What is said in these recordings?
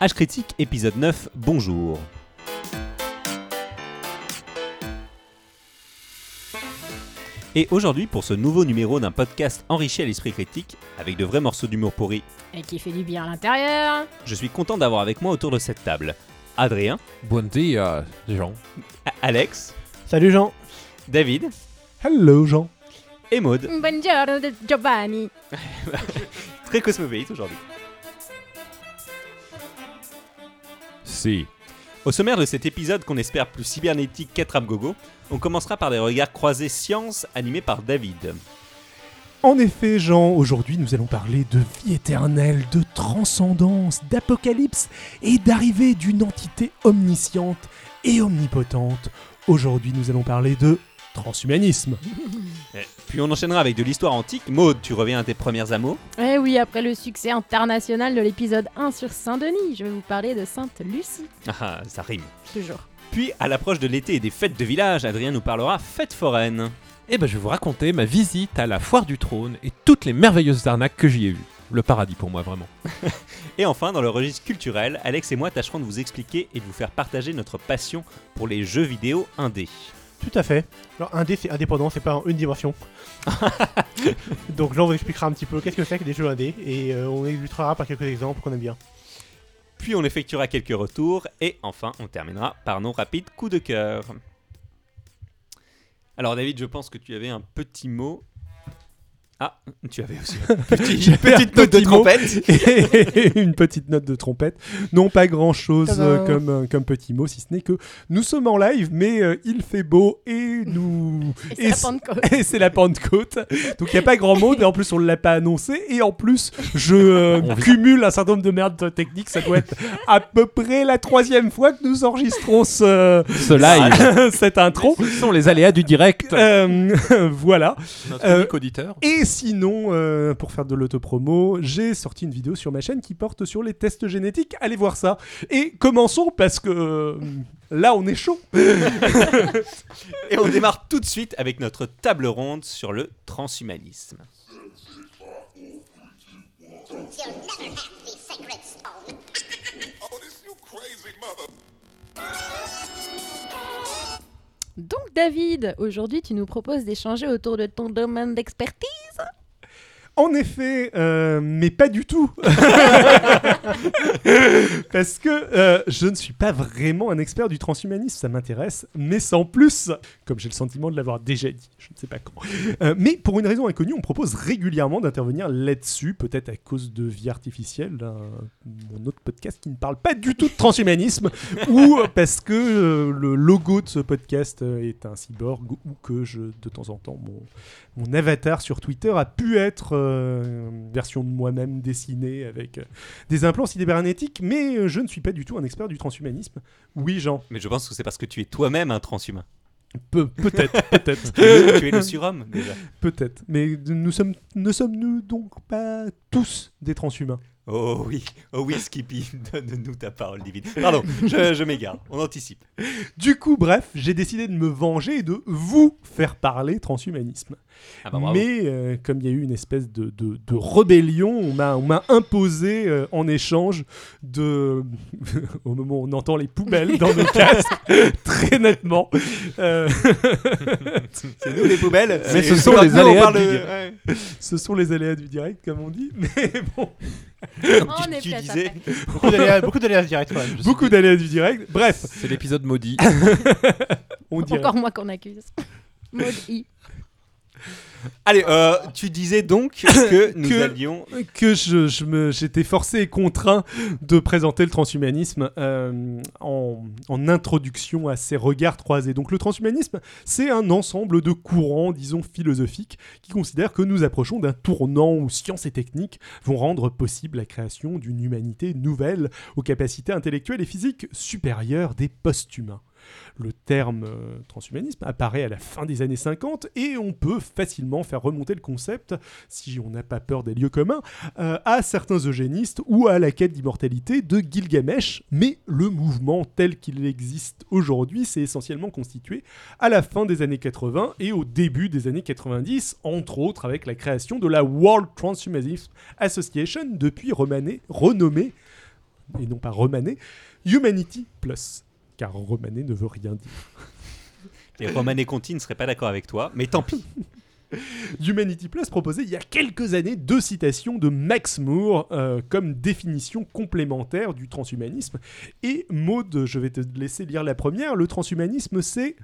H Critique, épisode 9, bonjour. Et aujourd'hui, pour ce nouveau numéro d'un podcast enrichi à l'esprit critique, avec de vrais morceaux d'humour pourri, Et qui fait du bien à l'intérieur. je suis content d'avoir avec moi autour de cette table Adrien, Bon dia, Jean. Alex, Salut Jean. David Hello Jean. et Maud. Buongiorno de Giovanni. Très cosmopolite aujourd'hui. Au sommaire de cet épisode qu'on espère plus cybernétique qu'Attrape-Gogo, on commencera par des regards croisés science animés par David. En effet Jean, aujourd'hui nous allons parler de vie éternelle, de transcendance, d'apocalypse et d'arrivée d'une entité omnisciente et omnipotente. Aujourd'hui nous allons parler de transhumanisme. Puis on enchaînera avec de l'histoire antique. Maud, tu reviens à tes premières amours. Eh oui, après le succès international de l'épisode 1 sur Saint-Denis, je vais vous parler de Sainte Lucie. Ah, ça rime. Toujours. Puis, à l'approche de l'été et des fêtes de village, Adrien nous parlera fêtes foraines. Eh ben, je vais vous raconter ma visite à la foire du trône et toutes les merveilleuses arnaques que j'y ai vues. Le paradis pour moi, vraiment. Et enfin, dans le registre culturel, Alex et moi tâcherons de vous expliquer et de vous faire partager notre passion pour les jeux vidéo indés. Tout à fait. Alors, indé, c'est indépendant, c'est pas en une dimension. Donc, Jean vous expliquera un petit peu qu'est-ce que c'est que des jeux indés et euh, on illustrera par quelques exemples qu'on aime bien. Puis on effectuera quelques retours et enfin on terminera par nos rapides coups de cœur. Alors David, je pense que tu avais un petit mot. Ah, tu avais aussi petit- une petite note de trompette. et une petite note de trompette. Non, pas grand chose Tadam. comme, euh, comme petit mot, si ce n'est que nous sommes en live, mais euh, il fait beau et nous. Et c'est la Pentecôte. Et c'est la Pentecôte. Donc il n'y a pas grand mot, et en plus on ne l'a pas annoncé. Et en plus, je euh, cumule un certain nombre de merdes techniques. Ça doit être à peu près la troisième fois que nous enregistrons ce, Ce live, cette intro. ce sont les aléas du direct. Euh, voilà. Notre euh, unique auditeur. Et sinon, euh, pour faire de l'autopromo, j'ai sorti une vidéo sur ma chaîne qui porte sur les tests génétiques. Allez voir ça. Et commençons parce que euh, là, on est chaud. Et on démarre tout de suite avec notre table ronde sur le transhumanisme. Donc David, aujourd'hui tu nous proposes d'échanger autour de ton domaine d'expertise. En effet, euh, mais pas du tout. Parce que euh, je ne suis pas vraiment un expert du transhumanisme, ça m'intéresse, mais sans plus, comme j'ai le sentiment de l'avoir déjà dit, je ne sais pas quand. Euh, mais pour une raison inconnue, on propose régulièrement d'intervenir là-dessus, peut-être à cause de Vie Artificielle, mon autre podcast qui ne parle pas du tout de transhumanisme, ou parce que le logo de ce podcast est un cyborg, ou que je, de temps en temps, mon, avatar sur Twitter a pu être une version de moi-même dessinée avec euh, des implants cybernétiques, mais euh, je ne suis pas du tout un expert du transhumanisme. Oui, Jean, Mais je pense que c'est parce que tu es toi-même un transhumain. Pe- peut-être, peut-être, Tu es, tu es le surhomme déjà. peut-être. Mais nous sommes, ne sommes-nous donc pas tous des transhumains Oh oui, oh oui Skippy, donne-nous ta parole divine. Pardon, je, je m'égare, on anticipe. Du coup, bref, j'ai décidé de me venger et de vous faire parler transhumanisme. Ah bah. Mais euh, comme il y a eu une espèce de, de- de rébellion, on m'a, on m'a imposé euh, en échange de... au moment où on entend les poubelles dans nos casques, très nettement. euh, C'est nous les poubelles. Mais c'est- ce sont les on aléas parle du direct. ouais. ce sont les aléas du direct, comme on dit. Mais bon, tu, effet, tu disais. Beaucoup d'aléas d'aléas directs quand même. beaucoup d'aléas du direct. Bref, C'est l'épisode maudit. on dirait. Encore moi qu'on accuse. I. Allez, euh, tu disais donc que nous Que- allions. que je, je j'étais forcé et contraint de présenter le transhumanisme euh, en, en introduction à ces regards croisés. Donc le transhumanisme, c'est un ensemble de courants, disons, philosophiques, qui considèrent que nous approchons d'un tournant où science et technique vont rendre possible la création d'une humanité nouvelle aux capacités intellectuelles et physiques supérieures des post-humains. Le terme euh, transhumanisme apparaît à la fin des années 50 et on peut facilement faire remonter le concept, si on n'a pas peur des lieux communs, euh, à certains eugénistes ou à la quête d'immortalité de Gilgamesh, mais le mouvement tel qu'il existe aujourd'hui s'est essentiellement constitué à la fin des années 80 et au début des années 90, entre autres avec la création de la World Transhumanism Association, depuis renommée et non pas remané, Humanity Plus. Car remané ne veut rien dire. Les Romanés Conti ne seraient pas d'accord avec toi, mais tant pis. Humanity Plus proposait il y a quelques années deux citations de Max Moore euh, comme définition complémentaire du transhumanisme. Et Maud, je vais te laisser lire la première. Le transhumanisme, c'est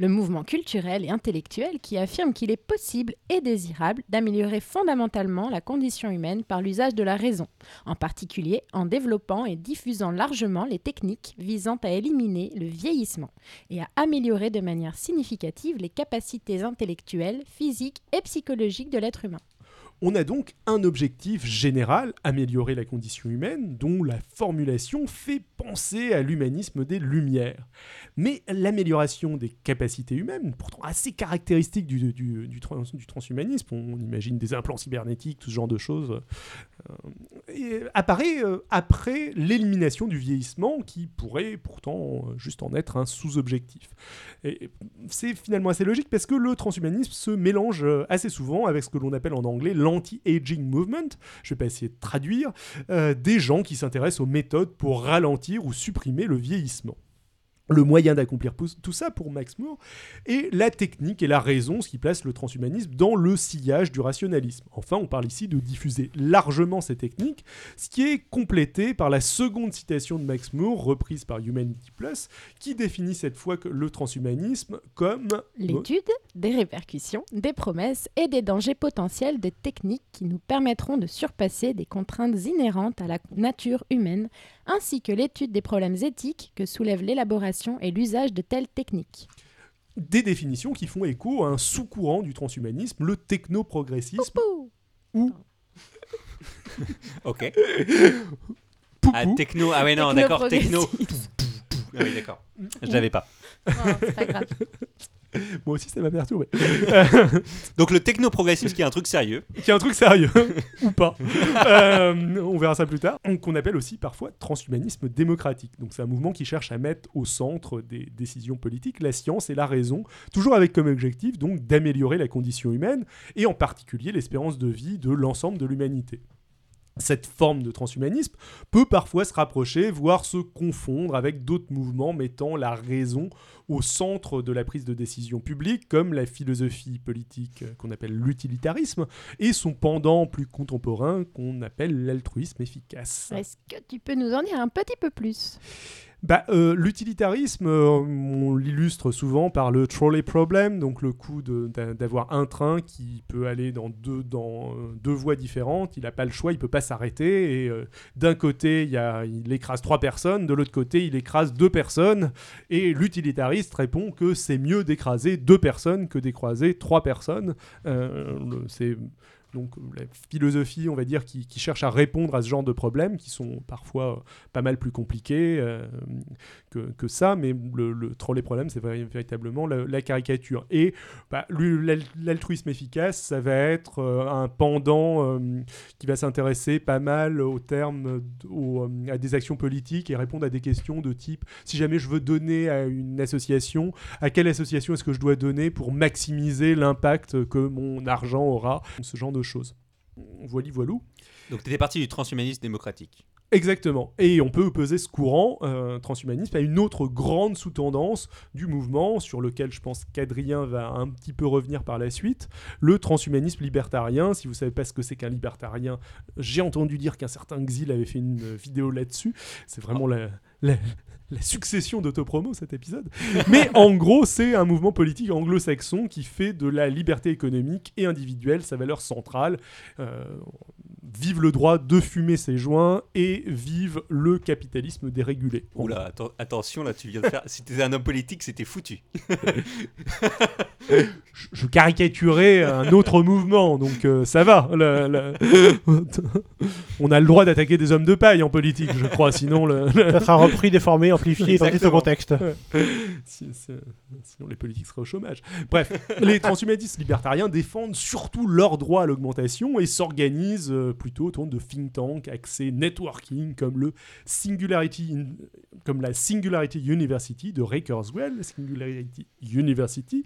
Le mouvement culturel et intellectuel qui affirme qu'il est possible et désirable d'améliorer fondamentalement la condition humaine par l'usage de la raison, en particulier en développant et diffusant largement les techniques visant à éliminer le vieillissement et à améliorer de manière significative les capacités intellectuelles, physiques et psychologiques de l'être humain. On a donc un objectif général, améliorer la condition humaine, dont la formulation fait penser à l'humanisme des Lumières. Mais l'amélioration des capacités humaines, pourtant assez caractéristique du, du- du trans- du transhumanisme, on imagine des implants cybernétiques, tout ce genre de choses, euh, apparaît euh, après l'élimination du vieillissement, qui pourrait pourtant euh, juste en être un sous-objectif. C'est finalement assez logique parce que le transhumanisme se mélange assez souvent avec ce que l'on appelle en anglais l'anti-aging movement. Je vais pas essayer de traduire. euh, des gens qui s'intéressent aux méthodes pour ralentir ou supprimer le vieillissement. Le moyen d'accomplir tout ça pour Max Moore est la technique et la raison, ce qui place le transhumanisme dans le sillage du rationalisme. Enfin, on parle ici de diffuser largement ces techniques, ce qui est complété par la seconde citation de Max Moore, reprise par Humanity Plus, qui définit cette fois le transhumanisme comme L'étude des répercussions, des promesses et des dangers potentiels des techniques qui nous permettront de surpasser des contraintes inhérentes à la nature humaine, ainsi que l'étude des problèmes éthiques que soulève l'élaboration et l'usage de telles techniques. des définitions qui font écho à un sous-courant du transhumanisme, le technoprogressisme, ou Ok. poupou. Ah, techno. Ah ouais, non, d'accord, techno. Ah oui, d'accord. Je l'avais pas. Oh, c'est pas grave. Moi aussi, ça m'a perturbé. Donc le techno-progressisme qui est un truc sérieux. qui est un truc sérieux, ou pas. Euh, on verra ça plus tard. Qu'on appelle aussi parfois transhumanisme démocratique. Donc c'est un mouvement qui cherche à mettre au centre des décisions politiques la science et la raison, toujours avec comme objectif donc d'améliorer la condition humaine et en particulier l'espérance de vie de l'ensemble de l'humanité. Cette forme de transhumanisme peut parfois se rapprocher, voire se confondre avec d'autres mouvements mettant la raison au centre de la prise de décision publique, comme la philosophie politique euh, qu'on appelle l'utilitarisme, et son pendant plus contemporain qu'on appelle l'altruisme efficace. Est-ce que tu peux nous en dire un petit peu plus? Bah, euh, l'utilitarisme, euh, on l'illustre souvent par le trolley problem, donc le coup d'avoir un train qui peut aller dans deux, euh, voies différentes, il n'a pas le choix, il peut pas s'arrêter, et d'un côté, il, il écrase trois personnes, de l'autre côté, il écrase deux personnes, et l'utilitariste répond que c'est mieux d'écraser deux personnes que d'écraser trois personnes. C'est donc la philosophie, on va dire, qui, cherche à répondre à ce genre de problèmes qui sont parfois euh, pas mal plus compliqués euh, que, ça, mais le, le trolley problème, c'est vé- véritablement la, caricature. Et bah, l'altruisme efficace, ça va être euh, un pendant euh, qui va s'intéresser pas mal au terme euh, à des actions politiques et répondre à des questions de type si jamais je veux donner à une association, à quelle association est-ce que je dois donner pour maximiser l'impact que mon argent aura, ce genre choses. Voilà, voilou. Donc tu étais parti du transhumanisme démocratique. Exactement. Et on peut opposer ce courant euh, transhumanisme à une autre grande sous-tendance du mouvement, sur lequel je pense qu'Adrien va un petit peu revenir par la suite, le transhumanisme libertarien. Si vous savez pas ce que c'est qu'un libertarien, j'ai entendu dire qu'un certain Xil avait fait une vidéo là-dessus. C'est vraiment la, la- la succession d'autopromo cet épisode. Mais en gros, c'est un mouvement politique anglo-saxon qui fait de la liberté économique et individuelle sa valeur centrale. Euh, vive le droit de fumer ses joints et vive le capitalisme dérégulé. Oula, atten- attention là, tu viens de faire. si t'étais un homme politique, c'était foutu. je, je caricaturais un autre mouvement, donc euh, ça va. Le- le- On a le droit d'attaquer des hommes de paille en politique, je crois, sinon le, Ça sera repris, déformé, amplifié dans tout ce Exactement. contexte. Si- si- sinon les politiques seraient au chômage. Bref, les transhumanistes libertariens défendent surtout leur droit à l'augmentation et s'organisent euh, plutôt autour de think tanks axés networking comme le Singularity, In- comme la Singularity University de Ray Kurzweil, Singularity University,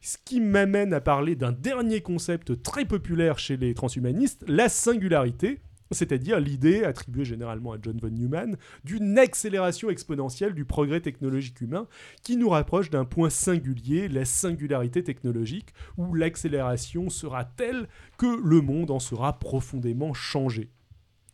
ce qui m'amène à parler d'un dernier concept très populaire chez les transhumanistes, la singularité c'est-à-dire l'idée, attribuée généralement à John von Neumann, d'une accélération exponentielle du progrès technologique humain qui nous rapproche d'un point singulier, la singularité technologique, où l'accélération sera telle que le monde en sera profondément changé.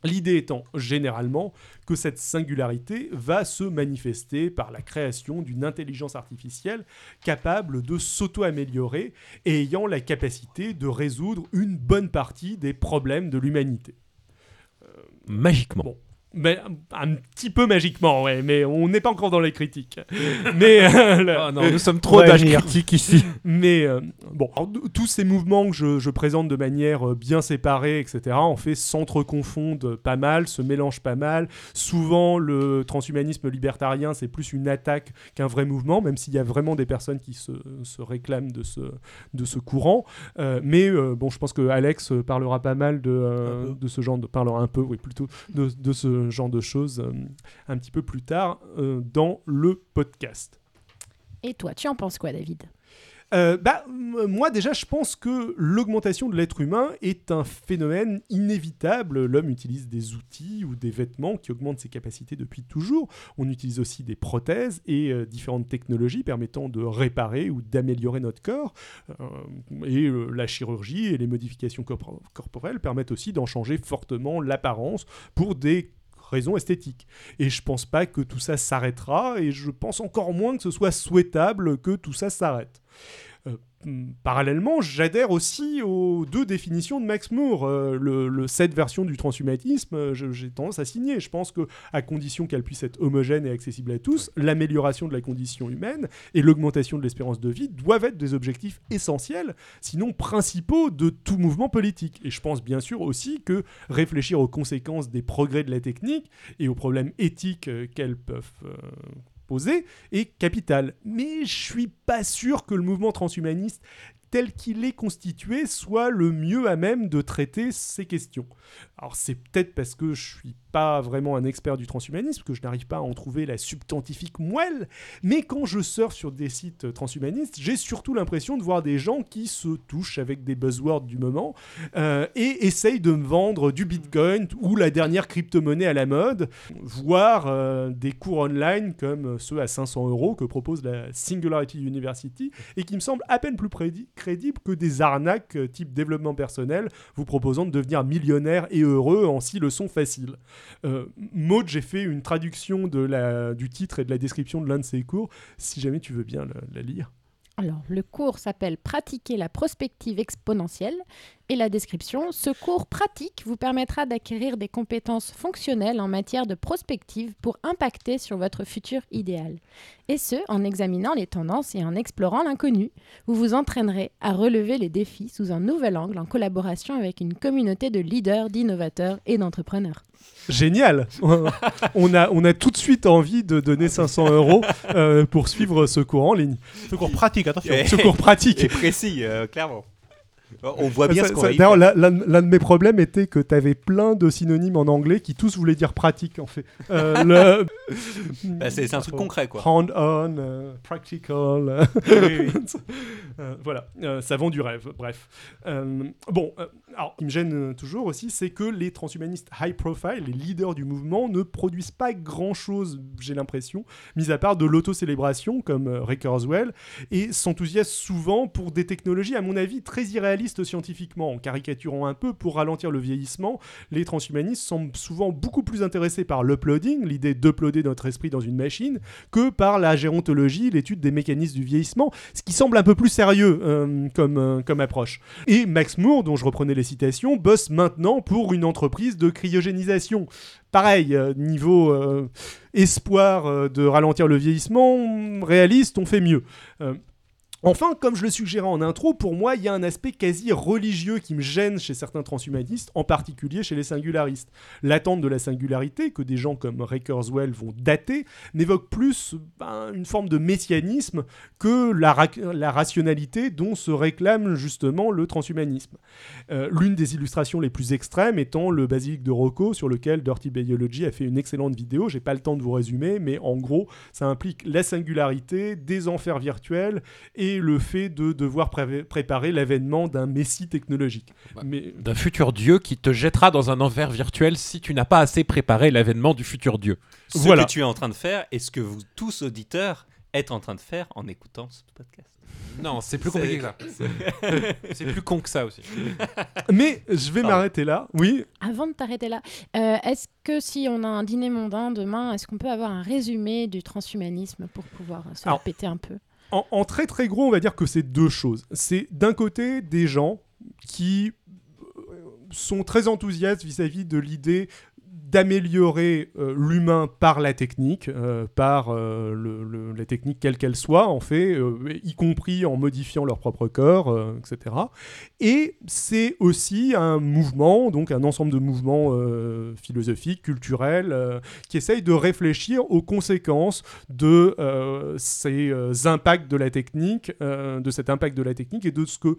L'idée étant généralement que cette singularité va se manifester par la création d'une intelligence artificielle capable de s'auto-améliorer et ayant la capacité de résoudre une bonne partie des problèmes de l'humanité. Magiquement. Bon. Mais un petit peu magiquement, ouais, mais on n'est pas encore dans les critiques. mais euh, le- Ah non, nous sommes trop Ouais, d'âge critique ici. mais euh, bon, alors, tous ces mouvements que je, je présente de manière euh, bien séparée, etc., en fait, s'entreconfondent pas mal, se mélangent pas mal. Souvent, le transhumanisme libertarien, c'est plus une attaque qu'un vrai mouvement, même s'il y a vraiment des personnes qui se, se réclament de ce, de ce courant. Euh, mais euh, bon, je pense que Alex parlera pas mal de, euh, ce genre de... Parlera un peu, oui, plutôt, de, de ce genre de choses euh, un petit peu plus tard euh, dans le podcast. Et toi, tu en penses quoi, David? Euh, bah, moi déjà, je pense que l'augmentation de l'être humain est un phénomène inévitable. L'homme utilise des outils ou des vêtements qui augmentent ses capacités depuis toujours. On utilise aussi des prothèses et euh, différentes technologies permettant de réparer ou d'améliorer notre corps. Euh, et la chirurgie et les modifications corpo- corporelles permettent aussi d'en changer fortement l'apparence pour des raisons esthétiques. Et je pense pas que tout ça s'arrêtera, et je pense encore moins que ce soit souhaitable que tout ça s'arrête. Euh, mm, Parallèlement, j'adhère aussi aux deux définitions de Max Moore. Euh, le, le- cette version du transhumanisme, euh, j'ai tendance à signer. Je pense que, à condition qu'elle puisse être homogène et accessible à tous, l'amélioration de la condition humaine et l'augmentation de l'espérance de vie doivent être des objectifs essentiels, sinon principaux, de tout mouvement politique. Et je pense bien sûr aussi que réfléchir aux conséquences des progrès de la technique et aux problèmes éthiques qu'elles peuvent euh, est capital. Mais je suis pas sûr que le mouvement transhumaniste tel qu'il est constitué soit le mieux à même de traiter ces questions. Alors c'est peut-être parce que je suis pas vraiment un expert du transhumanisme que je n'arrive pas à en trouver la substantifique moelle, mais quand je surfe sur des sites transhumanistes, j'ai surtout l'impression de voir des gens qui se touchent avec des buzzwords du moment euh, et essayent de me vendre du Bitcoin ou la dernière crypto-monnaie à la mode, voire euh, des cours online comme ceux à 500 euros que propose la Singularity University et qui me semblent à peine plus crédibles que des arnaques euh, type développement personnel vous proposant de devenir millionnaire et heureux en six leçons faciles. Euh, Maud, j'ai fait une traduction de la, du titre et de la description de l'un de ces cours, si jamais tu veux bien la, la lire. Alors, le cours s'appelle Pratiquer la prospective exponentielle et la description Ce cours pratique vous permettra d'acquérir des compétences fonctionnelles en matière de prospective pour impacter sur votre futur idéal. Et ce, en examinant les tendances et en explorant l'inconnu. Vous vous entraînerez à relever les défis sous un nouvel angle en collaboration avec une communauté de leaders, d'innovateurs et d'entrepreneurs. Génial on a, on a tout de suite envie de donner 500 euros euh, pour suivre ce cours en ligne. Ce cours pratique, attention. Et- Ce cours pratique. Et précis, euh, clairement. On voit bien Ça- ce qu'on D'ailleurs, l'un de mes problèmes était que tu avais plein de synonymes en anglais qui tous voulaient dire pratique en fait. Euh, le... Bah, c'est un truc concret, quoi. Hand-on, euh, practical. euh, euh, voilà, ça vend du rêve, bref. Bon, alors, ce qui me gêne toujours aussi, c'est que les transhumanistes high profile, les leaders du mouvement, ne produisent pas grand-chose, j'ai l'impression, mis à part de l'autocélébration, comme Ray Kurzweil, et s'enthousiasment souvent pour des technologies, à mon avis, très irréalistes scientifiquement. En caricaturant un peu, pour ralentir le vieillissement, les transhumanistes semblent souvent beaucoup plus intéressés par l'uploading, l'idée d'uploader notre esprit dans une machine, que par la gérontologie, l'étude des mécanismes du vieillissement, ce qui semble un peu plus sérieux euh, comme, euh, comme approche. Et Max Moore, dont je reprenais les citations, bosse maintenant pour une entreprise de cryogénisation. Pareil, euh, niveau espoir de ralentir le vieillissement, réaliste, on fait mieux. Enfin, comme je le suggérais en intro, pour moi, il y a un aspect quasi religieux qui me gêne chez certains transhumanistes, en particulier chez les singularistes. L'attente de la singularité, que des gens comme Ray Kurzweil vont dater, n'évoque plus ben, une forme de messianisme que la rationalité dont se réclame justement le transhumanisme. Euh, L'une des illustrations les plus extrêmes étant le basilic de Rocco, sur lequel Dirty Biology a fait une excellente vidéo. J'ai pas le temps de vous résumer, mais en gros, ça implique la singularité, des enfers virtuels et et le fait de devoir pré- préparer l'avènement d'un messie technologique. Ouais. Mais D'un futur dieu qui te jettera dans un envers virtuel si tu n'as pas assez préparé l'avènement du futur dieu. Ce Voilà. que tu es en train de faire et ce que vous tous auditeurs êtes en train de faire en écoutant ce podcast. Non, c'est plus compliqué que ça. C'est plus con que ça aussi. Mais je vais m'arrêter là. Oui, Avant de t'arrêter là, euh, est-ce que si on a un dîner mondain demain, est-ce qu'on peut avoir un résumé du transhumanisme pour pouvoir se la Alors, péter un peu? En, très très gros, on va dire que c'est deux choses. C'est d'un côté des gens qui euh, sont très enthousiastes vis-à-vis de l'idée d'améliorer euh, l'humain par la technique, euh, par euh, la technique quelle qu'elle soit, en fait, y compris en modifiant leur propre corps, etc. Et c'est aussi un mouvement, donc un ensemble de mouvements philosophiques, culturels, qui essayent de réfléchir aux conséquences de ces impacts de la technique, de cet impact de la technique et de ce que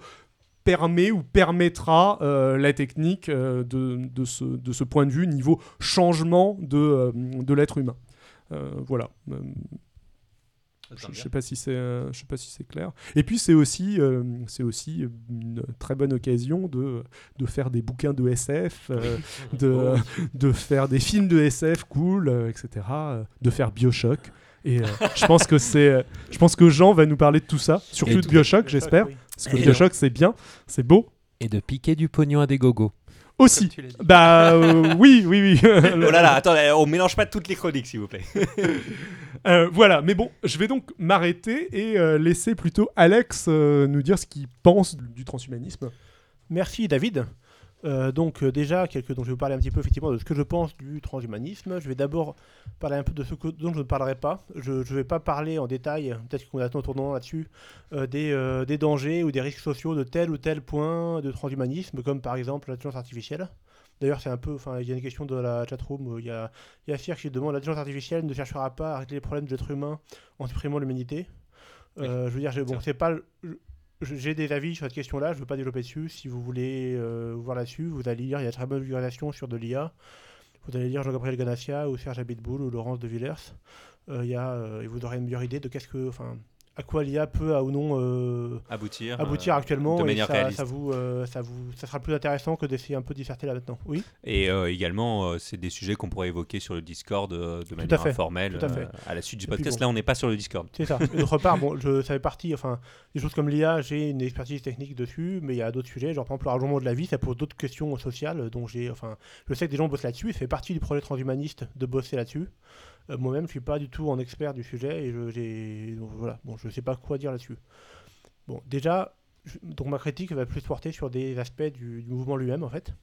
permet ou permettra euh, la technique euh, de, de ce, de ce point de vue niveau changement de, euh, de l'être humain. Voilà. Je ne sais pas si c'est je sais pas si c'est clair. Et puis c'est aussi c'est aussi une très bonne occasion de, de faire des bouquins de SF, de, de faire des films de SF cool, etc. de faire BioShock. Et je pense que c'est je pense que Jean va nous parler de tout ça, surtout de BioShock, j'espère, Oui. Parce que Et BioShock c'est bien, c'est beau Et de piquer du pognon à des gogos. aussi. Bah euh, oui, oui, oui. Oh là là, attends, on mélange pas toutes les chroniques s'il vous plaît. Euh, voilà, mais bon, je vais donc m'arrêter et euh, laisser plutôt Alex euh, nous dire ce qu'il pense du transhumanisme. Merci David. Euh, donc euh, déjà, quelques, donc je vais vous parler un petit peu effectivement de ce que je pense du transhumanisme. Je vais d'abord parler un peu de ce que- dont je ne parlerai pas. Je ne vais pas parler en détail, peut-être qu'on attend un tournant là-dessus, euh, des, des dangers ou des risques sociaux de tel ou tel point de transhumanisme, comme par exemple l'intelligence artificielle. D'ailleurs, c'est un peu, enfin, il y a une question de la chatroom, où il y a, y a Fir qui demande l'intelligence artificielle ne cherchera pas à régler les problèmes de l'être humain en supprimant l'humanité? Euh, je veux dire, bon, c'est pas, j'ai des avis sur cette question-là, je ne veux pas développer dessus. Si vous voulez euh, voir là-dessus, vous allez lire, il y a très bonne vulgarisation sur de l'IA. Vous allez lire Jean-Gabriel Ganassia ou Serge Abitboul ou Laurence de Villers. Euh, il y a, euh, et vous aurez une meilleure idée de qu'est-ce que, enfin, à quoi l'IA peut à ou non euh, Aboutir. aboutir euh, actuellement. de et manière ça, réaliste. ça vous, euh, ça vous, ça sera plus intéressant que d'essayer un peu de disserter là maintenant. Oui. Et euh, également, euh, c'est des sujets qu'on pourrait évoquer sur le Discord euh, de manière fait, informelle tout à fait. euh, à la suite du podcast. bon. Là, on n'est pas sur le Discord. C'est ça. D'autre part, bon, je, ça fait partie, enfin, des choses comme l'IA, j'ai une expertise technique dessus, mais il y a d'autres sujets, genre par exemple le rallongement de la vie, ça pose d'autres questions sociales, dont j'ai, enfin, je sais que des gens bossent là-dessus, ça fait partie du projet transhumaniste de bosser là-dessus. Euh, Moi-même, je suis pas du tout en expert du sujet, et je, donc, voilà, bon, je sais pas quoi dire là-dessus. Bon, déjà, donc ma critique va plus porter sur des aspects du, mouvement lui-même, en fait.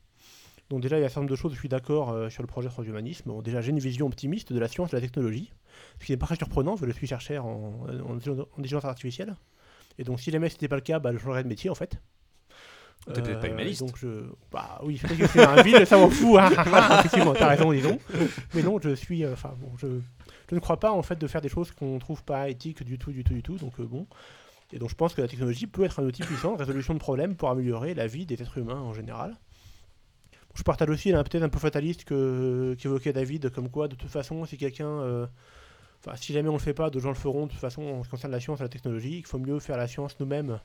Donc déjà, il y a un certain nombre de choses, je suis d'accord euh, sur le projet transhumanisme. Bon, déjà, j'ai une vision optimiste de la science et de la technologie, ce qui n'est pas très surprenant, je suis chercheur en, en, en intelligence artificielle. Et donc, si jamais c'était pas le cas, bah, je changerais de métier, en fait. T'es peut-être pas humaniste. Donc, je... Bah oui, que c'est un vide, ça m'en fout. hein. Effectivement, t'as raison, disons. Mais non, je suis... euh, Enfin, bon, je... je ne crois pas, en fait, de faire des choses qu'on trouve pas éthiques du tout, du tout, du tout. Donc, euh, bon... Et donc je pense que la technologie peut être un outil puissant de résolution de problèmes pour améliorer la vie des êtres humains en général. Je partage aussi là, peut-être un peu fataliste que qu'évoquait David, comme quoi de toute façon si quelqu'un, euh, enfin si jamais on le fait pas, d'autres gens le feront de toute façon en ce qui concerne la science et la technologie, il faut mieux faire la science nous-mêmes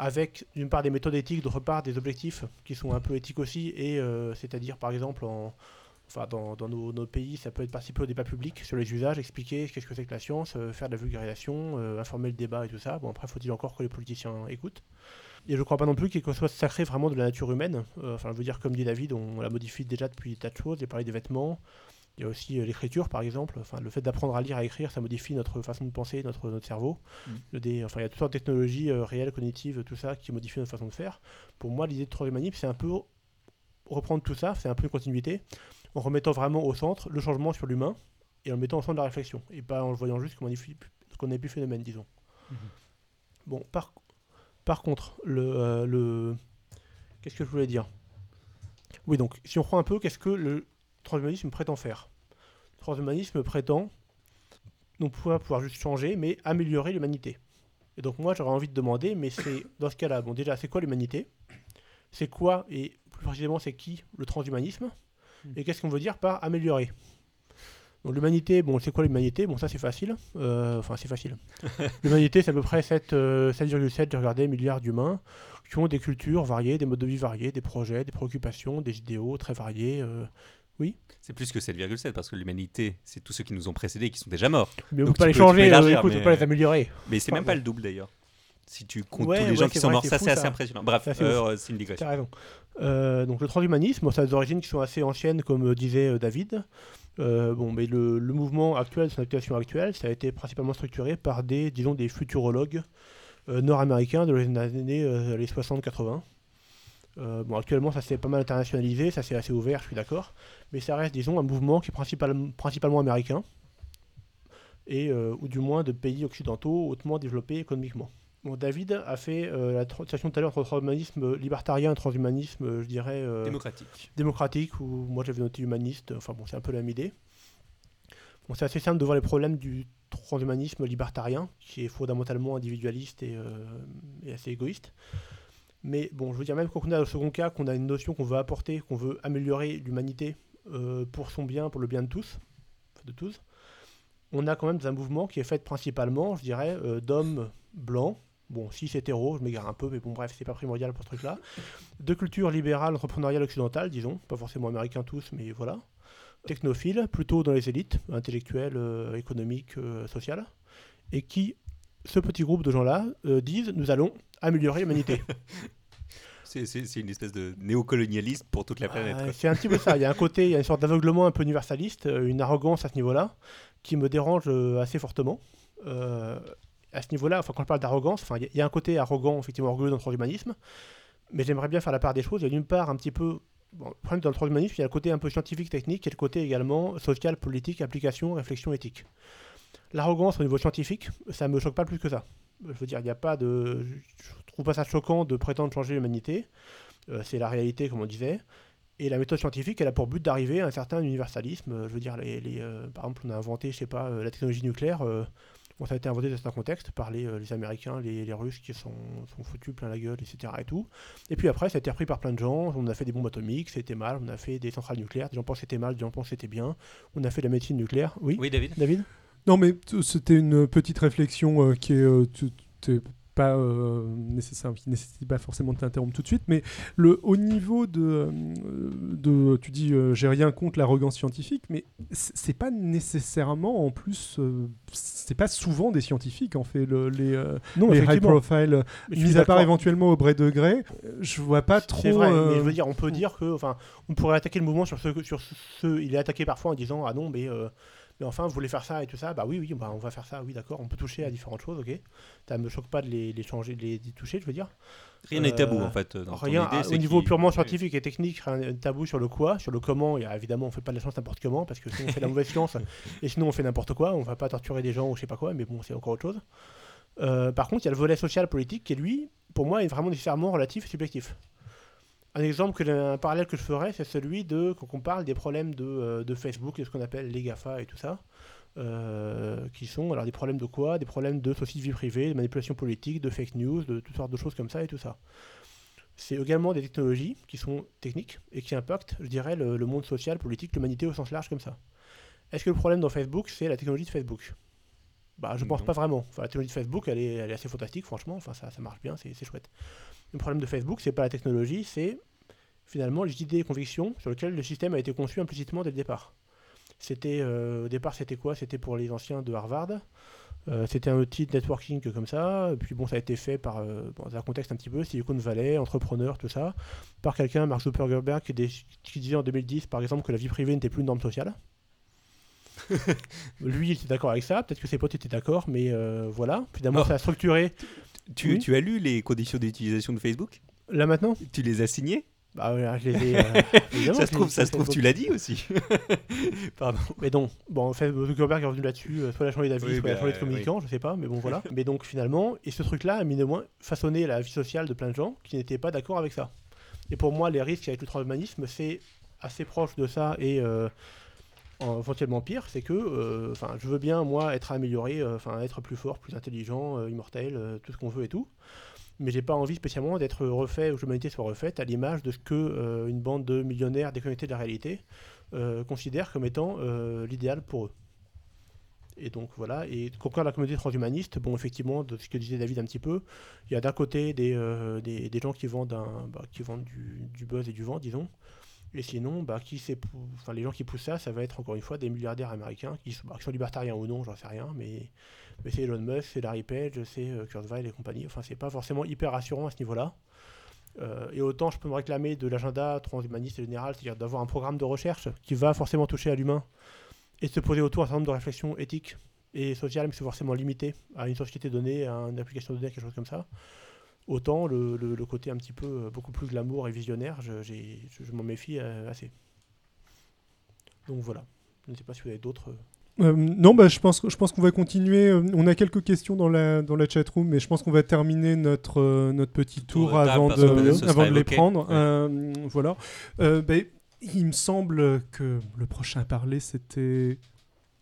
avec d'une part des méthodes éthiques, d'autre part des objectifs qui sont un peu éthiques aussi, et euh, c'est-à-dire par exemple en, enfin, dans, dans nos, pays, ça peut être participer au débat public sur les usages, expliquer qu'est-ce que c'est que la science, euh, faire de la vulgarisation, euh, informer le débat et tout ça. Bon, après, faut-il encore que les politiciens écoutent? Et je crois pas non plus qu'il soit sacré vraiment de la nature humaine. Enfin, je veux dire, comme dit David, on la modifie déjà depuis tas de choses. J'ai parlé des vêtements. Il y a aussi euh, l'écriture, par exemple. Enfin, le fait d'apprendre à lire, à écrire, ça modifie notre façon de penser, notre, notre cerveau. Dé- enfin, il y a toutes sortes de technologies euh, réelles, cognitives, tout ça, qui modifient notre façon de faire. Pour moi, l'idée de transhumanisme, c'est un peu reprendre tout ça, c'est un peu une continuité, en remettant vraiment au centre le changement sur l'humain et en le mettant au centre de la réflexion, et pas en le voyant juste comme un, effi- comme un épiphénomène, disons. Bon, par, par contre, le, euh, le... Qu'est-ce que je voulais dire? Oui, donc, si on prend un peu, qu'est-ce que le transhumanisme prétend faire Le transhumanisme prétend non pas pouvoir juste changer, mais améliorer l'humanité. Et donc moi, j'aurais envie de demander, mais c'est dans ce cas-là, bon déjà, c'est quoi l'humanité? C'est quoi, et plus précisément, c'est qui le transhumanisme? Et qu'est-ce qu'on veut dire par améliorer? Donc l'humanité, bon, c'est quoi l'humanité? Bon, ça c'est facile. Euh, Enfin, c'est facile. l'humanité, c'est à peu près 7, euh, 7,7, j'ai regardé, milliards d'humains qui ont des cultures variées, des modes de vie variés, des projets, des préoccupations, des idéaux très variés. euh. C'est plus que 7,7 parce que l'humanité, c'est tous ceux qui nous ont précédés qui sont déjà morts. Mais on Donc peut pas les changer, euh, élargir, écoute, on mais- peut pas les améliorer. Mais c'est même pas le double d'ailleurs. Si tu comptes Ouais, tous les ouais, gens qui sont morts, ça c'est assez ça. impressionnant. Bref, c'est euh, c'est une digression. T'as raison. Euh, donc le transhumanisme, ça a des origines qui sont assez anciennes, comme euh, disait euh, David. Euh, bon, mais le, le mouvement actuel, son activation actuelle, ça a été principalement structuré par des, disons, des futurologues euh, nord-américains de les années euh, les 60-80. Euh, bon, actuellement, ça s'est pas mal internationalisé, ça c'est assez ouvert, je suis d'accord. Mais ça reste, disons, un mouvement qui est principal- principalement américain, et, euh, ou du moins de pays occidentaux hautement développés économiquement. Bon, David a fait euh, la transition tout à l'heure entre transhumanisme libertarien et transhumanisme, je dirais, Démocratique. démocratique, ou moi j'avais noté humaniste, enfin bon, c'est un peu la même idée. Bon, c'est assez simple de voir les problèmes du transhumanisme libertarien, qui est fondamentalement individualiste et, et assez égoïste. Mais bon, je veux dire, même quand on a le second cas, qu'on a une notion qu'on veut apporter, qu'on veut améliorer l'humanité euh, pour son bien, pour le bien de tous, de tous, on a quand même un mouvement qui est fait principalement, je dirais, euh, d'hommes blancs, bon, cis hétéros, je m'égare un peu, mais bon, bref, c'est pas primordial pour ce truc-là, de culture libérale, entrepreneuriale occidentale, disons, pas forcément américains tous, mais voilà, technophiles, plutôt dans les élites, intellectuelles, euh, économiques, sociales, et qui, ce petit groupe de gens-là, disent, nous allons améliorer l'humanité. C'est une espèce de néocolonialisme pour toute la planète. Euh, c'est un petit peu ça. Il y a un côté, il y a une sorte d'aveuglement un peu universaliste, euh, une arrogance à ce niveau-là, qui me dérange euh, assez fortement. Euh, à ce niveau-là, enfin, quand je parle d'arrogance, enfin, il y a- il y, a un côté arrogant, effectivement, orgueilleux dans le transhumanisme, mais j'aimerais bien faire la part des choses. Il y a d'une part un petit peu. Bon, le problème dans le transhumanisme, il y a le côté un peu scientifique, technique, et le côté également social, politique, application, réflexion éthique. L'arrogance au niveau scientifique, ça me choque pas plus que ça. Je veux dire, il n'y a pas de. Je trouve pas ça choquant de prétendre changer l'humanité. Euh, c'est la réalité, comme on disait. Et la méthode scientifique, elle a pour but d'arriver à un certain universalisme. Je veux dire, les, les, euh, par exemple, on a inventé, je sais pas, euh, la technologie nucléaire. bon, ça a été inventé dans certains contextes par les, les Américains, les, les Russes qui sont, sont foutus plein la gueule, etc. Et, tout. et puis après, ça a été repris par plein de gens. On a fait des bombes atomiques, c'était mal. On a fait des centrales nucléaires. Des gens pensent que c'était mal, des gens pensent que c'était bien. On a fait de la médecine nucléaire. Oui, Oui, David David? Non, mais c'était une petite réflexion euh, qui est euh, pas euh, nécessaire, qui nécessite pas forcément de t'interrompre tout de suite, mais le au niveau de, de tu dis euh, j'ai rien contre l'arrogance scientifique, mais c'est pas nécessairement en plus, euh, c'est pas souvent des scientifiques en fait le- les Non, les high profile, mis à part éventuellement au Bray Degré, euh, je vois pas trop. C'est vrai, mais je veux dire, on peut dire que, enfin, on pourrait attaquer le mouvement sur ce, sur ce, il est attaqué parfois en disant ah non, mais, mais enfin, vous voulez faire ça et tout ça, bah oui, oui, bah, on va faire ça, oui, d'accord, on peut toucher à différentes choses, ok. Ça me choque pas de les, les changer, de les toucher, je veux dire. Rien n'est tabou Euh, en fait. Dans ton Rien, idée, à- c'est au niveau purement scientifique et technique, rien n'est tabou sur le quoi, sur le comment. Il y a, évidemment, on fait pas de la science n'importe comment parce que sinon on fait de la mauvaise science et sinon on fait n'importe quoi. On va pas torturer des gens ou je sais pas quoi, mais bon, c'est encore autre chose. Euh, par contre, il y a le volet social politique qui, lui, pour moi, est vraiment nécessairement relatif et subjectif. Un exemple, que, un parallèle que je ferais, c'est celui de quand on parle des problèmes de, euh, de Facebook et ce qu'on appelle les GAFA et tout ça. euh, qui sont alors des problèmes de quoi? Des problèmes de soucis de vie privée, de manipulation politique, de fake news, de toutes sortes de choses comme ça et tout ça c'est également des technologies qui sont techniques et qui impactent, je dirais, le, le monde social, politique, l'humanité au sens large comme ça. Est-ce que le problème dans Facebook, c'est la technologie de Facebook? Bah, je pense Non. pas vraiment. Enfin, la technologie de Facebook, elle est, elle est assez fantastique, franchement. Enfin, ça, ça marche bien, c'est chouette. Le problème de Facebook, c'est pas la technologie, c'est finalement les idées et convictions sur lesquelles le système a été conçu implicitement dès le départ. C'était euh, au départ, c'était quoi? C'était pour les anciens de Harvard. Euh, c'était un outil de networking comme ça. Et puis bon, ça a été fait par, euh, dans un contexte un petit peu Silicon Valley, entrepreneur, tout ça, par quelqu'un, Mark Zuckerberg, qui, qui disait en 2010, par exemple, que la vie privée n'était plus une norme sociale. Lui, il était d'accord avec ça. Peut-être que ses potes étaient d'accord, mais voilà. Finalement, Oh. ça a structuré. Tu, Oui. tu as lu les conditions d'utilisation de Facebook? Là maintenant, Tu les as signées? Bah, ouais, je les ai. euh, Ça se trouve, ça se trouve, tu l'as dit aussi. Pardon. Mais donc, bon, Facebook Zuckerberg est revenu là-dessus, euh, soit il a changé d'avis, Oui, soit il a bah, changé de communicant, je sais pas, mais bon voilà. mais donc finalement, et ce truc-là a mis de moins façonné la vie sociale de plein de gens qui n'étaient pas d'accord avec ça. Et pour moi, les risques avec le transhumanisme, c'est assez proche de ça et euh, en- éventuellement pire, c'est que, euh, je veux bien moi être amélioré, euh, être plus fort, plus intelligent, euh, immortel, tout ce qu'on veut et tout. Mais j'ai pas envie spécialement d'être refait ou que l'humanité soit refaite à l'image de ce que une bande de millionnaires déconnectés de la réalité euh, considèrent comme étant l'idéal pour eux. Et donc voilà, et concernant la communauté transhumaniste, bon effectivement, de ce que disait David un petit peu, il y a d'un côté des, des, gens qui vendent, un, bah, qui vendent du buzz et du vent, disons, et sinon, bah, qui enfin, les gens qui poussent ça, ça va être encore une fois des milliardaires américains, qui, sont- bah, libertariens ou non, j'en sais rien, mais, c'est Elon Musk, c'est Larry Page, c'est euh, Kurzweil et compagnie, enfin c'est pas forcément hyper rassurant à ce niveau-là. Euh, et autant je peux me réclamer de l'agenda transhumaniste général, c'est-à-dire d'avoir un programme de recherche qui va forcément toucher à l'humain et se poser autour d'un certain nombre de réflexions éthiques et sociales, mais c'est forcément limité à une société donnée, à une application donnée, à quelque chose comme ça. Autant le, le- le côté un petit peu euh, beaucoup plus glamour et visionnaire, je, j'ai- je- je m'en méfie euh, assez. Donc voilà. Je ne sais pas si vous avez d'autres. euh, non, bah, je pense, je pense qu'on va continuer. On a quelques questions dans la, dans la chatroom, mais je pense qu'on va terminer notre, euh, notre petit Tour avant de, avant de les prendre. Ouais. Euh, voilà. Euh, bah, il me semble que le prochain à parler, c'était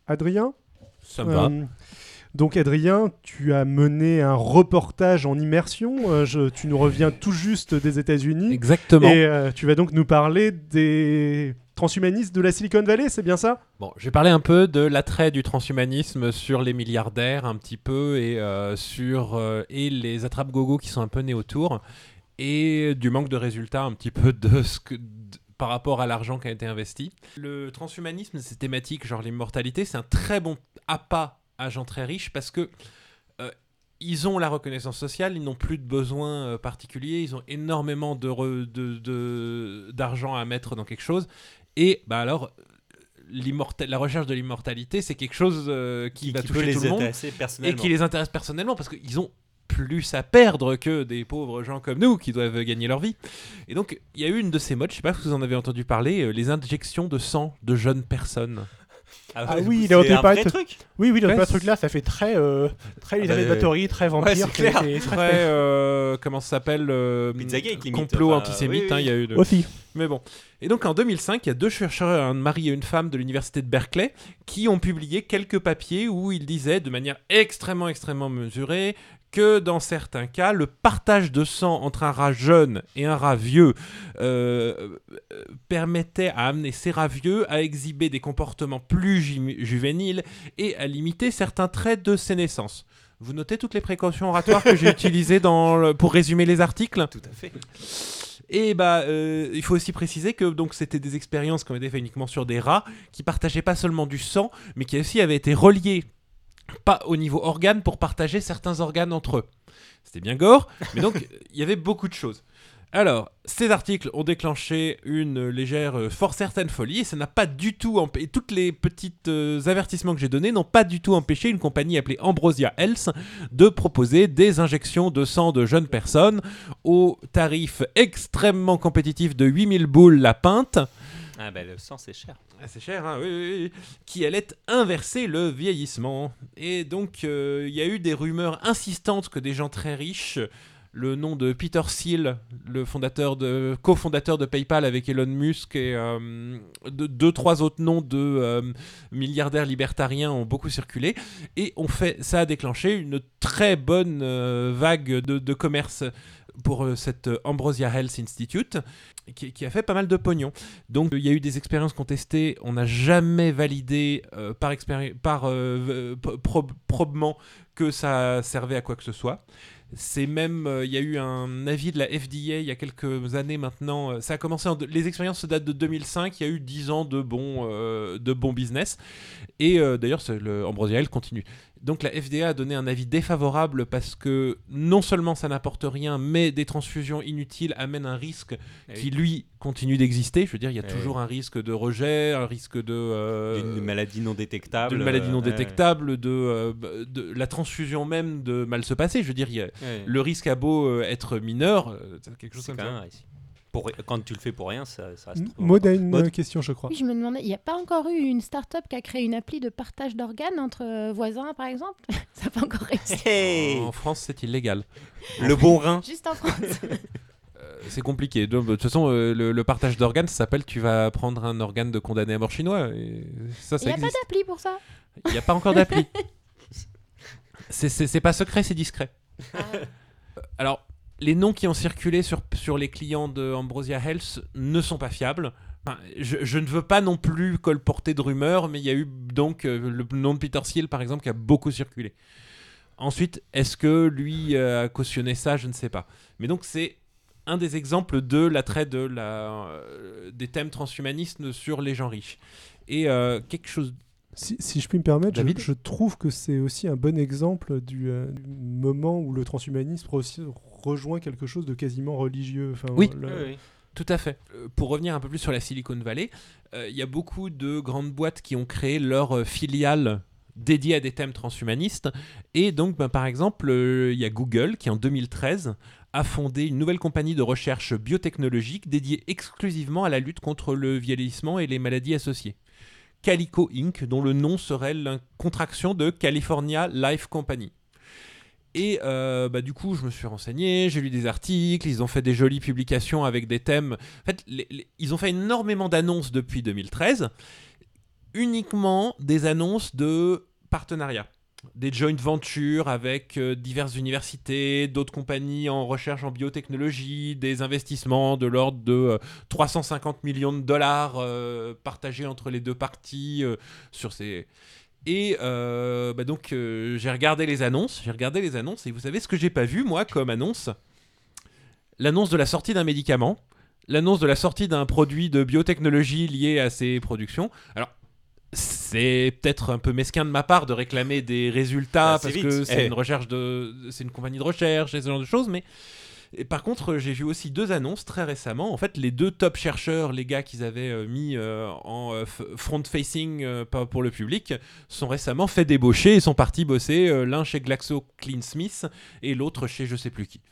Adrien. Ça me va. Donc Adrien, tu as mené un reportage en immersion. Euh, je- tu nous reviens tout juste des États-Unis. Exactement. Et euh, tu vas donc nous parler des transhumanistes de la Silicon Valley, c'est bien ça? Bon, j'ai parlé un peu de l'attrait du transhumanisme sur les milliardaires, un petit peu, et euh, sur et les attrape-gogo qui sont un peu nés autour, et du manque de résultats un petit peu de ce que de- par rapport à l'argent qui a été investi. Le transhumanisme, ces thématiques, genre l'immortalité, c'est un très bon appât à gens très riches parce que euh, ils ont la reconnaissance sociale, ils n'ont plus de besoins euh, particuliers, ils ont énormément de- de- d'argent à mettre dans quelque chose. Et bah alors, la recherche de l'immortalité, c'est quelque chose euh, qui, va peut toucher les tout le monde et qui les intéresse personnellement parce qu'ils ont plus à perdre que des pauvres gens comme nous qui doivent gagner leur vie. Et donc, il y a eu une de ces modes, je sais pas si vous en avez entendu parler, les injections de sang de jeunes personnes. Ah ouais, oui, il entendu un vrai de- truc. Oui, oui, Ouais, ce c'est- truc-là, ça fait très, euh, très Elisabeth bah, Bathory, très vampire. clair. Très, euh, comment ça s'appelle euh, Pizzagate, limite, Complot enfin, antisémite, oui, hein, oui. il y a eu de... Aussi. Mais bon. Et donc en 2005, il y a deux chercheurs, un mari et une femme de l'université de Berkeley, qui ont publié quelques papiers où ils disaient de manière extrêmement, extrêmement mesurée que dans certains cas, le partage de sang entre un rat jeune et un rat vieux euh, permettait à amener ces rats vieux à exhiber des comportements plus ju- juvéniles et à limiter certains traits de ses naissances. Vous notez toutes les précautions oratoires que j'ai utilisées dans le- pour résumer les articles? Tout à fait. et bah, euh, il faut aussi préciser que donc c'était des expériences qui ont été faites uniquement sur des rats qui partageaient pas seulement du sang, mais qui aussi avaient été reliés pas au niveau organe pour partager certains organes entre eux. C'était bien gore, mais donc il y avait beaucoup de choses. Alors, ces articles ont déclenché une légère, euh, fort certaine folie, et ça n'a pas du tout empêché. Toutes les petites euh, avertissements que j'ai donnés n'ont pas du tout empêché une compagnie appelée Ambrosia Health de proposer des injections de sang de jeunes personnes au tarif extrêmement compétitif de 8000 boules la pinte. Ah bah le sang c'est cher. Ah, c'est cher, hein, oui, oui, oui, qui allait inverser le vieillissement. Et donc, euh, il y a eu des rumeurs insistantes que des gens très riches, le nom de Peter Thiel, le fondateur de, cofondateur de PayPal avec Elon Musk et euh, de- deux, trois autres noms de euh, milliardaires libertariens ont beaucoup circulé. Et on fait, ça a déclenché une très bonne vague de commerce pour euh, cette euh, Ambrosia Health Institute qui, a fait pas mal de pognon. Donc il y a eu des expériences contestées, on n'a jamais validé euh, par, par euh, prob- probement que ça servait à quoi que ce soit. C'est même, euh, il y a eu un avis de la FDA il y a quelques années maintenant. euh, ça a commencé, les expériences datent de 2005. Il y a eu 10 ans de bon, euh, de bon business. Et euh, d'ailleurs, le Ambrosia Health continue. Donc la FDA a donné un avis défavorable parce que non seulement ça n'apporte rien, mais des transfusions inutiles amènent un risque Eh qui lui continue d'exister. Je veux dire, il y a Eh toujours un risque de rejet, un risque de euh, D'une maladie non détectable. d'une maladie non euh, ouais, détectable, de, euh, de la transfusion même de mal se passer. Je veux dire, il y a- ouais. Ouais. le risque a beau euh, être mineur, c'est quelque chose comme ça. même un risque. Pour, quand tu le fais pour rien, ça, ça reste. trop Maud a une Maud question, je crois. Oui, je me demandais, il n'y a pas encore eu une start-up qui a créé une appli de partage d'organes entre euh, voisins, par exemple? Ça n'a pas encore réussi. Hey En France, c'est illégal. le bon rein. Juste en France. Euh, c'est compliqué. De, toute façon, euh, le, le partage d'organes, ça s'appelle tu vas prendre un organe de condamné à mort chinois. Et ça, Il n'y a pas d'appli pour ça? Il n'y a pas encore d'appli. c'est, pas secret, c'est discret. Euh, Alors, les noms qui ont circulé sur, sur les clients de Ambrosia Health ne sont pas fiables. je, ne veux pas non plus colporter de rumeurs, mais il y a eu donc euh, le nom de Peter Thiel, par exemple, qui a beaucoup circulé. Ensuite, est-ce que lui euh, a cautionné ça? Je ne sais pas. Mais donc, c'est un des exemples de l'attrait de la, euh, des thèmes transhumanistes sur les gens riches. Et euh, quelque chose. Si, si je puis me permettre, je, je trouve que c'est aussi un bon exemple du, euh, du moment où le transhumanisme rejoint quelque chose de quasiment religieux. Enfin, Oui. le- Tout à fait. Euh, pour revenir un peu plus sur la Silicon Valley, euh, il y a beaucoup de grandes boîtes qui ont créé leur euh, filiale dédiée à des thèmes transhumanistes. Et donc, ben, par exemple, euh, il y a Google qui, en 2013, a fondé une nouvelle compagnie de recherche biotechnologique dédiée exclusivement à la lutte contre le vieillissement et les maladies associées. Calico Inc., dont le nom serait la contraction de California Life Company. Et euh, bah, du coup, je me suis renseigné, j'ai lu des articles, ils ont fait des jolies publications avec des thèmes. En fait, ils ont fait énormément d'annonces depuis 2013, uniquement des annonces de partenariat. Des joint ventures avec euh, diverses universités, d'autres compagnies en recherche en biotechnologie, des investissements de l'ordre de euh, 350 millions de dollars euh, partagés entre les deux parties euh, sur ces, et euh, bah donc euh, j'ai regardé les annonces, j'ai regardé les annonces et vous savez ce que j'ai pas vu moi comme annonce? L'annonce de la sortie d'un médicament, l'annonce de la sortie d'un produit de biotechnologie lié à ces productions. Alors c'est peut-être un peu mesquin de ma part de réclamer des résultats parce vite. que c'est Eh. une recherche de c'est une compagnie de recherche et ce genre de choses mais et par contre, j'ai vu aussi deux annonces très récemment. En fait, les deux top chercheurs, les gars qu'ils avaient euh, mis euh, en euh, front-facing euh, pas pour le public, sont récemment fait débaucher et sont partis bosser, euh, l'un chez GlaxoCleanSmith et l'autre chez je sais plus qui.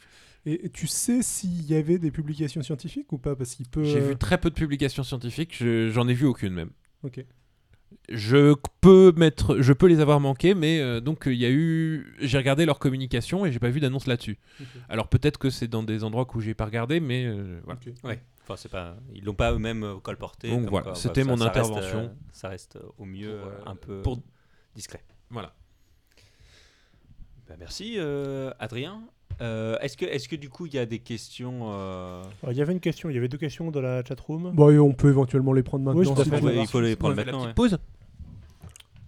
Et tu sais s'il y avait des publications scientifiques ou pas? Parce qu'il peut. J'ai vu très peu de publications scientifiques, je- j'en ai vu aucune même. Ok. Je peux mettre, je peux les avoir manqués, mais euh, donc euh, il y a eu, j'ai regardé leur communication et j'ai pas vu d'annonce là-dessus. Alors peut-être que c'est dans des endroits où j'ai pas regardé, mais euh, voilà. Ok. Ouais. Enfin, c'est pas, ils l'ont pas eux-mêmes euh, colporté. Donc voilà, c'était mon ça reste, intervention. euh, ça reste au mieux Pour, un peu pour- discret. Voilà. Bah, merci euh, Adrien. Euh, est-ce que, est-ce que du coup il y a des questions euh, Alors, Il y avait une question, il y avait deux questions dans la chatroom. Bon, et on peut éventuellement les prendre maintenant. Oui, tout à si fait. tu veux. ouais, Il faut les prendre maintenant. ouais. pause.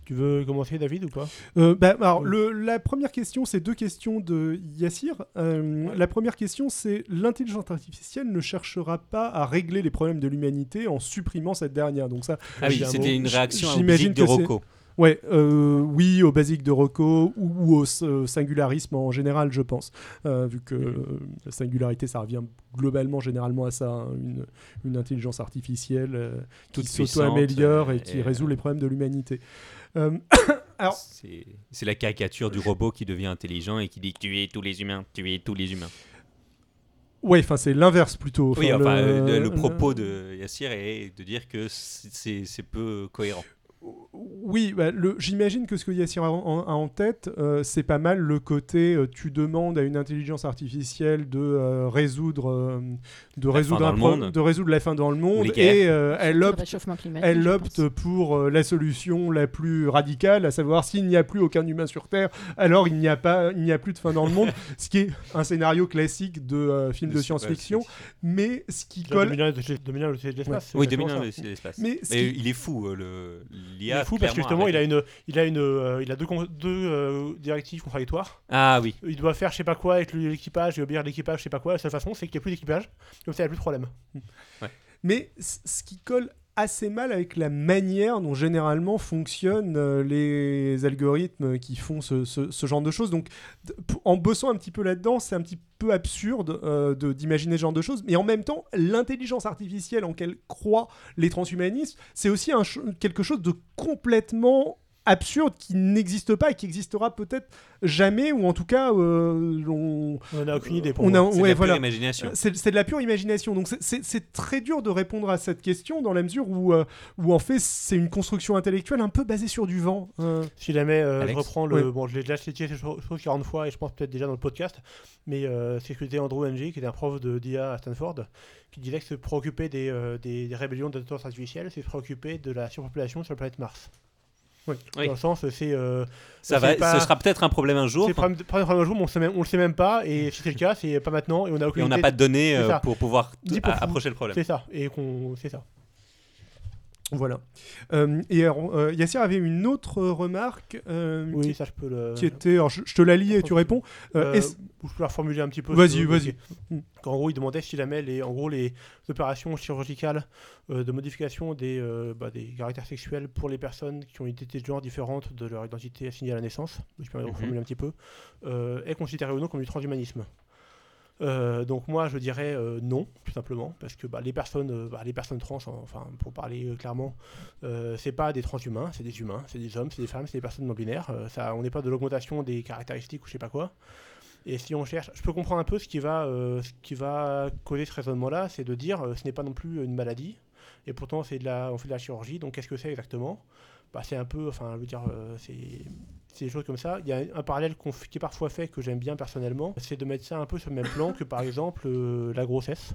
Tu veux commencer, David, ou pas? Euh, bah, alors, le- la première question, c'est deux questions de Yassir. Euh, La première question, c'est l'intelligence artificielle ne cherchera pas à régler les problèmes de l'humanité en supprimant cette dernière. Donc ça, Ah oui, un c'était une réaction à J'imagine Obisic de que c'est- Rocco. Ouais, euh, oui, au basique de Rocco ou, ou au euh, singularisme en général, je pense. Euh, vu que euh, la singularité, ça revient globalement, généralement à ça, hein, une, une intelligence artificielle qui s'auto-améliore et qui résout les problèmes de l'humanité. C'est la caricature du robot qui devient intelligent et qui dit tuez tous les humains, tuez tous les humains. ouais, enfin, c'est l'inverse plutôt. oui, Enfin, le- le, propos de Yassir est de dire que c'est peu cohérent. Oui, bah, j'imagine que ce que Yassir a en, a en tête, euh, c'est pas mal le côté euh, tu demandes à une intelligence artificielle de euh, résoudre, euh, de, La résoudre fin un dans le pro- monde. de résoudre la fin dans le monde et euh, elle opte elle pour euh, la solution la plus radicale, à savoir s'il n'y a plus aucun humain sur Terre, alors il n'y a pas, il n'y a plus de fin dans le monde, ce qui est un scénario classique de euh, film de, science-fiction, mais ce qui colle. 2001, le- 2001, le de l'espace. c'est Oui, exactement 2001, ça. c'est l'espace. Mais Mais, ce qui- il est fou, euh, le l'IA. est fou parce que justement, il a une, il a une, euh, il a deux, deux euh, directives contradictoires. Ah oui. Il doit faire je sais pas quoi avec l'équipage et obéir l'équipage, je sais pas quoi. La seule façon, c'est qu'il n'y a plus d'équipage. Comme ça, il n'y a plus de problème. Mais ce qui colle assez mal avec la manière dont généralement fonctionnent euh, les algorithmes qui font ce, genre de choses. Donc, en bossant un petit peu là-dedans, c'est un petit peu absurde euh, d'imaginer ce genre de choses. Mais en même temps, l'intelligence artificielle en quelle croient les transhumanistes, c'est aussi quelque chose de complètement absurde qui n'existe pas et qui existera peut-être jamais ou en tout cas euh, on, n'a aucune idée pour on a. C'est de la voilà pure imagination. c'est de la pure imagination. Donc c'est- très dur de répondre à cette question dans la mesure où, euh, où en fait c'est une construction intellectuelle un peu basée sur du vent. Euh, Si jamais euh, je reprends le. Ouais. Bon, je l'ai déjà cité cette cho- chose 40 fois et je pense peut-être déjà dans le podcast, mais euh, c'est ce que disait Andrew Ng, qui était un prof de d'IA à Stanford, qui disait que se préoccuper des, euh, des, des rébellions d'intelligence artificielle, c'est se préoccuper de la surpopulation sur la planète Mars. Oui. Dans le sens, c'est. euh, Ça va, pas- ce sera peut-être un problème un jour. c'est problème, problème, problème un jour, mais on on le sait même pas, et si c'est le cas, c'est pas maintenant, et on a aucune Et on n'a pas de données euh, pour pouvoir approcher le problème. C'est ça, et. C'est ça. Voilà. Euh, et alors, euh, Yassir avait une autre remarque euh, Oui, qui, ça je peux le. qui était. alors, je, je te la lis et tu réponds. Euh, je peux la reformuler un petit peu. Vas-y, si vas-y. En gros, il demandait si jamais les, en gros, les opérations chirurgicales de modification des, bah, des caractères sexuels pour les personnes qui ont une identité de genre différente de leur identité assignée à la naissance, je peux Mhm. reformuler un petit peu, est considéré ou non comme du transhumanisme. Euh, donc moi je dirais euh, non tout simplement parce que bah, les personnes euh, bah, les personnes trans enfin pour parler clairement c'est pas des transhumains c'est des humains c'est des hommes c'est des femmes c'est des personnes non binaires ça on n'est pas de l'augmentation des caractéristiques ou je sais pas quoi. Et si on cherche, je peux comprendre un peu ce qui va, ce qui va causer ce raisonnement-là, c'est de dire ce n'est pas non plus une maladie, et pourtant c'est de la, on fait de la chirurgie, donc qu'est-ce que c'est exactement? Bah, C'est un peu, enfin, je dire, c'est des choses comme ça. Il y a un parallèle qui est parfois fait, que j'aime bien personnellement, c'est de mettre ça un peu sur le même plan que par exemple euh, la grossesse.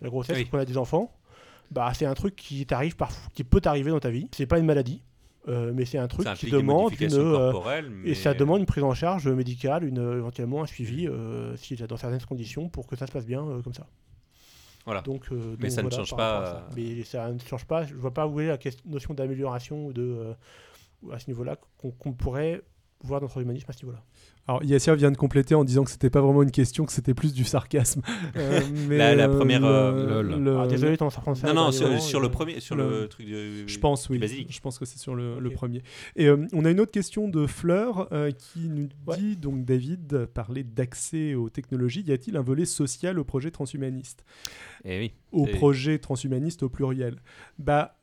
La grossesse, Oui. quand on a des enfants, bah, c'est un truc qui t'arrive parfois, qui peut t'arriver dans ta vie. C'est pas une maladie, euh, mais c'est un truc qui demande une, euh, et ça demande une prise en charge médicale, une, éventuellement un suivi, euh, si, dans certaines conditions, pour que ça se passe bien comme ça. Voilà. Donc, Mais donc ça ne change pas, Mais ça ne change pas. Je vois pas où est la notion d'amélioration ou de à ce niveau-là qu'on pourrait voir dans notre humanisme à ce niveau-là. Alors, Yassir vient de compléter en disant que c'était pas vraiment une question, que c'était plus du sarcasme. Euh, mais, La- la euh, première, le- euh, lol. le- Ah, désolé, t'en apprendre ça. Non, non, sur, sur le euh, premier, sur le- le truc de. Je pense, oui. Je pense que c'est sur le, le premier. Et euh, on a une autre question de Fleur euh, qui nous Ouais. dit donc David parlait d'accès aux technologies. Y a-t-il un volet social au projet transhumaniste? Eh oui. Au Et- projet transhumaniste au pluriel? Bah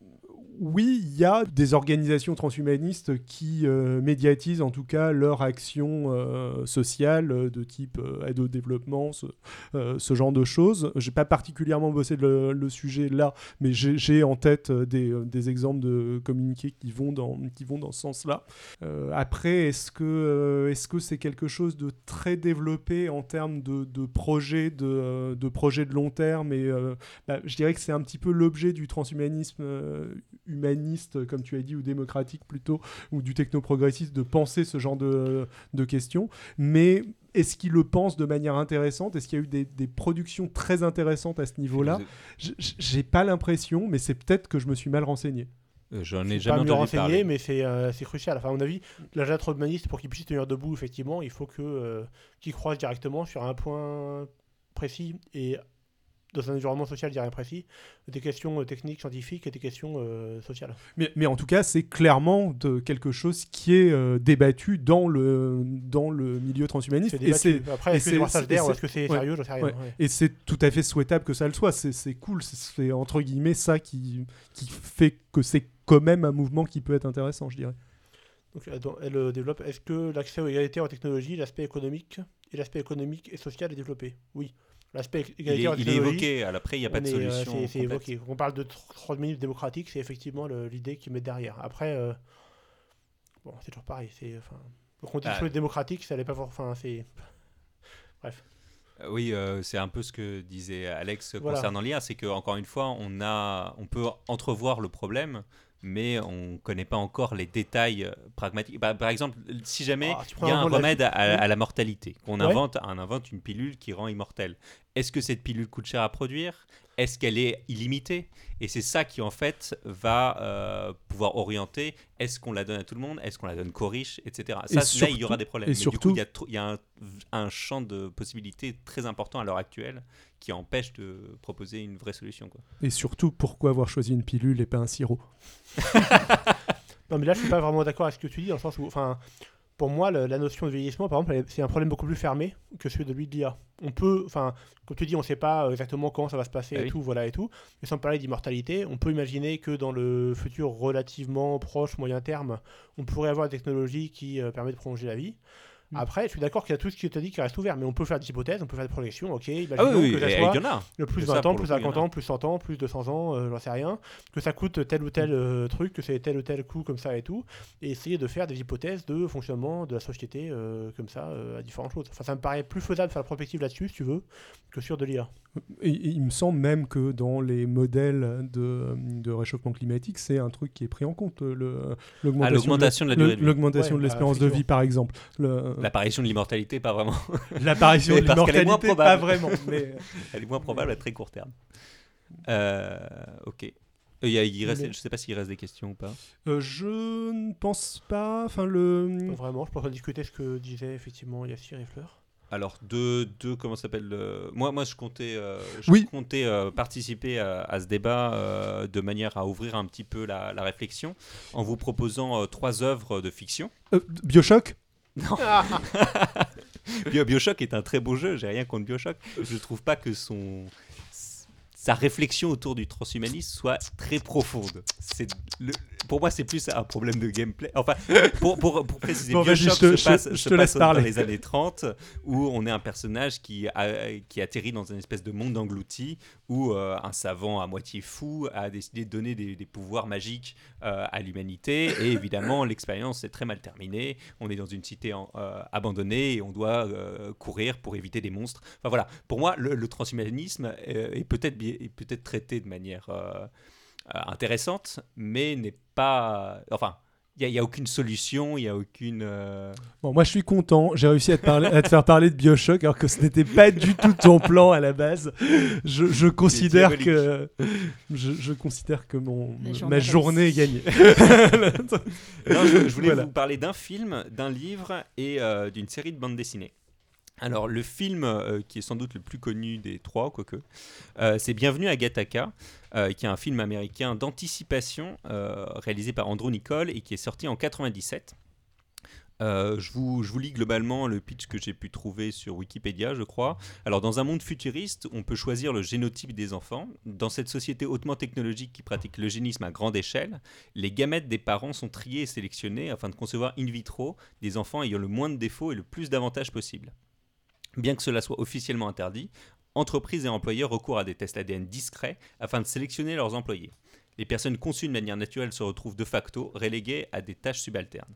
oui, il y a des organisations transhumanistes qui euh, médiatisent en tout cas leur action euh, sociale euh, de type aide au développement, ce, ce genre de choses. J'ai pas particulièrement bossé le, sujet là, mais j'ai en tête des, exemples de communiqués qui vont dans, qui vont dans ce sens-là. Après, est-ce que euh, est-ce que c'est quelque chose de très développé en termes de, projets de, de projets de long terme et bah, je dirais que c'est un petit peu l'objet du transhumanisme humaniste, comme tu as dit, ou démocratique plutôt, ou du technoprogressiste, de penser ce genre de, de questions. Mais est-ce qu'il le pense de manière intéressante? Est-ce qu'il y a eu des, des productions très intéressantes à ce niveau-là? J'ai pas l'impression, mais c'est peut-être que je me suis mal renseigné. Euh, J'en Je ai pas jamais mieux entendu renseigné, parler. mais c'est euh, c'est crucial. Enfin, à mon avis, l'agenda transhumaniste, pour qu'il puisse tenir debout, effectivement, il faut que euh, qu'il croise directement sur un point précis et dans un environnement social, je dirais précis, des questions euh, techniques, scientifiques et des questions euh, sociales. Mais, mais en tout cas, c'est clairement de quelque chose qui est euh, débattu dans le, dans le milieu transhumaniste. Et c'est-. Après, est-ce que c'est- est-ce que sérieux J'en sais rien. ouais. ouais. Et c'est tout à fait souhaitable que ça le soit. C'est- cool. C'est- entre guillemets ça qui, qui fait que c'est quand même un mouvement qui peut être intéressant, je dirais. Donc, elle, développe. Est-ce que l'accès aux égalités en technologie, l'aspect économique et l'aspect économique et social est développé? Oui. L'aspect Il est, il est évoqué. Après, il n'y a pas de euh, solution. c'est- évoqué. Quand on parle de tr- trois minutes démocratique, c'est effectivement l'idée qu'ils mettent derrière. Après, euh, bon, c'est toujours pareil. Enfin, quand on dit Ah. démocratique, ça n'est pas. Bref. Euh, Oui, euh, c'est un peu ce que disait Alex Voilà. concernant l'IA, c'est qu'encore une fois, on, a, on peut entrevoir le problème, mais on ne connaît pas encore les détails euh, pragmatiques. Bah, par exemple, si jamais Ah, il y a un remède à, à- Oui. à la mortalité, qu'on Ouais. invente, on invente une pilule qui rend immortel, est-ce que cette pilule coûte cher à produire? Est-ce qu'elle est illimitée? Et c'est ça qui, en fait, va euh, pouvoir orienter est-ce qu'on la donne à tout le monde? Est-ce qu'on la donne qu'aux riches? Etc. Et Ça, là, il y aura des problèmes. et Mais du surtout- coup, il y a, y un, un champ de possibilités très important à l'heure actuelle qui empêche de proposer une vraie solution. Quoi. Et surtout, pourquoi avoir choisi une pilule et pas un sirop? Non, mais là, je suis pas vraiment d'accord avec ce que tu dis, dans le sens où, enfin, pour moi, la notion de vieillissement, par exemple, c'est un problème beaucoup plus fermé que celui de lui de l'IA. On peut, enfin, comme tu dis, on ne sait pas euh, exactement quand ça va se passer Ah et oui. tout, voilà et tout. Mais sans parler d'immortalité, on peut imaginer que dans le futur relativement proche, moyen terme, on pourrait avoir des technologies qui euh, permettent de prolonger la vie. Mm. Après, je suis d'accord qu'il y a tout ce que tu as dit qui reste ouvert, mais on peut faire des hypothèses, on peut faire des projections, ok, Ah imaginons oui, que ça soit il y en a. le plus Ça, 20 pour ans, plus coup, il y en 50 a. ans, plus 100 ans, plus 200 ans, euh, j'en sais rien, que ça coûte tel ou tel euh, truc, que c'est tel ou tel coût comme ça et tout, et essayer de faire des hypothèses de fonctionnement de la société euh, comme ça euh, à différentes choses. Enfin, ça me paraît plus faisable de faire la prospective là-dessus, si tu veux, que sur de l'IA. Il me semble même que dans les modèles de, de réchauffement climatique, c'est un truc qui est pris en compte, le- Ah, l'augmentation de la le- durée de Ouais, de bah, l'espérance de vie, par exemple. Le- L'apparition de l'immortalité, pas vraiment. L'apparition de l'immortalité, pas vraiment. Mais... Elle est moins probable à très court terme. Euh, ok. Euh, il y a- il reste, Mais- je sais pas s'il reste des questions ou pas. Euh, je ne pense pas. Enfin, le. Vraiment, je pense à discuter ce que disaient effectivement Yassir et Fleur. Alors, deux, deux comment ça s'appelle euh, Moi, moi, je comptais, euh, je Oui. comptais euh, participer à, à ce débat euh, de manière à ouvrir un petit peu la, la réflexion en vous proposant euh, trois œuvres de fiction. Euh, Bio- Bioshock est un très beau jeu, j'ai rien contre Bioshock. Je trouve pas que son sa réflexion autour du transhumanisme soit très profonde. C'est pour moi, c'est plus un problème de gameplay. Enfin, pour, pour, pour préciser, Bon, Bioshock je te- se passe, je- je se te passe parler. dans les années 30, où on est un personnage qui, a- qui atterrit dans une espèce de monde englouti, où euh, un savant à moitié fou a décidé de donner des, des pouvoirs magiques euh, à l'humanité. Et évidemment, l'expérience est très mal terminée. On est dans une cité en- euh, abandonnée et on doit euh, courir pour éviter des monstres. Enfin voilà, pour moi, le, le transhumanisme euh, est peut-être bi- est peut-être traité de manière euh, euh, intéressante, mais n'est pas. Enfin, il n'y a, aucune solution, il n'y a aucune. euh, Bon, moi je suis content, j'ai réussi à te, parler- à te faire parler de Bioshock alors que ce n'était pas du tout ton plan à la base. Je, je considère que je, je considère que mon ma a journée est gagnée. Non, je, je voulais Voilà. vous parler d'un film, d'un livre et euh, d'une série de bandes dessinées. Alors, le film euh, qui est sans doute le plus connu des trois, quoique, euh, c'est Bienvenue à Gattaca, euh, qui est un film américain d'anticipation réalisé par Andrew Nicole et qui est sorti en 97. Euh, je, vous, lis globalement le pitch que j'ai pu trouver sur Wikipédia, je crois. Alors, dans un monde futuriste, on peut choisir le génotype des enfants. Dans cette société hautement technologique qui pratique l'eugénisme à grande échelle, les gamètes des parents sont triés et sélectionnés afin de concevoir in vitro des enfants ayant le moins de défauts et le plus d'avantages possible. Bien que cela soit officiellement interdit, entreprises et employeurs recourent à des tests ADN discrets afin de sélectionner leurs employés. Les personnes conçues de manière naturelle se retrouvent de facto reléguées à des tâches subalternes.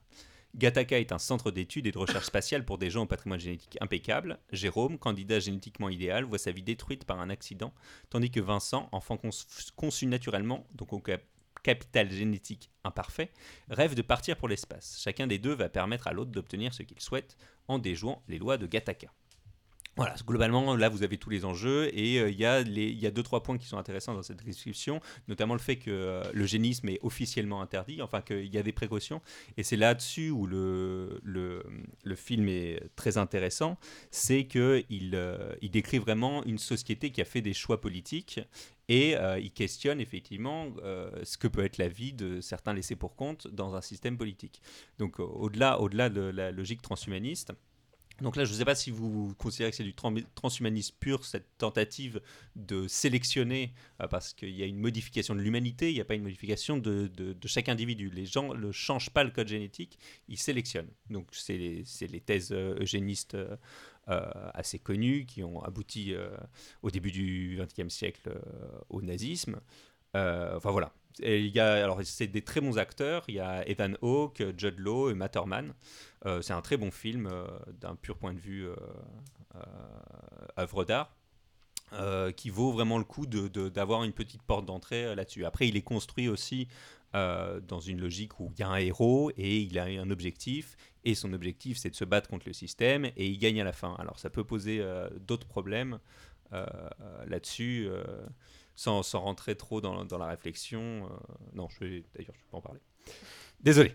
Gattaca est un centre d'études et de recherche spatiale pour des gens au patrimoine génétique impeccable. Jérôme, candidat génétiquement idéal, voit sa vie détruite par un accident, tandis que Vincent, enfant conç- conçu naturellement, donc au cap- capital génétique imparfait, rêve de partir pour l'espace. Chacun des deux va permettre à l'autre d'obtenir ce qu'il souhaite en déjouant les lois de Gattaca. Voilà, globalement, là, vous avez tous les enjeux et euh, il y, a y a deux, trois points qui sont intéressants dans cette description, notamment le fait que euh, l'eugénisme est officiellement interdit, enfin qu'il y a des précautions. Et c'est là-dessus où le, le, le film est très intéressant, c'est qu'il euh, il décrit vraiment une société qui a fait des choix politiques et il questionne effectivement ce que peut être la vie de certains laissés pour compte dans un système politique. Donc au-delà au -delà de la logique transhumaniste, donc là, je ne sais pas si vous considérez que c'est du tran- transhumanisme pur, cette tentative de sélectionner, euh, parce qu'il y a une modification de l'humanité, il n'y a pas une modification de, chaque individu. Les gens ne changent pas le code génétique, ils sélectionnent. Donc c'est les, les thèses euh, eugénistes euh, assez connues qui ont abouti au début du XXe siècle au nazisme. Enfin voilà. Il y a, alors c'est des très bons acteurs. Il y a Ethan Hawke, Judd Law et Matt Herman. Euh, c'est un très bon film euh, d'un pur point de vue euh, œuvre d'art. qui vaut vraiment le coup de- de- d'avoir une petite porte d'entrée là-dessus. Après, il est construit aussi dans une logique où il y a un héros et il a un objectif, et son objectif c'est de se battre contre le système, et il gagne à la fin. Alors ça peut poser d'autres problèmes là-dessus, sans, sans rentrer trop dans, dans la réflexion. euh, non, je vais d'ailleurs, je vais pas en parler. Désolé.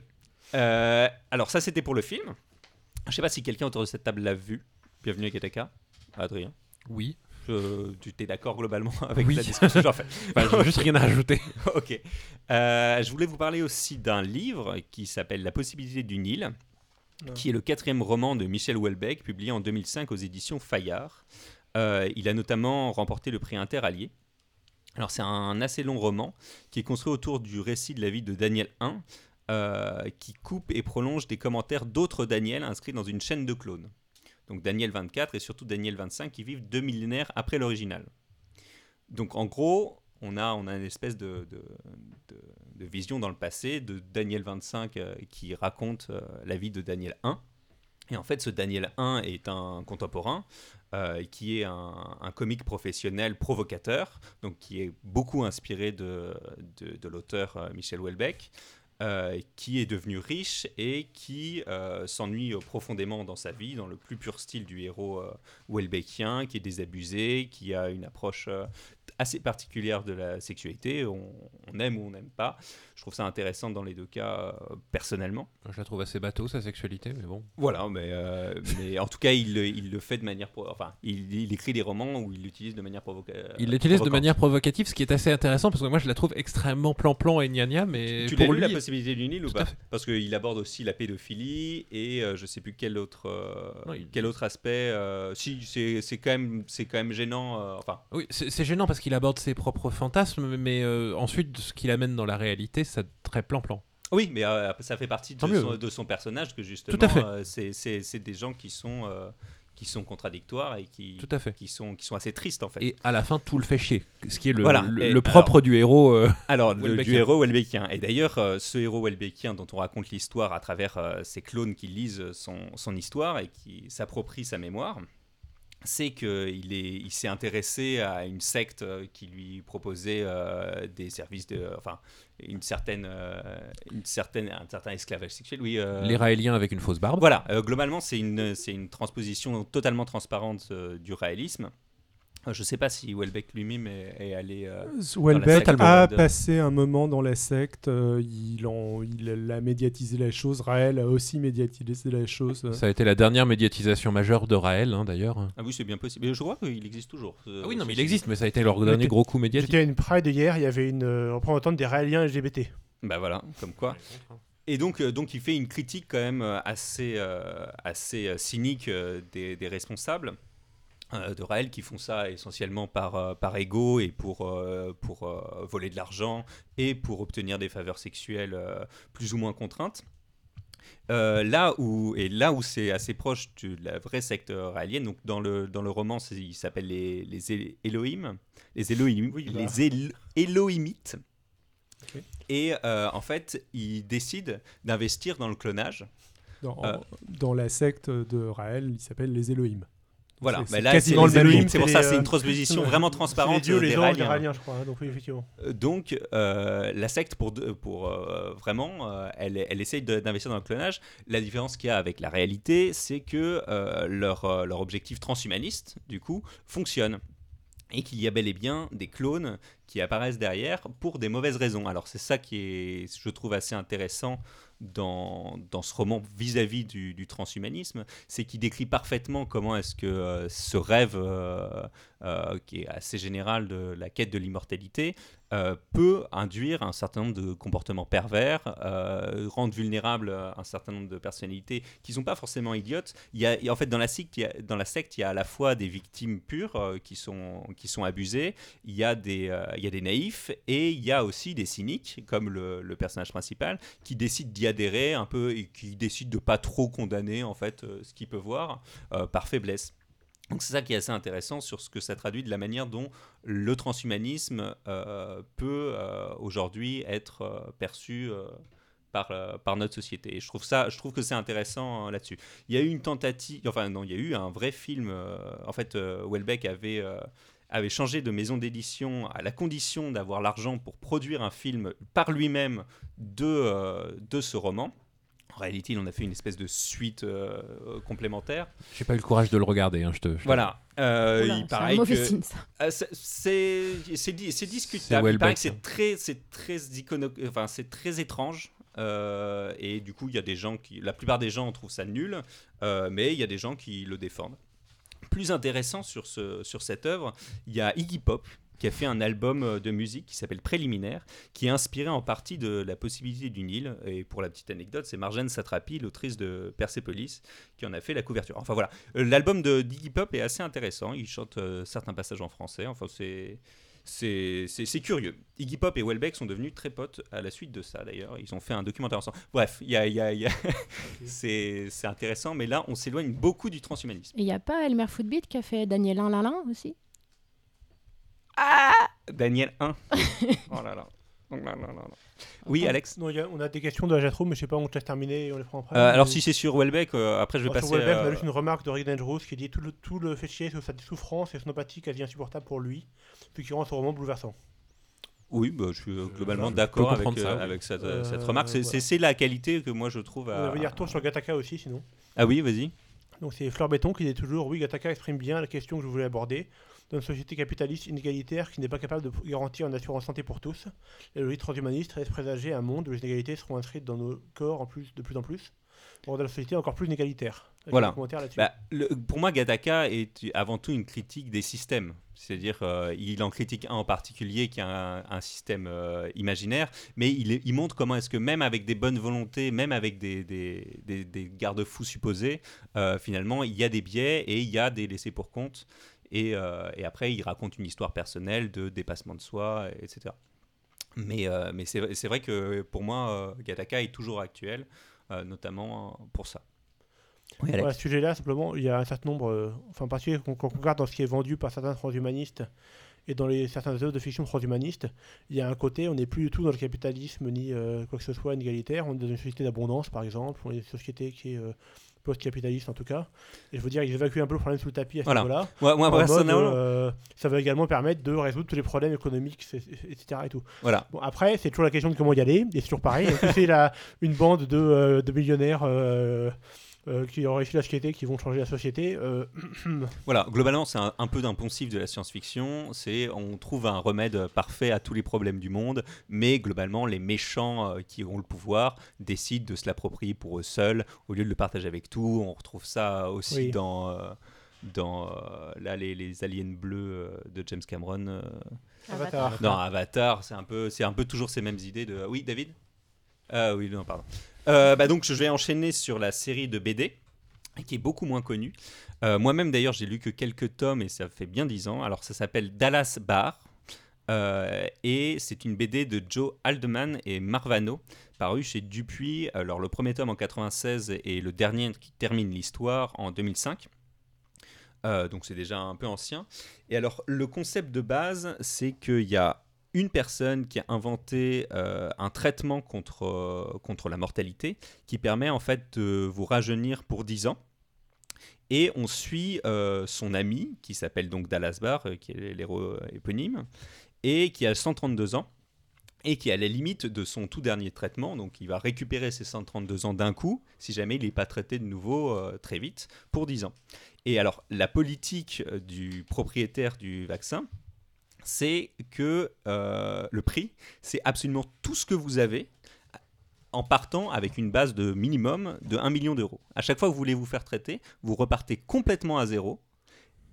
Euh, alors ça c'était pour le film. Je sais pas si quelqu'un autour de cette table l'a vu. Bienvenue à Kataka. Adrien. Oui. Je- tu t'es d'accord globalement avec Oui. la discussion que j'en fais? Enfin, juste rien à rajouter. ok. Euh, je voulais vous parler aussi d'un livre qui s'appelle La possibilité du Nil, qui est le quatrième roman de Michel Houellebecq, publié en 2005 aux éditions Fayard. Euh, il a notamment remporté le prix Interallié. Alors c'est un assez long roman qui est construit autour du récit de la vie de Daniel 1, qui coupe et prolonge des commentaires d'autres Daniel inscrits dans une chaîne de clones. Donc Daniel 24 et surtout Daniel 25 qui vivent deux millénaires après l'original. Donc en gros, on a, on une espèce de vision dans le passé de Daniel 25 euh, qui raconte euh, la vie de Daniel 1. Et en fait, ce Daniel 1 est un contemporain euh, qui est un, comique professionnel provocateur, donc qui est beaucoup inspiré de, l'auteur euh, Michel Houellebecq, euh, qui est devenu riche et qui s'ennuie profondément dans sa vie, dans le plus pur style du héros Houellebecquien, qui est désabusé, qui a une approche assez particulière de la sexualité. On, on aime ou on n'aime pas. Je trouve ça intéressant dans les deux cas, euh, personnellement. Je la trouve assez bateau, sa sexualité, mais bon. Voilà, mais, euh, mais en tout cas, il, il le fait de manière. Enfin, il, il écrit des romans où il l'utilise de manière provocative. Il l'utilise de manière provocative, ce qui est assez intéressant parce que moi je la trouve extrêmement plan-plan et gna-gna, mais Tu l'as pour lu lui, la possibilité d'une île ou pas. Parce qu'il aborde aussi la pédophilie et euh, je sais plus quel autre euh, Non, il- quel autre aspect. si c'est quand même quand même gênant. enfin, Oui, c'est gênant parce qu'il aborde ses propres fantasmes, mais euh, ensuite, ce qu'il amène dans la réalité, c'est très plan-plan. oui, mais euh, ça fait partie de son, de son personnage que justement. Tout à fait. euh, c'est- des gens qui sont qui sont contradictoires et qui Tout à fait. qui sont qui sont assez tristes en fait. Et à la fin, tout le fait chier. Ce qui est le, Voilà. le, propre du héros. euh, Alors, le, du héros Welbeckien. Et d'ailleurs, euh, ce héros Welbeckien dont on raconte l'histoire à travers euh, ces clones qui lisent son, son histoire et qui s'approprient sa mémoire, c'est qu'il il s'est intéressé à une secte euh, qui lui proposait euh, des services de. Enfin, une certaine, euh, une certaine, un certain esclavage sexuel. Oui, euh, Les Raéliens avec une fausse barbe. voilà, globalement, c'est une, c'est une transposition totalement transparente du réalisme. Euh, Je ne sais pas si Welbeck lui-même est, est allé. euh, Welbeck secte a de- passé un moment dans la secte, euh, il, en, il a médiatisé la chose, Raël a aussi médiatisé la chose. euh. Ça a été la dernière médiatisation majeure de Raël, hein, d'ailleurs. Ah oui, c'est bien possible. Mais je crois qu'il existe toujours. Ah oui, non, mais il existe, mais ça a été leur dernier gros coup médiatique. J'étais à une Pride hier, il y avait une euh, représentante des Raéliens LGBT. Bah voilà, comme quoi. Et donc, euh, donc il fait une critique quand même euh, assez, euh, assez euh, cynique euh, des, des responsables euh, de Raël qui font ça essentiellement par, euh, par ego et pour, euh, pour euh, voler de l'argent et pour obtenir des faveurs sexuelles euh, plus ou moins contraintes. Euh, là où et là où c'est assez proche de la vraie secte raélienne, donc dans le dans le roman, il s'appelle les les Elohim, les Elohim, Oui, les bah. Él- Elohimites. Et euh, en fait, il décide d'investir dans le clonage. Dans, Euh. dans la secte de Raël, il s'appelle les Elohim. Voilà, C'est- mais là, c'est. C'est pour ça, c'est euh, une transposition vraiment C'est les transparente dieux, les des. Raéliens, je crois. hein, donc oui, effectivement. Euh, Donc, euh, la secte, pour, de- pour euh, vraiment, euh, elle, elle essaye de- d'investir dans le clonage. La différence qu'il y a avec la réalité, c'est que euh, leur, euh, leur objectif transhumaniste, du coup, fonctionne. Et qu'il y a bel et bien des clones qui apparaissent derrière pour des mauvaises raisons. Alors, c'est ça qui est, je trouve, assez intéressant dans, ce roman vis-à-vis du, du transhumanisme, c'est qu'il décrit parfaitement comment est-ce que euh, ce rêve, euh, euh, qui est assez général de la quête de l'immortalité, euh, peut induire un certain nombre de comportements pervers, euh, rendre vulnérables un certain nombre de personnalités qui ne sont pas forcément idiotes. Il y a, en fait, dans la, secte, il y a, à la fois des victimes pures euh, qui, sont, qui sont abusées, il y, a des, euh, il y a des naïfs, et il y a aussi des cyniques, comme le, personnage principal, qui décident d'y adhérer un peu et qui décident de pas trop condamner en fait euh, ce qu'ils peuvent voir euh, par faiblesse. Donc c'est ça qui est assez intéressant sur ce que ça traduit de la manière dont le transhumanisme euh, peut euh, aujourd'hui être euh, perçu par, notre société. Et je trouve, ça, je trouve que c'est intéressant euh, là-dessus. Il y a eu une tentative, enfin non, il y a eu un vrai film. en fait, Welbeck avait, avait changé de maison d'édition à la condition d'avoir l'argent pour produire un film par lui-même de, de ce roman. En réalité, il en a fait une espèce de suite euh, complémentaire. J'ai pas eu le courage de le regarder, hein, je te. Voilà. Euh, Oula, il c'est un paraît mauvais que- signe, ça. euh, c'est- c'est c'est di- c'est C'est discutable. Il Welbeck, paraît que c'est très c'est très icono- enfin c'est très étrange. Euh, et du coup, il y a des gens qui, la plupart des gens trouvent ça nul, euh, mais il y a des gens qui le défendent. Plus intéressant sur ce sur cette œuvre, il y a Iggy Pop qui a fait un album euh, de musique qui s'appelle Préliminaire, qui est inspiré en partie de la possibilité d'une île. Et pour la petite anecdote, c'est Marjane Satrapi, l'autrice de Persepolis, qui en a fait la couverture. Enfin voilà, Euh, l'album de d'Iggy Pop est assez intéressant. Il chante euh, certains passages en français. Enfin c'est c'est c'est- c'est curieux. Iggy Pop et Welbeck sont devenus très potes à la suite de ça d'ailleurs. Ils ont fait un documentaire ensemble. Bref, il y a, il y a- il y a- c'est c'est intéressant, mais là on s'éloigne beaucoup du transhumanisme. Et il n'y a pas Elmer Footbeat qui a fait Daniel Lalin aussi? Daniel 1. oh là là. Oui, Alex Non, il y a- on a des questions de la chatroom, mais je sais pas, on te laisse terminer et on les prend après. Euh, alors si c'est sur Welbeck, euh, après je vais Alors, passer. sur Welbeck, on a euh, juste une remarque de Rick Dangerous qui dit tout le, tout le fait chier sur sa souffrance et son apathie quasi insupportable pour lui, ce qui rend ce roman bouleversant. Oui, bah, je suis euh, globalement je peux d'accord avec, ça, euh, oui. avec cette, Euh, cette remarque. C'est la qualité que moi je trouve. On à- avait des retours sur Gataka aussi, sinon. Ah oui, vas-y. Donc c'est Fleur Béton qui dit toujours Oui, Gattaca exprime bien la question que je voulais aborder. Dans une société capitaliste inégalitaire qui n'est pas capable de garantir une assurance santé pour tous, la logique transhumaniste laisse présager un monde où les inégalités seront inscrites dans nos corps en plus, de plus en plus, dans la société encore plus inégalitaire. Voilà. Bah, le- pour moi, Gattaca est avant tout une critique des systèmes. C'est-à-dire, euh, il en critique un en particulier qui a un, un système euh, imaginaire, mais il, montre comment est-ce que même avec des bonnes volontés, même avec des, des- des- des garde-fous supposés, euh, finalement, il y a des biais et il y a des laissés pour compte. Et, euh, et après, il raconte une histoire personnelle de dépassement de soi, etc. Mais, euh, mais c'est vrai que pour moi, euh, Gattaca est toujours actuel, euh, notamment pour ça. Oui, Voilà, à ce sujet-là, simplement, il y a un certain nombre, euh, enfin, en particulier quand on regarde dans ce qui est vendu par certains transhumanistes et dans les certains œuvres de fiction transhumanistes, il y a un côté, on n'est plus du tout dans le capitalisme ni euh, quoi que ce soit inégalitaire, on est dans une société d'abondance, par exemple, on est une société qui est euh, post-capitaliste en tout cas. Et je veux dire, ils évacuent un peu le problème sous le tapis à ce Voilà. niveau-là. Mode, personnellement, euh, ça va également permettre de résoudre tous les problèmes économiques, etc. Et tout. voilà. Bon, après, c'est toujours la question de comment y aller, et c'est toujours pareil. C'est la- une bande de, euh, de millionnaires euh, qui ont réussi la société, qui vont changer la société euh, Voilà, globalement, c'est un, un peu d'un poncif de la science-fiction. C'est on trouve un remède parfait à tous les problèmes du monde, mais globalement, les méchants euh, qui ont le pouvoir décident de se l'approprier pour eux seuls au lieu de le partager avec tout. On retrouve ça aussi Oui. dans euh, dans euh, là les, les aliens bleus euh, de James Cameron. euh, Avatar. dans Avatar, c'est un peu, c'est un peu toujours ces mêmes idées de. Oui, David? Ah oui, non, pardon. Euh, bah donc je vais enchaîner sur la série de BD qui est beaucoup moins connue. Euh, Moi-même d'ailleurs, j'ai lu que quelques tomes et ça fait bien 10 ans. Alors ça s'appelle Dallas Bar. Euh, et c'est une BD de Joe Haldeman et Marvano, paru chez Dupuis. Alors le premier tome en 96 et le dernier qui termine l'histoire en 2005. Euh, donc c'est déjà un peu ancien. Et alors le concept de base, c'est qu'il y a une personne qui a inventé euh, un traitement contre, euh, contre la mortalité qui permet en fait de vous rajeunir pour 10 ans. Et on suit euh, son ami, qui s'appelle donc Dallas Bar, euh, qui est l'héros éponyme, et qui a 132 ans, et qui est à la limite de son tout dernier traitement. Donc il va récupérer ses 132 ans d'un coup, si jamais il n'est pas traité de nouveau très vite, pour 10 ans. Et alors, la politique du propriétaire du vaccin, c'est que euh, le prix, c'est absolument tout ce que vous avez en partant avec une base de minimum de 1 million d'euros. À chaque fois que vous voulez vous faire traiter, vous repartez complètement à zéro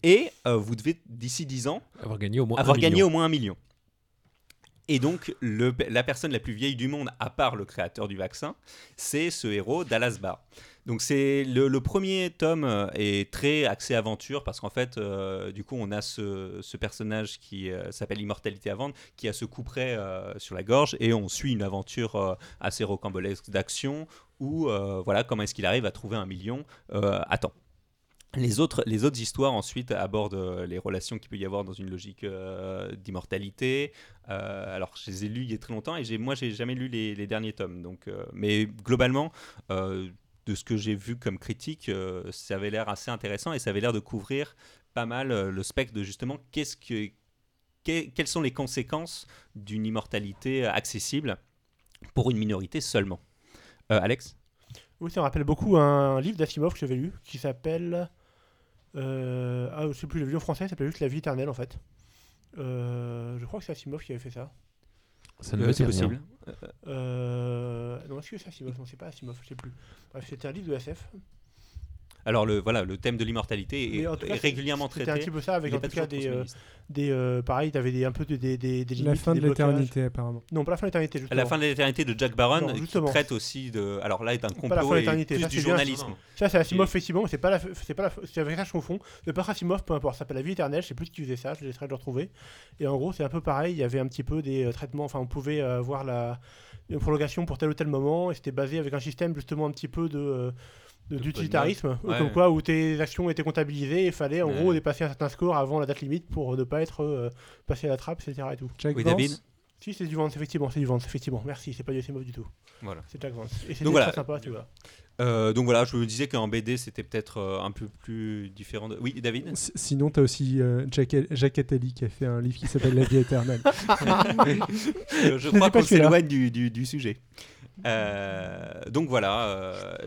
et euh, vous devez, d'ici 10 ans, Avoir gagné au moins avoir un gagné million. au moins un million. Et donc, le- la personne la plus vieille du monde, à part le créateur du vaccin, c'est ce héros, Dallas Bar. Donc, c'est le, premier tome euh, est très axé aventure parce qu'en fait, euh, du coup, on a ce, personnage qui euh, s'appelle Immortalité à vendre, qui a ce coup près sur la gorge et on suit une aventure assez rocambolesque d'action où, voilà, comment est-ce qu'il arrive à trouver un million à temps. Les autres, les autres histoires ensuite abordent les relations qu'il peut y avoir dans une logique d'immortalité. Alors, je les ai lus il y a très longtemps et moi, j'ai jamais lu les, derniers tomes. Donc, mais globalement, de ce que j'ai vu comme critique, euh, ça avait l'air assez intéressant et ça avait l'air de couvrir pas mal euh, le spectre de justement qu'est-ce que, que- quelles sont les conséquences d'une immortalité accessible pour une minorité seulement. Euh, Alex? Oui, ça me rappelle beaucoup un livre d'Asimov que j'avais lu qui s'appelle. euh, ah, je sais plus, le en français, ça s'appelle juste La vie éternelle en fait. Euh, je crois que c'est Asimov qui avait fait ça. Ça ne Euh, me c'est possible. Euh, non, est-ce que c'est Asimov? Non, c'est pas Asimov, je sais plus. Bref, c'était un livre de SF. Alors le voilà, le thème de l'immortalité est, cas, régulièrement C'était traité. un petit peu ça, avec en pas tout cas des, euh, des euh, pareil, t'avais des, un peu de- des, des, des La limites, fin des de l'éternité, apparemment. Non, pas la fin de l'éternité, la fin de l'éternité de Jack Barron, Non, qui traite aussi de. Alors là, est un la fin complot de et l'éternité, plus ça, du c'est bien, journalisme. Ça, c'est Asimov, effectivement, mais c'est pas la, c'est pas la, c'est avec ça que je confonds. Le pas Asimov, peu importe, ça s'appelle La vie éternelle, je sais plus qui faisait ça, je laisserai de le retrouver. Et en gros, c'est un peu pareil, il y avait un petit peu des euh, traitements, enfin, on pouvait euh, avoir la, une prolongation pour tel ou tel moment, et c'était basé avec un système justement un petit peu de. D'utilitarisme, note. comme Ouais. quoi où tes actions étaient comptabilisées et il fallait en Ouais. gros dépasser un certain score avant la date limite pour ne pas être euh, passé à la trappe, etc. Et tout. Jack Oui, Vance, David Si, c'est du Vance, effectivement, c'est du Vance, effectivement. Merci, c'est pas du Asimov du tout. Voilà. C'est Jack Vance. Et c'est Donc très voilà. sympa, tu vois. Euh, donc voilà, je me disais qu'en BD, c'était peut-être euh, un peu plus différent. De... Oui, David S- Sinon, tu as aussi euh, Jack, Jacques Attali qui a fait un livre qui s'appelle La vie éternelle. Je, crois qu'on s'éloigne du, du- du sujet. Euh, donc voilà, euh,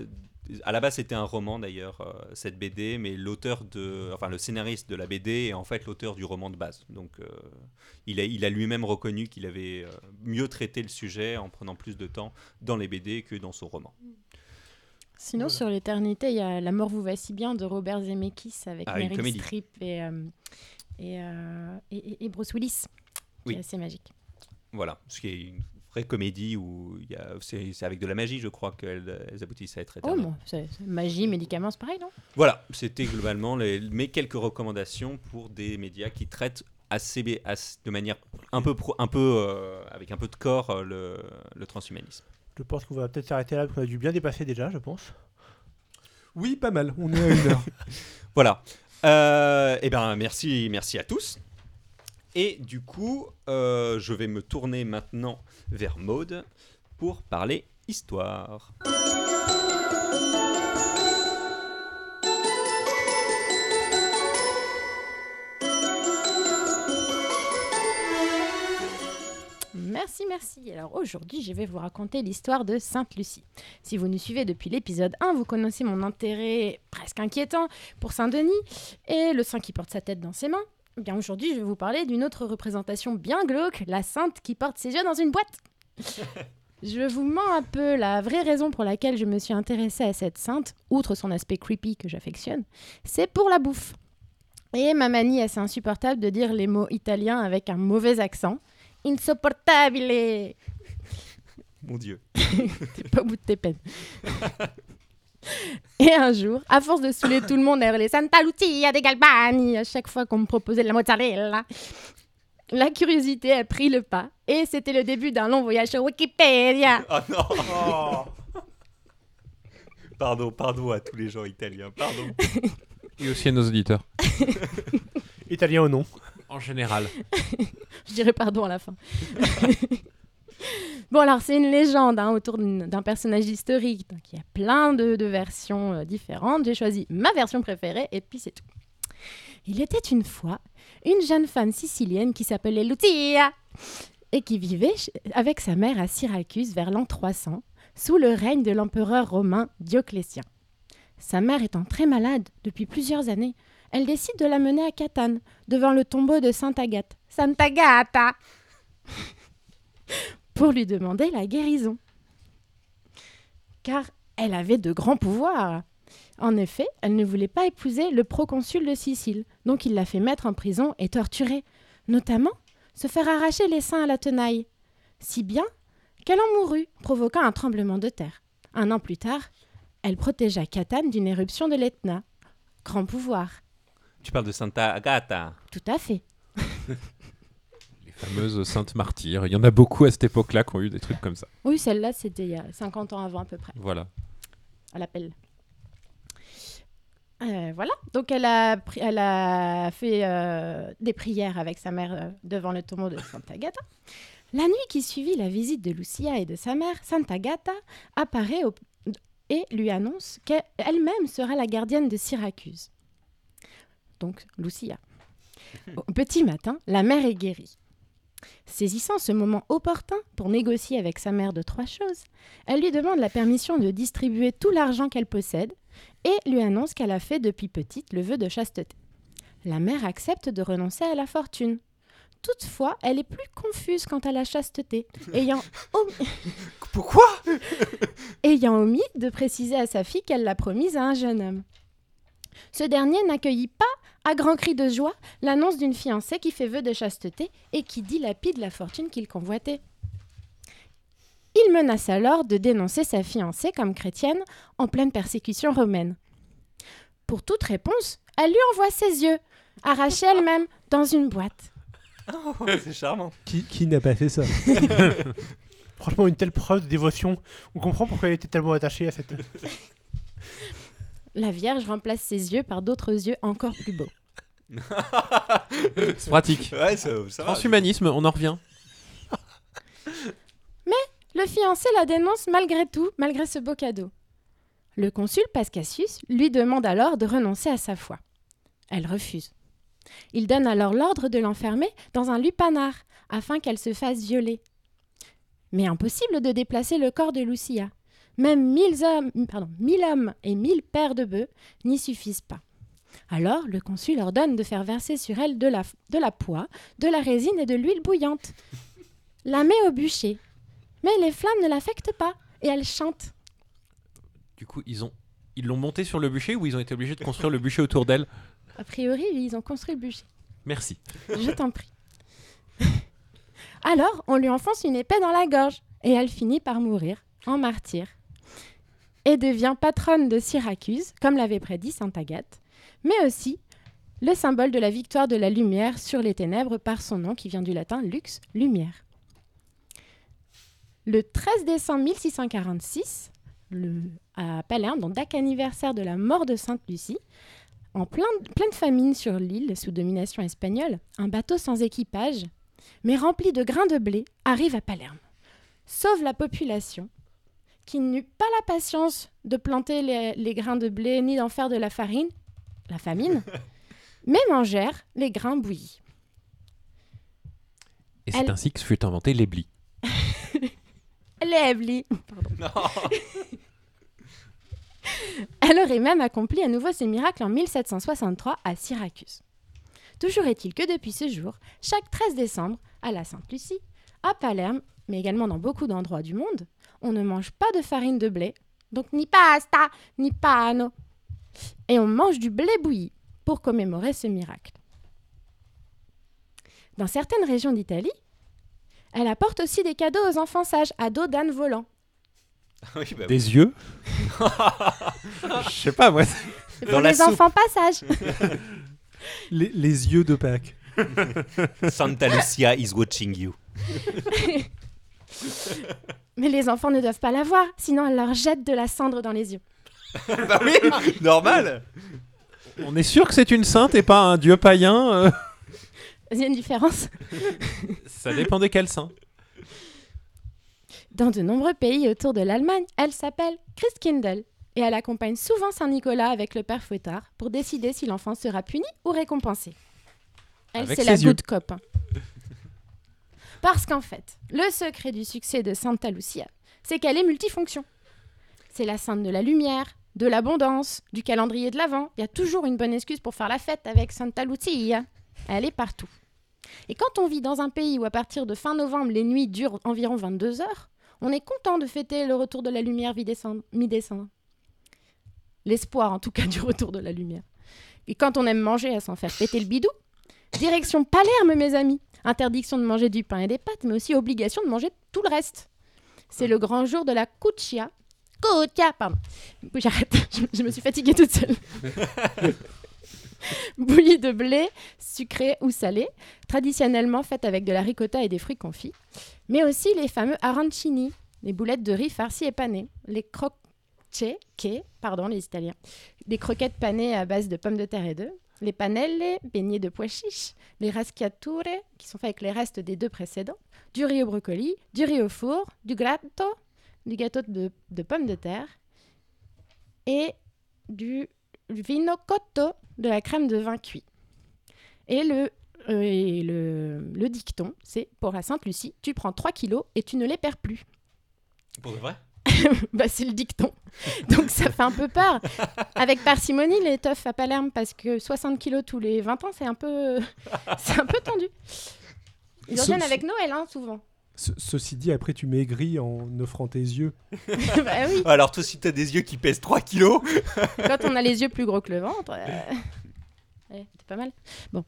à la base, c'était un roman d'ailleurs, euh, cette BD, mais l'auteur de, enfin le scénariste de la BD est en fait l'auteur du roman de base. Donc, euh, il a, il a lui-même reconnu qu'il avait euh, mieux traité le sujet en prenant plus de temps dans les BD que dans son roman. Sinon, Voilà. sur l'éternité, il y a La mort vous va si bien de Robert Zemeckis avec Ah, Meryl. Streep et, euh, et, euh, et- et- et Bruce Willis. Oui. qui est assez magique. Voilà, ce qui est une vraie comédie où il y a, c'est, c'est avec de la magie, je crois qu'elles elles aboutissent à être Oh, éternelles. bon, c'est- c'est magie, médicaments, c'est pareil, non? Voilà, c'était globalement les, mes quelques recommandations pour des médias qui traitent assez, de manière un peu, pro- un peu euh, avec un peu de corps euh, le, le transhumanisme. Je pense qu'on va peut-être s'arrêter là, parce qu'on a dû bien dépasser déjà, je pense. Oui, pas mal. On est à une heure. Voilà. Euh, eh ben merci, merci à tous. Et du coup, euh, je vais me tourner maintenant vers Maude pour parler histoire. Merci, merci. Alors aujourd'hui, je vais vous raconter l'histoire de Sainte Lucie. Si vous nous suivez depuis l'épisode 1, vous connaissez mon intérêt presque inquiétant pour Saint-Denis et le saint qui porte sa tête dans ses mains. Eh Bien aujourd'hui, je vais vous parler d'une autre représentation bien glauque, la sainte qui porte ses yeux dans une boîte. Je vous mens un peu la vraie raison pour laquelle je me suis intéressée à cette sainte, outre son aspect creepy que j'affectionne, c'est pour la bouffe. Et ma manie assez insupportable de dire les mots italiens avec un mauvais accent. Insupportabile Mon Dieu. T'es pas au bout de tes peines. Et un jour, à force de saouler tout le monde à hurler Santa Lucia des Galbani à chaque fois qu'on me proposait de la mozzarella, la curiosité a pris le pas et c'était le début d'un long voyage sur Wikipédia. Oh non Pardon, pardon à tous les gens italiens, pardon. Et aussi à nos auditeurs. Italien ou non En général. Je dirais pardon à la fin. bon, alors, c'est une légende hein, autour d'un personnage historique. Donc, il y a plein de, versions euh, différentes. J'ai choisi ma version préférée et puis c'est tout. Il était une fois une jeune femme sicilienne qui s'appelait Lucia et qui vivait avec sa mère à Syracuse vers l'an 300, sous le règne de l'empereur romain Dioclétien. Sa mère étant très malade depuis plusieurs années, elle décide de la mener à Catane, devant le tombeau de Sainte Agathe. Sainte Agatha Pour lui demander la guérison. Car elle avait de grands pouvoirs. En effet, elle ne voulait pas épouser le proconsul de Sicile, donc il l'a fait mettre en prison et torturer, notamment se faire arracher les seins à la tenaille, si bien qu'elle en mourut, provoquant un tremblement de terre. Un an plus tard, elle protégea Catane d'une éruption de l'Etna. Grand pouvoir, Tu parles de Santa Agata. tout à fait. Les fameuses saintes martyrs. Il y en a beaucoup à cette époque-là qui ont eu des trucs comme ça. Oui, celle-là, c'était il y a 50 ans avant à peu près. Voilà. à l'appel. Euh, voilà, donc elle a, pri- elle a fait euh, des prières avec sa mère euh, devant le tombeau de Santa Agata. La nuit qui suivit la visite de Lucia et de sa mère, Santa Agata apparaît au- et lui annonce qu'elle-même sera la gardienne de Syracuse. Donc Lucia. Au petit matin, la mère est guérie. Saisissant ce moment opportun pour négocier avec sa mère de trois choses, elle lui demande la permission de distribuer tout l'argent qu'elle possède et lui annonce qu'elle a fait depuis petite le vœu de chasteté. La mère accepte de renoncer à la fortune. Toutefois, elle est plus confuse quant à la chasteté, ayant, omis- Pourquoi? Ayant omis de préciser à sa fille qu'elle l'a promise à un jeune homme. Ce dernier n'accueillit pas, à grands cris de joie, l'annonce d'une fiancée qui fait vœu de chasteté et qui dilapide la fortune qu'il convoitait. Il menace alors de dénoncer sa fiancée comme chrétienne en pleine persécution romaine. Pour toute réponse, elle lui envoie ses yeux, arrachés elle-même dans une boîte. C'est charmant. Qui, qui n'a pas fait ça? Franchement, une telle preuve de dévotion. On comprend pourquoi elle était tellement attachée à cette. La Vierge remplace ses yeux par d'autres yeux encore plus beaux. C'est pratique. Ouais, ça, ça va. Transhumanisme, on en revient. Le fiancé la dénonce malgré tout, malgré ce beau cadeau. Le consul Pascassius lui demande alors de renoncer à sa foi. Elle refuse. Il donne alors l'ordre de l'enfermer dans un lupanar afin qu'elle se fasse violer. Mais impossible de déplacer le corps de Lucia. Même mille hommes, pardon, mille hommes et mille paires de bœufs n'y suffisent pas. Alors le consul ordonne de faire verser sur elle de la, de la poix, de la résine et de l'huile bouillante. La met au bûcher. Mais les flammes ne l'affectent pas et elle chante. Du coup, ils ont ils l'ont monté sur le bûcher ou ils ont été obligés de construire le bûcher autour d'elle? A priori, ils ont construit le bûcher. Merci. Je t'en prie. Alors, on lui enfonce une épée dans la gorge et elle finit par mourir en martyr et devient patronne de Syracuse, comme l'avait prédit Sainte Agathe, mais aussi le symbole de la victoire de la lumière sur les ténèbres par son nom qui vient du latin lux, lumière. Le 13 décembre 1646, le- à Palerme, donc anniversaire de la mort de Sainte Lucie, en plein- pleine famine sur l'île sous domination espagnole, un bateau sans équipage, mais rempli de grains de blé, arrive à Palerme. Sauve la population, qui n'eut pas la patience de planter les, les grains de blé ni d'en faire de la farine, la famine, mais mangèrent les grains bouillis. Et c'est Elle- ainsi que fut inventé l'éblis. Non. Elle aurait même accompli à nouveau ces miracles en 1763 à Syracuse. Toujours est-il que depuis ce jour, chaque 13 décembre, à la Sainte-Lucie, à Palerme, mais également dans beaucoup d'endroits du monde, on ne mange pas de farine de blé, donc ni pasta, ni pano, et on mange du blé bouilli pour commémorer ce miracle. Dans certaines régions d'Italie, elle apporte aussi des cadeaux aux enfants sages à dos d'âne volant. Oui, bah oui. Des yeux? Je sais pas, moi. C'est Dans pour la les soupe. enfants pas sages. Les, les yeux de Pâques. Santa Lucia is watching you. Mais les enfants ne doivent pas la voir, sinon elle leur jette de la cendre dans les yeux. bah oui, normal. On est sûr que c'est une sainte et pas un dieu païen euh Il y a une différence. Ça dépendait quel saint. Dans de nombreux pays autour de l'Allemagne, elle s'appelle Christkindl et elle accompagne souvent Saint Nicolas avec le père fouettard pour décider si l'enfant sera puni ou récompensé. Elle, c'est la yeux. good cop. hein. Parce qu'en fait, le secret du succès de Santa Lucia, c'est qu'elle est multifonction. C'est la sainte de la lumière, de l'abondance, du calendrier de l'Avent. Il y a toujours une bonne excuse pour faire la fête avec Santa Lucia. Elle est partout. Et quand on vit dans un pays où à partir de fin novembre, les nuits durent environ 22 heures, on est content de fêter le retour de la lumière mi-décembre. L'espoir, en tout cas, du retour de la lumière. Et quand on aime manger à s'en faire péter le bidou, direction Palerme, mes amis. Interdiction de manger du pain et des pâtes, mais aussi obligation de manger tout le reste. C'est le grand jour de la cuccia. Cuccia, pardon. J'arrête, je, je me suis fatiguée toute seule. Bouillie de blé, sucré ou salé, traditionnellement faite avec de la ricotta et des fruits confits, mais aussi les fameux arancini, les boulettes de riz farcies et panées, les pardon les Italiens, des croquettes panées à base de pommes de terre et d'œufs, les panelle, beignets de pois chiches, les raschiature, qui sont faits avec les restes des deux précédents, du riz au brocoli, du riz au four, du gratto, du gâteau de, pommes de terre et du vino cotto, de la crème de vin cuit. Et le, euh, le, le dicton, c'est pour la Sainte Lucie, tu prends 3 kilos et tu ne les perds plus. Pour de vrai? bah, c'est le dicton. Donc ça fait un peu peur. Avec parcimonie, les teufs à Palerme, parce que 60 kilos tous les 20 ans, c'est un peu, c'est un peu tendu. Ils reviennent avec Noël, hein, souvent. Ce- ceci dit, après, tu maigris en offrant tes yeux. bah oui, Alors toi, si t'as des yeux qui pèsent 3 kilos, quand on a les yeux plus gros que le ventre, euh, ouais, c'est pas mal. Bon.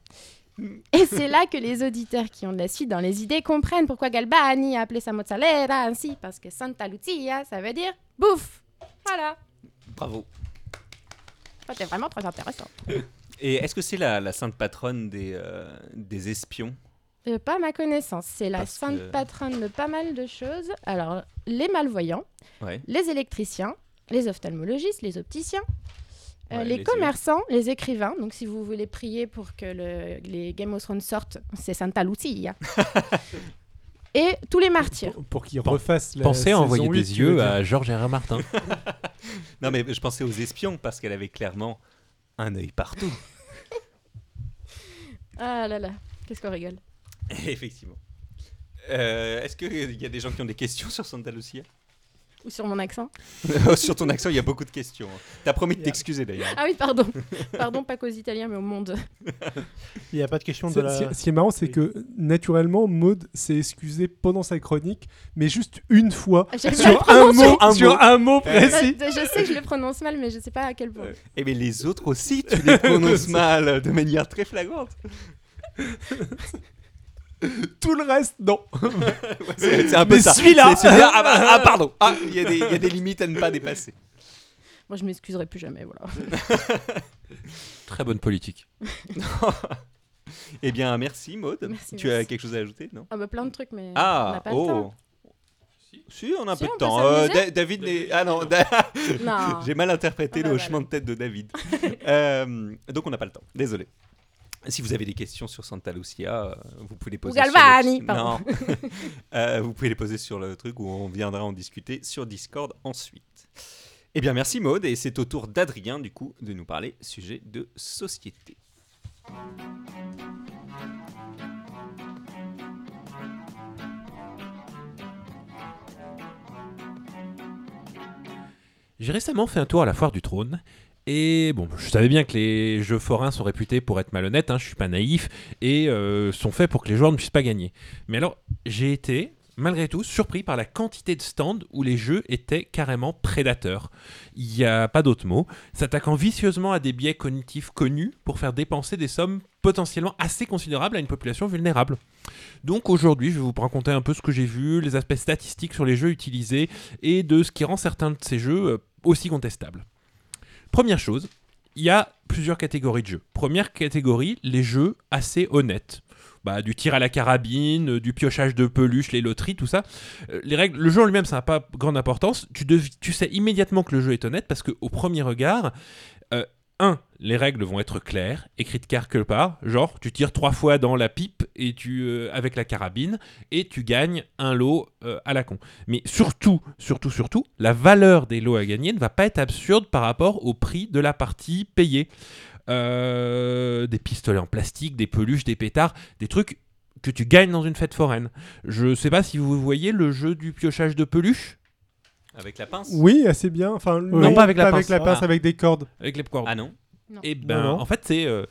Et c'est là que les auditeurs qui ont de la suite dans les idées comprennent pourquoi Galbani a appelé sa mozzarella ainsi, parce que Santa Lucia, ça veut dire bouffe. Voilà. bravo. C'était vraiment très intéressant. Et est-ce que c'est la, la sainte patronne des, euh, des espions? Euh, pas à ma connaissance. C'est la Parce sainte que- patronne de pas mal de choses. Alors, les malvoyants, Ouais. les électriciens, les ophtalmologistes, les opticiens, euh, Ouais, les, les commerçants, les écrivains. Donc, si vous voulez prier pour que le- les Game of Thrones sortent, c'est Santa Lucia. Et tous les martyrs. Pour, pour qu'ils refassent la Pensez à envoyer 8, des yeux à Georges. R. Martin. Non, mais je pensais aux espions parce qu'elle avait clairement un œil partout. Ah là là, qu'est-ce qu'on rigole. Effectivement. Euh, est-ce qu'il y a des gens qui ont des questions sur Santa Lucia? Ou sur mon accent Sur ton accent, il y a beaucoup de questions. T'as promis de t'excuser d'ailleurs. Ah oui, pardon. Pardon, pas qu'aux Italiens, mais au monde. Il n'y a pas de question de Ce, la. ce- qui est marrant, c'est Oui. que naturellement, Maud s'est excusée pendant sa chronique, mais juste une fois Ah, sur un mot, Un sur mot. un mot Bah, précis. Je sais que je le prononce mal, mais je sais pas à quel point. Et mais les autres aussi, tu les prononces mal de manière très flagrante. Tout le reste, non. C'est c'est un peu Mais ça. celui-là- C'est celui-là, ah, bah, ah, pardon. Ah, il y, a des- il y a des limites à ne pas dépasser. Moi, je m'excuserai plus jamais, voilà. Très bonne politique. Eh bien, merci Maud. Merci, tu as merci. quelque chose à ajouter, non? Ah bah plein de trucs, mais on Ah, n'a pas le oh. temps. Si, on a un Si, peu de peut temps. Euh, s'amuser. Da- David n'est. Ah non, Da- Non. j'ai mal interprété Ah bah le voilà. hochement de tête de David. Euh, donc, on n'a pas le temps. Désolé. Si vous avez des questions sur Santa Lucia, euh, vous pouvez les poser. sur le- pardon. Non. Euh, vous pouvez les poser sur le truc où on viendra en discuter sur Discord ensuite. Eh bien, merci Maude, et c'est au tour d'Adrien, du coup, de nous parler sujet de société. J'ai récemment fait un tour à la foire du trône. Et bon, je savais bien que les jeux forains sont réputés pour être malhonnêtes, hein, je suis pas naïf, et euh, sont faits pour que les joueurs ne puissent pas gagner. Mais alors, j'ai été, malgré tout, surpris par la quantité de stands où les jeux étaient carrément prédateurs. Il n'y a pas d'autre mot, s'attaquant vicieusement à des biais cognitifs connus pour faire dépenser des sommes potentiellement assez considérables à une population vulnérable. Donc aujourd'hui, je vais vous raconter un peu ce que j'ai vu, les aspects statistiques sur les jeux utilisés et de ce qui rend certains de ces jeux euh, aussi contestables. Première chose, il y a plusieurs catégories de jeux. Première catégorie, les jeux assez honnêtes. Bah, du tir à la carabine, euh, du piochage de peluches, les loteries, tout ça. Euh, les règles, le jeu en lui-même, ça n'a pas grande importance. Tu, sais immédiatement que le jeu est honnête parce qu'au premier regard, 1. Les règles vont être claires, écrites quelque part. Genre, tu tires trois fois dans la pipe et tu, euh, avec la carabine et tu gagnes un lot euh, à la con. Mais surtout, surtout, surtout, la valeur des lots à gagner ne va pas être absurde par rapport au prix de la partie payée. Euh, des pistolets en plastique, des peluches, des pétards, des trucs que tu gagnes dans une fête foraine. Je sais pas si vous voyez le jeu du piochage de peluches? Avec la pince Oui, assez bien. Enfin, Non, pas avec la pince. Avec la pince, Ah. avec des cordes. avec les cordes. Ah non Et ben, Non, non. en fait, c'est. euh,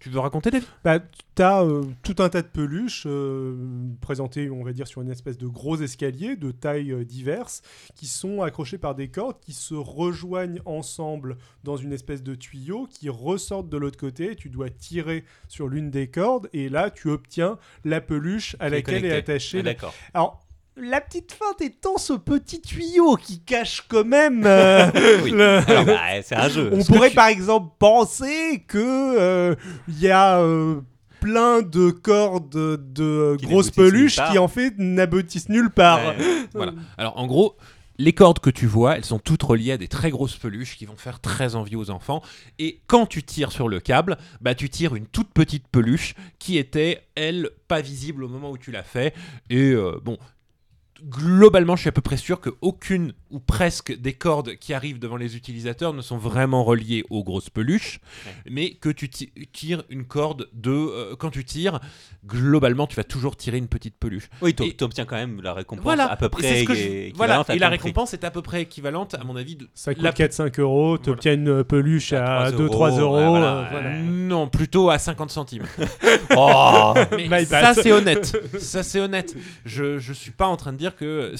tu veux raconter David? Bah, t'as euh, tout un tas de peluches euh, présentées, on va dire, sur une espèce de gros escalier de tailles euh, diverses, qui sont accrochées par des cordes qui se rejoignent ensemble dans une espèce de tuyau qui ressortent de l'autre côté. Tu dois tirer sur l'une des cordes et là, tu obtiens la peluche à laquelle est attachée. Ah, D'accord. Alors. La petite feinte étant ce petit tuyau qui cache quand même euh, Oui. le- bah, c'est un jeu. on pourrait tu- par exemple penser que euh, il y a euh, plein de cordes de Qui grosses peluches qui en fait n'aboutissent nulle part. Voilà. Alors en gros, les cordes que tu vois, elles sont toutes reliées à des très grosses peluches qui vont faire très envie aux enfants. Et quand tu tires sur le câble, bah tu tires une toute petite peluche qui était, elle, pas visible au moment où tu l'as fait. Et euh, bon. Globalement, je suis à peu près sûr que aucune ou presque des cordes qui arrivent devant les utilisateurs ne sont vraiment reliées aux grosses peluches, mais que tu ti- tires une corde de euh, quand tu tires, globalement, tu vas toujours tirer une petite peluche. Oui, tu obtiens quand même la récompense Voilà, à peu près ce que je- équivalente voilà, et la prix. récompense est à peu près équivalente, à mon avis. De... Ça coûte La- 4-5 euros, tu obtiens une peluche À à 3 2-3 euros, euros. ouais, voilà, euh. Non, plutôt à 50 centimes. Oh Mais ça, c'est honnête. Ça, c'est honnête. Je, je suis pas en train de dire que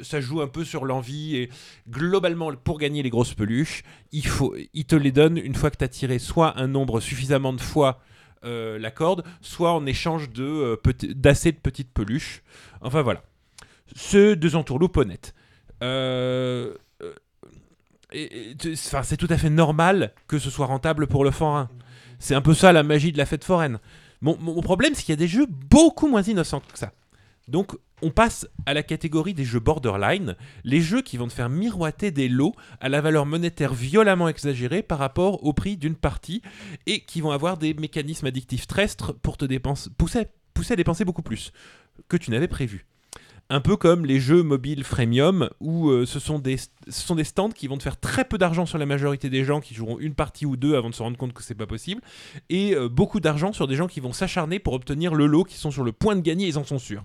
ça joue un peu sur l'envie. Et globalement, pour gagner les grosses peluches, il, faut, te les donne une fois que tu as tiré soit un nombre suffisamment de fois euh, la corde, soit en échange de, euh, d'assez de petites peluches. Enfin voilà. Ce deux entourloupes honnêtes. Euh, euh, c'est tout à fait normal que ce soit rentable pour le forain. C'est un peu ça la magie de la fête foraine. Mon problème, c'est qu'il y a des jeux beaucoup moins innocents que ça. Donc, on passe à la catégorie des jeux borderline, les jeux qui vont te faire miroiter des lots à la valeur monétaire violemment exagérée par rapport au prix d'une partie et qui vont avoir des mécanismes addictifs terrestres pour te dépenser, pousser, à dépenser beaucoup plus que tu n'avais prévu. Un peu comme les jeux mobiles freemium où euh, ce, sont des, stands qui vont te faire très peu d'argent sur la majorité des gens qui joueront une partie ou deux avant de se rendre compte que c'est pas possible et euh, beaucoup d'argent sur des gens qui vont s'acharner pour obtenir le lot qui sont sur le point de gagner, ils en sont sûrs.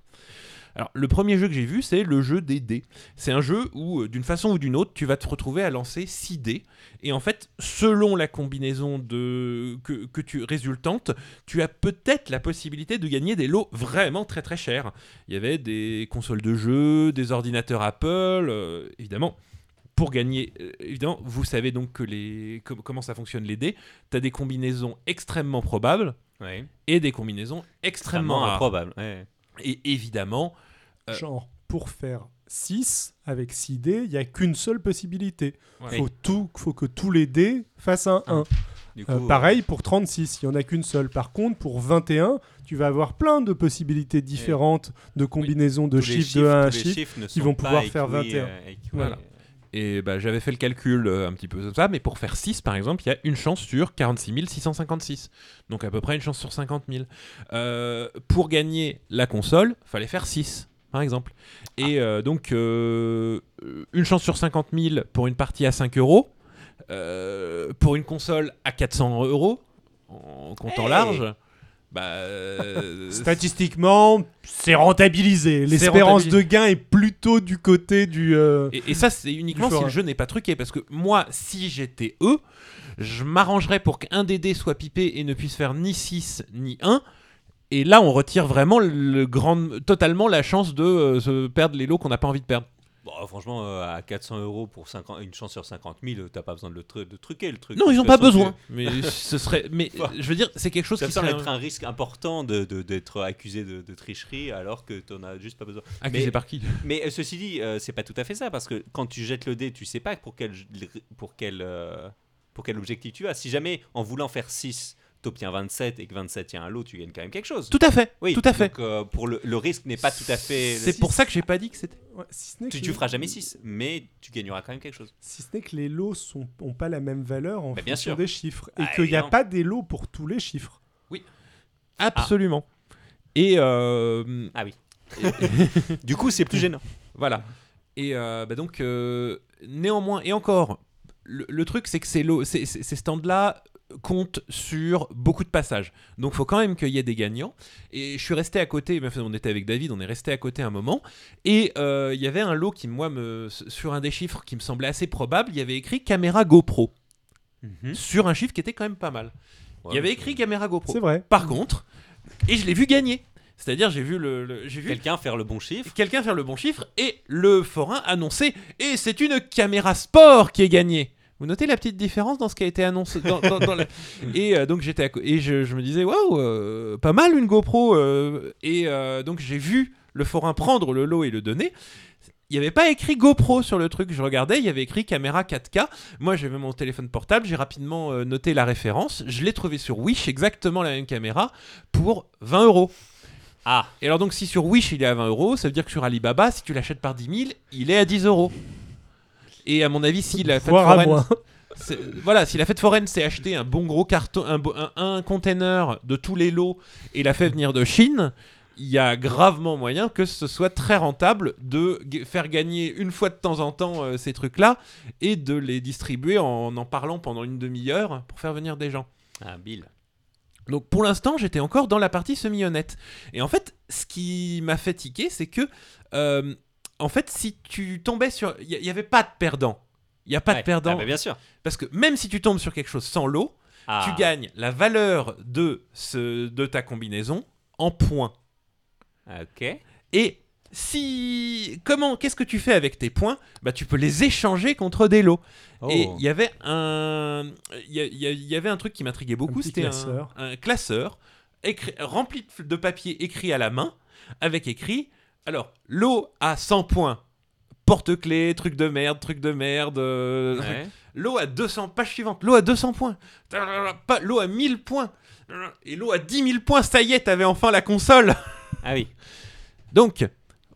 Alors, le premier jeu que j'ai vu, c'est le jeu des dés. C'est un jeu où, euh, d'une façon ou d'une autre, tu vas te retrouver à lancer 6 dés. Et en fait, selon la combinaison de... que, que tu résultante, tu as peut-être la possibilité de gagner des lots vraiment très très chers. Il y avait des consoles de jeux, des ordinateurs Apple, euh, évidemment. Pour gagner, euh, évidemment, vous savez donc que les, com- comment ça fonctionne les dés. Tu as des combinaisons extrêmement probables Ouais. et des combinaisons extrêmement Extrêmement rares. improbable. ouais. Et évidemment. Genre, pour faire 6 avec 6 dés, il n'y a qu'une seule possibilité. Ouais. Faut, tout, faut que tous les dés fassent un 1. Du Euh, pareil pour 36, il n'y en a qu'une seule. Par contre, pour 21, tu vas avoir plein de possibilités différentes de combinaisons de les chiffres de 1 à chiffre. chiffres qui vont pouvoir faire écrits, 21. euh, écrits, Voilà. Et bah, j'avais fait le calcul euh, un petit peu comme ça, mais pour faire 6 par exemple, il y a une chance sur 46 656. Donc à peu près une chance sur 50 000. Euh, pour gagner la console, fallait faire 6 par exemple. Et euh, donc euh, une chance sur 50 000 pour une partie à 5 euros. Euh, pour une console à 400 euros, en comptant Hey large. Bah, euh, Statistiquement, c'est rentabilisé. L'espérance de gain est plutôt du côté du. euh, Et, et ça, c'est uniquement si le jeu n'est pas truqué. Parce que moi, si j'étais eux, je m'arrangerais pour qu'un des dés soit pipé et ne puisse faire ni 6 ni 1. Et là, on retire vraiment le grand, totalement la chance de euh, se perdre les lots qu'on n'a pas envie de perdre. Bon, franchement, euh, à 400 euros pour 50 une chance sur 50 000, euh, t'as pas besoin de, le tru- de truquer le truc. Non, De ils n'ont pas besoin. Mais ce serait. Mais Enfin, je veux dire, c'est quelque chose Ça qui semble serait être un risque important de- de- d'être accusé de, de tricherie alors que t'en as juste pas besoin. accusé mais- par qui? Mais euh, ceci dit, euh, c'est pas tout à fait ça parce que quand tu jettes le dé, tu sais pas pour quel, pour quel, euh, pour quel objectif tu as. Si jamais en voulant faire 6, t'obtiens 27 et que 27 y a un lot, tu gagnes quand même quelque chose. Tout à fait. oui, tout à fait. Donc, euh, pour le, le risque n'est pas tout à fait. C'est pour ça que j'ai pas dit que c'était. ouais, si, ce n'est Tu, que tu feras jamais 6, mais tu gagneras quand même quelque chose. si ce n'est que les lots n'ont pas la même valeur en Mais bien fonction sûr. des chiffres. Et Ah, qu'il n'y a pas des lots pour tous les chiffres. Absolument. Et euh, Ah oui. du coup, c'est plus gênant. Voilà. Et euh, bah donc, euh, néanmoins, et encore, le, le truc, c'est que ces, lots- ces, ces- ces stands-là comptent sur beaucoup de passages. Donc, il faut quand même qu'il y ait des gagnants. Et je suis resté à côté, on était avec David, on est resté à côté un moment. Et euh, il y avait un lot qui, moi, me, sur un des chiffres qui me semblait assez probable, il y avait écrit caméra GoPro. Sur un chiffre qui était quand même pas mal. il y avait écrit caméra GoPro. C'est vrai. Par contre, et je l'ai vu gagner. C'est-à-dire, j'ai vu le, le- j'ai vu Quelqu'un faire le bon chiffre. quelqu'un faire le bon chiffre et le forain annoncer et c'est une caméra sport qui est gagnée. Vous notez la petite différence dans ce qui a été annoncé dans, dans- dans la- Et euh, donc j'étais et je, je me disais waouh euh, pas mal une GoPro euh, et donc j'ai vu le forain prendre le lot et le donner. Il n'y avait pas écrit GoPro sur le truc, je regardais, il y avait écrit caméra 4K. Moi j'avais mon téléphone portable, j'ai rapidement euh, noté la référence, je l'ai trouvé sur Wish, exactement la même caméra, pour 20 euros. Ah, Et alors donc si sur Wish il est à 20 euros, ça veut dire que sur Alibaba, si tu l'achètes par 10 000, il est à 10 euros. Et à mon avis, si la fête foraine, voilà, si la fête foraine s'est acheté un bon gros carton, un, un, un container de tous les lots et l'a fait venir de Chine, il y a gravement moyen que ce soit très rentable de faire gagner une fois de temps en temps euh, ces trucs-là et de les distribuer en en parlant pendant une demi-heure pour faire venir des gens. ah Bill. Donc pour l'instant, j'étais encore dans la partie semi-honnête. Et en fait, ce qui m'a fait tiquer, c'est que, euh, en fait, si tu tombais sur... Il n'y avait pas de perdant. Il n'y a pas Ouais. de perdant. Ah, bah, bien sûr. Parce que même si tu tombes sur quelque chose sans lot, Ah. tu gagnes la valeur de, ce, de ta combinaison en points. Ok. Et si... Comment... Qu'est-ce que tu fais avec tes points? Bah tu peux les échanger contre des lots. Oh. Et il y avait un, il y, avait un truc qui m'intriguait beaucoup, c'était un, classeur. un classeur écrit- rempli de, de papier écrit à la main, avec écrit, alors, l'eau à 100 points, porte-clés, truc de merde, truc de merde, euh, Ouais. l'eau à 200, page suivante, l'eau à 200 points, pas l'eau à 1000 points, et l'eau à 10 000 points, ça y est, t'avais enfin la console. Ah oui. Donc,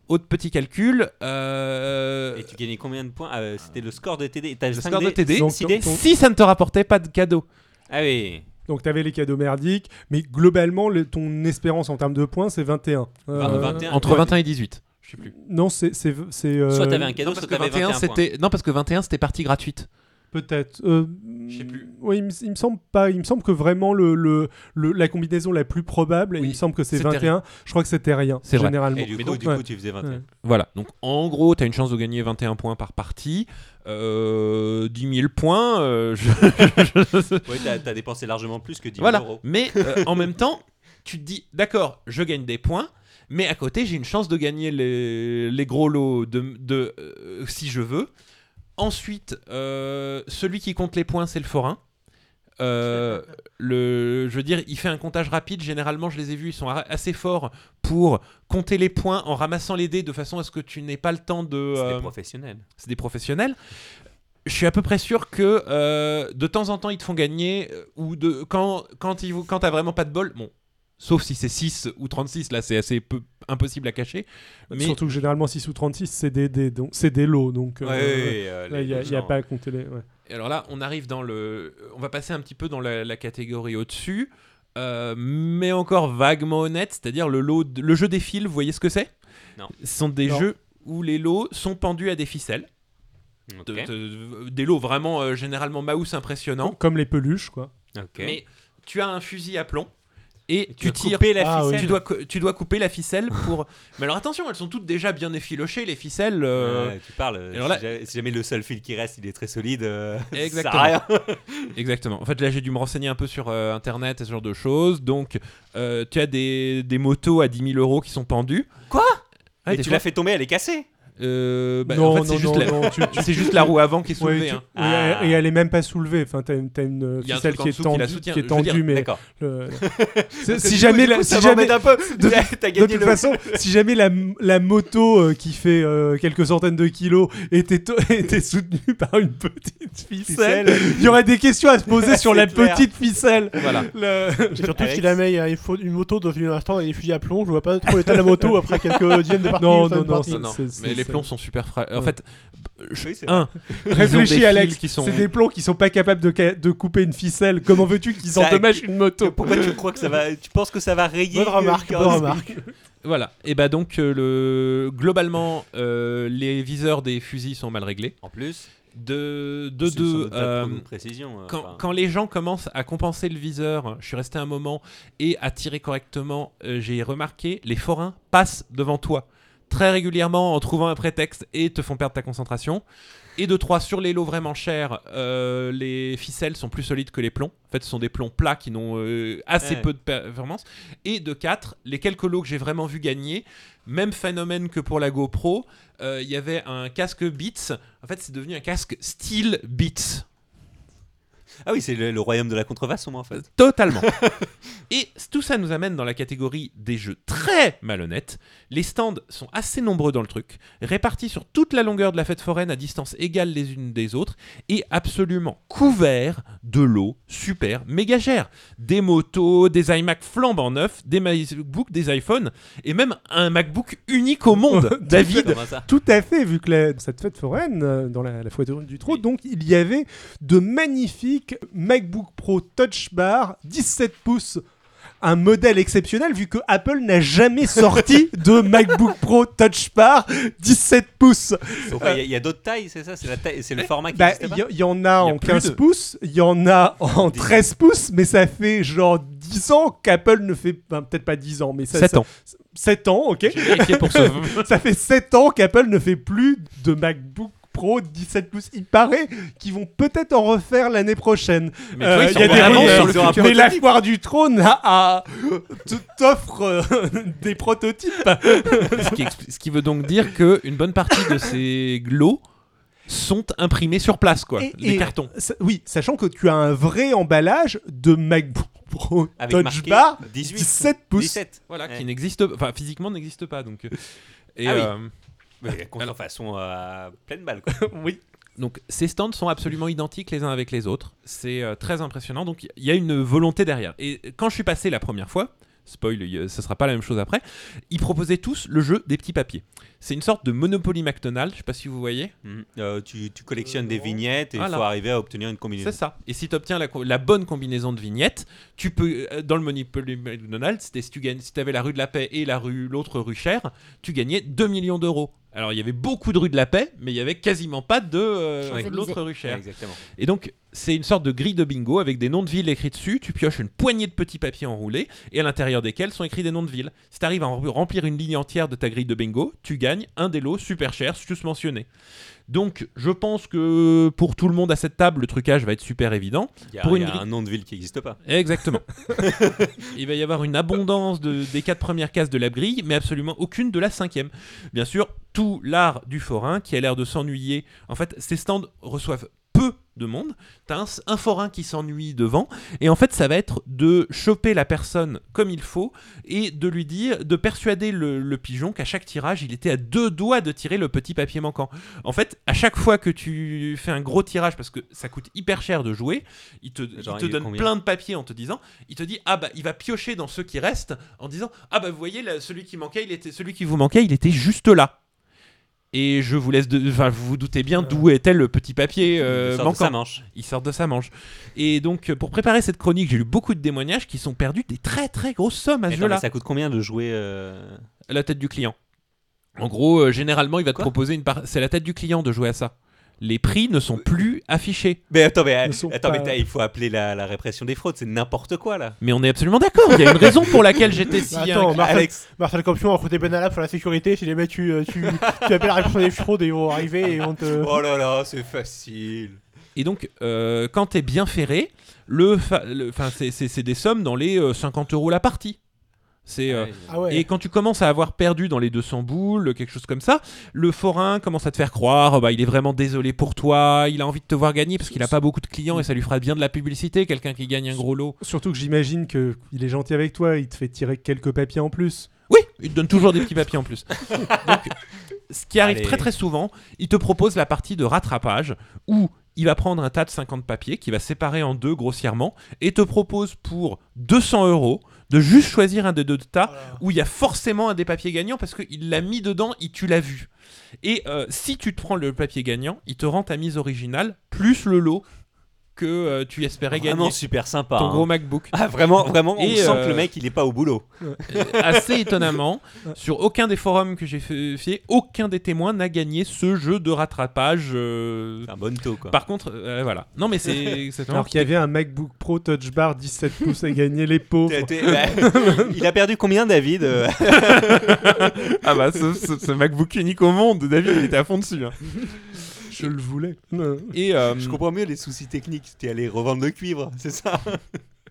autre petit calcul, euh, Et tu gagnais combien de points? Ah, euh, C'était le score de TD. T'as le score de TD, Donc, six ton- dés ton- si ça ne te rapportait pas de cadeau. Ah oui. Donc, tu avais les cadeaux merdiques, mais globalement, le- ton espérance en termes de points, c'est 21. Euh, Vingt- 21. Entre Ouais. 21 et 18. Je sais plus. Non, c'est. c'est- c'est, euh, Soit t'avais un cadeau, Non, parce soit que t'avais 21 21 points. c'était non parce que 21 c'était partie gratuite. Peut-être. Euh, Je sais plus. Oui, il me, il me semble pas. Il me semble que vraiment le, le, le- la combinaison la plus probable, Oui, il me semble que c'est c'était 21. Je crois que c'était rien. C'est vrai. généralement. Et du Mais coup, donc, du ouais. coup, tu faisais 21. Ouais. Voilà, donc en gros, tu as une chance de gagner 21 points par partie. Euh, 10 000 points, euh, je- Ouais, t'as, t'as dépensé largement plus que 10 000 voilà. euros. Mais euh, en même temps, tu te dis, d'accord, je gagne des points, mais à côté, j'ai une chance de gagner les, les gros lots de, de, euh, si je veux. Ensuite, euh, celui qui compte les points, c'est le forain. Euh, le, je veux dire, il fait un comptage rapide. Généralement, je les ai vus, ils sont assez forts pour compter les points en ramassant les dés de façon à ce que tu n'aies pas le temps de. C'est euh, des professionnels. c'est des professionnels. Je suis à peu près sûr que euh, de temps en temps ils te font gagner euh, ou de quand quand il quand t'as vraiment pas de bol, bon, sauf si c'est 6 ou 36 là c'est assez peu impossible à cacher. Mais Surtout que généralement 6 ou 36, c'est des, des, donc, c'est des lots. Donc, euh, ouais, ouais, euh, il n'y a, pas à compter les. ouais. Et alors là, on arrive dans le. On va passer un petit peu dans la, la catégorie au-dessus, euh, mais encore vaguement honnête, c'est-à-dire le, lot de- le jeu des fils, vous voyez ce que c'est? Non. Ce sont des Non. jeux où les lots sont pendus à des ficelles. Ok. De- de- des lots vraiment euh, généralement mouse impressionnants. Comme les peluches, quoi. Mais tu as un fusil à plomb et tu tires. couper la Ah, oui. Tu dois, cou- tu dois couper la ficelle pour. Mais alors attention, elles sont toutes déjà bien effilochées, les ficelles. euh, Ouais, tu parles. alors si, là- jamais, si jamais le seul fil qui reste, il est très solide. euh, ça sert Exactement. à rien. Exactement. En fait, là, j'ai dû me renseigner un peu sur euh, internet et ce genre de choses. Donc, euh, tu as des, des motos à 10 000 euros qui sont pendues. Quoi? Ouais, des tu fois- l'as fait tomber, elle est cassée. Euh, bah, non, en fait, c'est non, juste, non, la... juste la roue avant qui est Ouais, soulevée. tu- hein. Ah. et elle est même pas soulevée. Enfin, t'as une, une euh, un ficelle en qui est qui la tendue, soutient. qui est veux dire, tendue, mais le- si jamais coup, la, si jamais, un peu. de- de gagné toute le- façon, si jamais la, la moto euh, qui fait euh, quelques centaines de kilos était, to- était soutenue par une petite ficelle, il y aurait des questions à se poser sur la clair. petite ficelle. Voilà. Le- Et surtout Alex. s'il a mis il faut une moto dans une instant et des fusils à plomb, je vois pas trop l'état de la moto après quelques dizaines de parties. Non, non, non, plombs sont super fragiles. En fait, je- Oui, un, Réfléchis, Alex. sont- C'est des plombs qui sont pas capables de, ca- de couper une ficelle. Comment veux-tu qu'ils endommagent une moto Pourquoi tu crois que ça va Tu penses que ça va rayer Bonne remarque, bonne remarque. Voilà. Et bah donc, euh, le... globalement, euh, les viseurs des fusils sont mal réglés. En plus, De, de euh, de précision. euh, quand, enfin, quand les gens commencent à compenser le viseur, je suis resté un moment, et à tirer correctement, euh, j'ai remarqué, les forains passent devant toi très régulièrement en trouvant un prétexte et te font perdre ta concentration. Et de 3, sur les lots vraiment chers, euh, les ficelles sont plus solides que les plombs. En fait, ce sont des plombs plats qui n'ont euh, assez Ouais. peu de performance. Et de 4, les quelques lots que j'ai vraiment vu gagner, même phénomène que pour la GoPro, euh, il y avait un casque Beats. En fait, c'est devenu un casque style Beats. Ah oui, c'est le, le royaume de la contrefaçon en fait. Totalement. Et tout ça nous amène dans la catégorie des jeux très malhonnêtes. Les stands sont assez nombreux dans le truc, répartis sur toute la longueur de la fête foraine à distance égale les unes des autres, et absolument couverts de lots super méga chers. Des motos, des iMac flambant neufs, des MacBooks, des iPhones, et même un MacBook unique au monde. David, Tout à fait, vu que la- cette fête foraine, euh, dans la, la foire du trot, donc il y avait de magnifiques MacBook Pro Touch Bar 17 pouces. Un modèle exceptionnel vu que Apple n'a jamais sorti de MacBook Pro Touch Bar 17 pouces. Il y a- il y a, d'autres tailles, c'est ça? C'est la taille- c'est le format qui Bah, Il y, en a Il y a en plus 15 de- pouces, il y en a en 10. 13 pouces, mais ça fait genre 10 ans qu'Apple ne fait. ben, Peut-être pas 10 ans, mais ça, 7 ça- ans. 7 ans, ok. Pour ce. Ça fait 7 ans qu'Apple ne fait plus de MacBook Pro 17 pouces. Il paraît qu'ils vont peut-être en refaire l'année prochaine. Mais Euh, il y a des sur le mais la foire du trône a, a- t'offre euh, des prototypes. ce, qui expl- ce qui veut donc dire que une bonne partie de ces lots sont imprimés sur place, quoi. Et- les et- cartons. Oui, sachant que tu as un vrai emballage de MacBook Pro Avec Touch marqué Bar 18 17 pouces. 17. Voilà, Ouais. qui n'existe, enfin physiquement n'existe pas, donc. euh, Et, Ah oui. euh, Mais contrefaçon à pleine balle quoi. oui. Donc ces stands sont absolument identiques les uns avec les autres. C'est euh, très impressionnant. Donc il y a une volonté derrière. Et quand je suis passé la première fois, spoil, y- ce sera pas la même chose après, ils proposaient tous le jeu des petits papiers. C'est une sorte de Monopoly McDonald's, je sais pas si vous voyez. Euh, tu, tu collectionnes des vignettes et il Voilà. faut arriver à obtenir une combinaison. C'est ça. Et si tu obtiens la, bonne combinaison de vignettes, tu peux euh, dans le Monopoly McDonald's, si tu gagnes, si avais la rue de la Paix et la rue l'autre rue chère, tu gagnais 2 millions d'euros. Alors il y avait beaucoup de rue de la Paix, mais il y avait quasiment pas de euh, l'autre rue Cher. Exactement. Et donc, c'est une sorte de grille de bingo avec des noms de villes écrits dessus. Tu pioches une poignée de petits papiers enroulés et à l'intérieur desquels sont écrits des noms de villes. Si tu arrives à en remplir une ligne entière de ta grille de bingo, tu gagnes un des lots super chers, juste mentionné. Donc, je pense que pour tout le monde à cette table, le trucage va être super évident. Il y a, Pour il y une a grille- un nom de ville qui n'existe pas. Exactement. Il va y avoir une abondance de- des quatre premières cases de la grille, mais absolument aucune de la cinquième. Bien sûr, tout l'art du forain qui a l'air de s'ennuyer. En fait, ces stands reçoivent peu de monde. T'as un, un forain qui s'ennuie devant, et en fait, ça va être de choper la personne comme il faut et de lui dire, de persuader le, le pigeon qu'à chaque tirage, il était à deux doigts de tirer le petit papier manquant. En fait, à chaque fois que tu fais un gros tirage, parce que ça coûte hyper cher de jouer, il te, il Genre, te il est donne plein de papiers en te disant, il te dit ah bah il va piocher dans ceux qui restent en disant ah bah vous voyez là, celui qui manquait, il était celui qui vous manquait, il était juste là. Et je vous laisse, de... enfin vous vous doutez bien d'où était le petit papier euh, Il sort de sa manche. Il sort de sa manche. Et donc euh, pour préparer cette chronique, j'ai lu beaucoup de témoignages qui sont perdus des très très grosses sommes à ce Attends, mais jeu-là. ça coûte combien de jouer euh, La tête du client. En gros, euh, généralement, il va te Quoi? proposer une part. C'est la tête du client de jouer à ça. Les prix ne sont plus affichés. Mais attends, mais, sont attends, mais pas- il faut appeler la, la répression des fraudes, c'est n'importe quoi là. Mais on est absolument d'accord. Il y a une raison pour laquelle j'étais si. Attends, inquiet. Marcel, Alex, Marcel Campion a recruté Benalla pour la sécurité. Si jamais tu, euh, tu, tu appelles la répression des fraudes, ils vont arriver et on te. oh là là, c'est facile. Et donc, euh, quand t'es bien ferré, le, fa- le- enfin, c'est- c'est c'est des sommes dans les euh, 50 euros la partie. C'est euh, Ah ouais. Et quand tu commences à avoir perdu dans les 200 boules, quelque chose comme ça, le forain commence à te faire croire, oh bah, il est vraiment désolé pour toi, il a envie de te voir gagner parce qu'il a pas beaucoup de clients et ça lui fera bien de la publicité, quelqu'un qui gagne un gros lot. Surtout que j'imagine qu'il est gentil avec toi, il te fait tirer quelques papiers en plus. Oui, il te donne toujours des petits papiers en plus. Donc, ce qui arrive Allez. très très souvent, il te propose la partie de rattrapage où il va prendre un tas de 50 papiers qui va séparer en deux grossièrement et te propose pour 200 euros de juste choisir un des deux tas Voilà. où il y a forcément un des papiers gagnants parce qu'il l'a mis dedans et tu l'as vu. Et euh, si tu te prends le papier gagnant, il te rend ta mise originale plus le lot que euh, tu espérais Vraiment gagner super sympa. ton hein. gros MacBook. Ah, vraiment, vraiment, on Et, sent euh, que le mec il est pas au boulot. Euh, assez étonnamment, sur aucun des forums que j'ai fait, aucun des témoins n'a gagné ce jeu de rattrapage. euh, C'est un bon taux quoi. Par contre, euh, voilà. Non, mais c'est. Alors qu'il y avait un MacBook Pro Touch Bar 17 pouces à gagner, les pauvres. Bah, il a perdu combien David euh ah bah, ce, ce- ce MacBook unique au monde, David, il était à fond dessus. hein. Je le voulais. Et euh, Je comprends mieux les soucis techniques. C'était aller revendre le cuivre, c'est ça?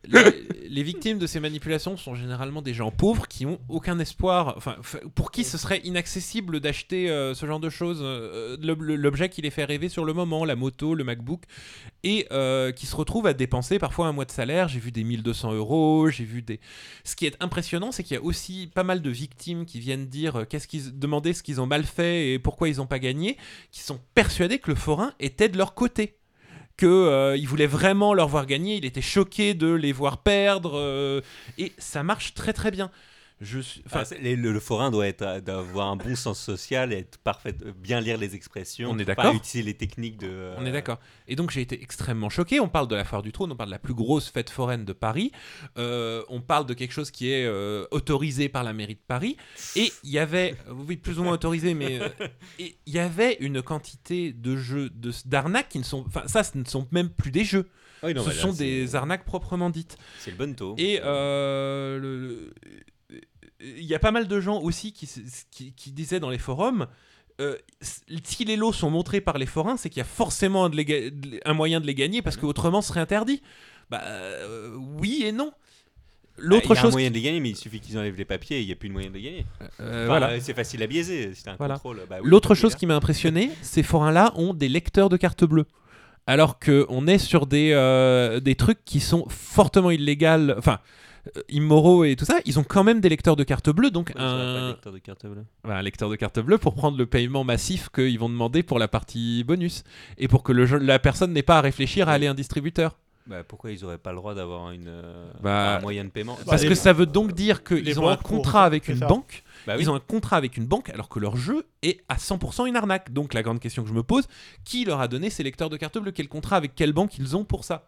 Les, les victimes de ces manipulations sont généralement des gens pauvres qui ont aucun espoir, enfin, pour qui ce serait inaccessible d'acheter euh, ce genre de choses, euh, l'ob- l'objet qui les fait rêver sur le moment, la moto, le MacBook, et euh, qui se retrouvent à dépenser parfois un mois de salaire. J'ai vu des 1200 euros, j'ai vu des. Ce qui est impressionnant, c'est qu'il y a aussi pas mal de victimes qui viennent dire euh, qu'est-ce qu'ils demander ce qu'ils ont mal fait et pourquoi ils n'ont pas gagné, qui sont persuadés que le forain était de leur côté que euh, voulait vraiment leur voir gagner, il était choqué de les voir perdre, euh, et ça marche très très bien. Je suis, enfin, Enfin, c'est- les- le, le forain doit être d'avoir un bon sens social, être parfait, bien lire les expressions. On est pas. Utiliser les techniques de. euh, On est d'accord. Et donc j'ai été extrêmement choqué. On parle de la foire du trône, on parle de la plus grosse fête foraine de Paris. Euh, on parle de quelque chose qui est euh, autorisé par la mairie de Paris. Et il y avait, oui, plus ou moins autorisé, mais euh, et il y avait une quantité de jeux de- d'arnaques qui ne sont, enfin ça, ce ne sont même plus des jeux. Non, ce bah là, sont des arnaques proprement dites. C'est le bon taux. Et le- le- il y a pas mal de gens aussi qui, s- qui, qui disaient dans les forums. euh, si les lots sont montrés par les forains, c'est qu'il y a forcément un, de les moyen de les gagner parce qu'autrement ce serait interdit. Bah euh, oui et non. L'autre Bah, il y a un moyen de les gagner, mais il suffit qu'ils enlèvent les papiers et il n'y a plus de moyen de les gagner. euh, Enfin, voilà. C'est facile à biaiser. Voilà. bah oui, L'autre chose qui m'a impressionné, ces forains-là ont des lecteurs de cartes bleues. Alors qu'on est sur des, des trucs qui sont fortement illégaux, enfin immoraux et tout ça, ils ont quand même des lecteurs de cartes bleues, donc de un, lecteur de carte bleue Voilà, un lecteur de carte bleue pour prendre le paiement massif qu'ils vont demander pour la partie bonus et pour que le jeu- la personne n'ait pas à réfléchir à aller à un distributeur. Bah, pourquoi ils n'auraient pas le droit d'avoir une, euh, Bah, un moyen de paiement Parce les- que ça veut donc dire qu'ils ont un contrat avec une ça. banque, Bah oui. ils ont un contrat avec une banque alors que leur jeu est à 100% une arnaque. Donc la grande question que je me pose, qui leur a donné ces lecteurs de carte bleue Quel contrat avec quelle banque ils ont pour ça?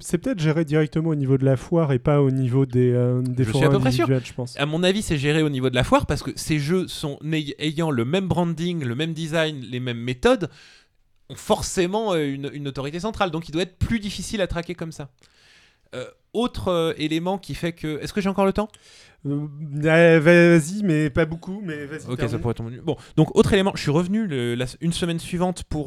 C'est peut-être géré directement au niveau de la foire et pas au niveau des, euh, des Je suis forains à peu près sûr. individuels, je pense. À mon avis, c'est géré au niveau de la foire parce que ces jeux sont ayant le même branding, le même design, les mêmes méthodes, ont forcément euh, une, une autorité centrale. Donc il doit être plus difficile à traquer comme ça. Euh, autre euh, élément qui fait que. Est-ce que j'ai encore le temps? Euh, vas-y, mais pas beaucoup, mais vas-y. Ok, ça pourrait tomber. Bon, donc autre élément, je suis revenu le- la- une semaine suivante pour,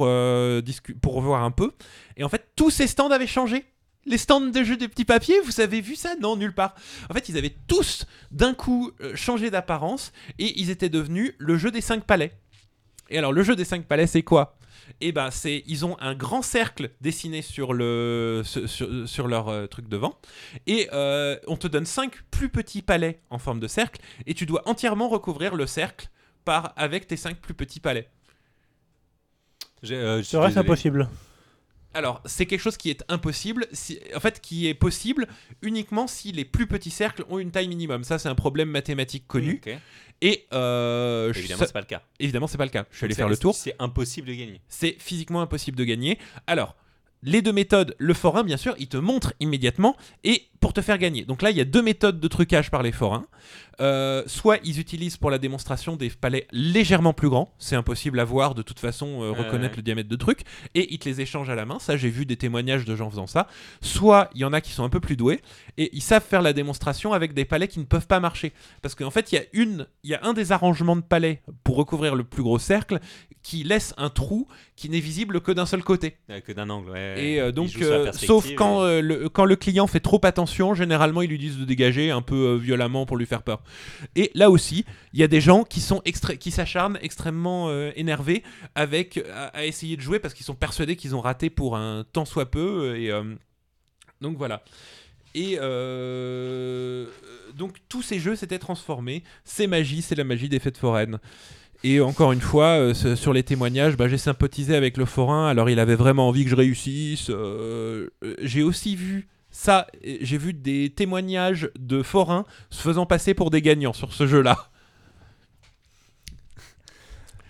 pour revoir un peu. Et en fait, tous ces stands avaient changé. Les stands de jeux des petits papiers, vous avez vu ça? Non, nulle part. En fait, ils avaient tous d'un coup euh, changé d'apparence et ils étaient devenus le jeu des cinq palais. Et alors, le jeu des cinq palais, c'est quoi? Eh ben, c'est ils ont un grand cercle dessiné sur le sur, leur euh, truc devant et euh, on te donne cinq plus petits palais en forme de cercle et tu dois entièrement recouvrir le cercle par avec tes cinq plus petits palais. Euh, C'est vrai, c'est désolé. impossible. Alors, c'est quelque chose qui est impossible, si- en fait, qui est possible uniquement si les plus petits cercles ont une taille minimum. Ça, c'est un problème mathématique connu. Et euh, Évidemment, c'est pas le cas. évidemment, c'est pas le cas. Je suis allé faire le tour. C'est impossible de gagner. C'est physiquement impossible de gagner. Alors, les deux méthodes, le forain, bien sûr, il te montre immédiatement et pour te faire gagner. Donc là, il y a deux méthodes de trucage par les forains. Euh, soit ils utilisent pour la démonstration des palais légèrement plus grands, c'est impossible à voir de toute façon, euh, reconnaître ouais. le diamètre de truc, et ils te les échangent à la main. Ça, j'ai vu des témoignages de gens faisant ça. Soit il y en a qui sont un peu plus doués et ils savent faire la démonstration avec des palais qui ne peuvent pas marcher. Parce qu'en fait, il y a une, il y a un des arrangements de palais pour recouvrir le plus gros cercle qui laisse un trou qui n'est visible que d'un seul côté. Que d'un angle, ouais. Et euh, donc, sauf quand, et- le, quand le client fait trop attention, généralement ils lui disent de dégager un peu euh, violemment pour lui faire peur. Et là aussi, il y a des gens qui sont qui s'acharnent extrêmement euh, énervés avec à, à essayer de jouer parce qu'ils sont persuadés qu'ils ont raté pour un tant soit peu. Et euh, donc voilà. Et euh, donc tous ces jeux s'étaient transformés. C'est magie, c'est la magie des fêtes foraines. Et encore une fois, euh, sur les témoignages, bah, j'ai sympathisé avec le forain. Alors, il avait vraiment envie que je réussisse. Euh, euh, j'ai aussi vu ça. J'ai vu des témoignages de forains se faisant passer pour des gagnants sur ce jeu-là.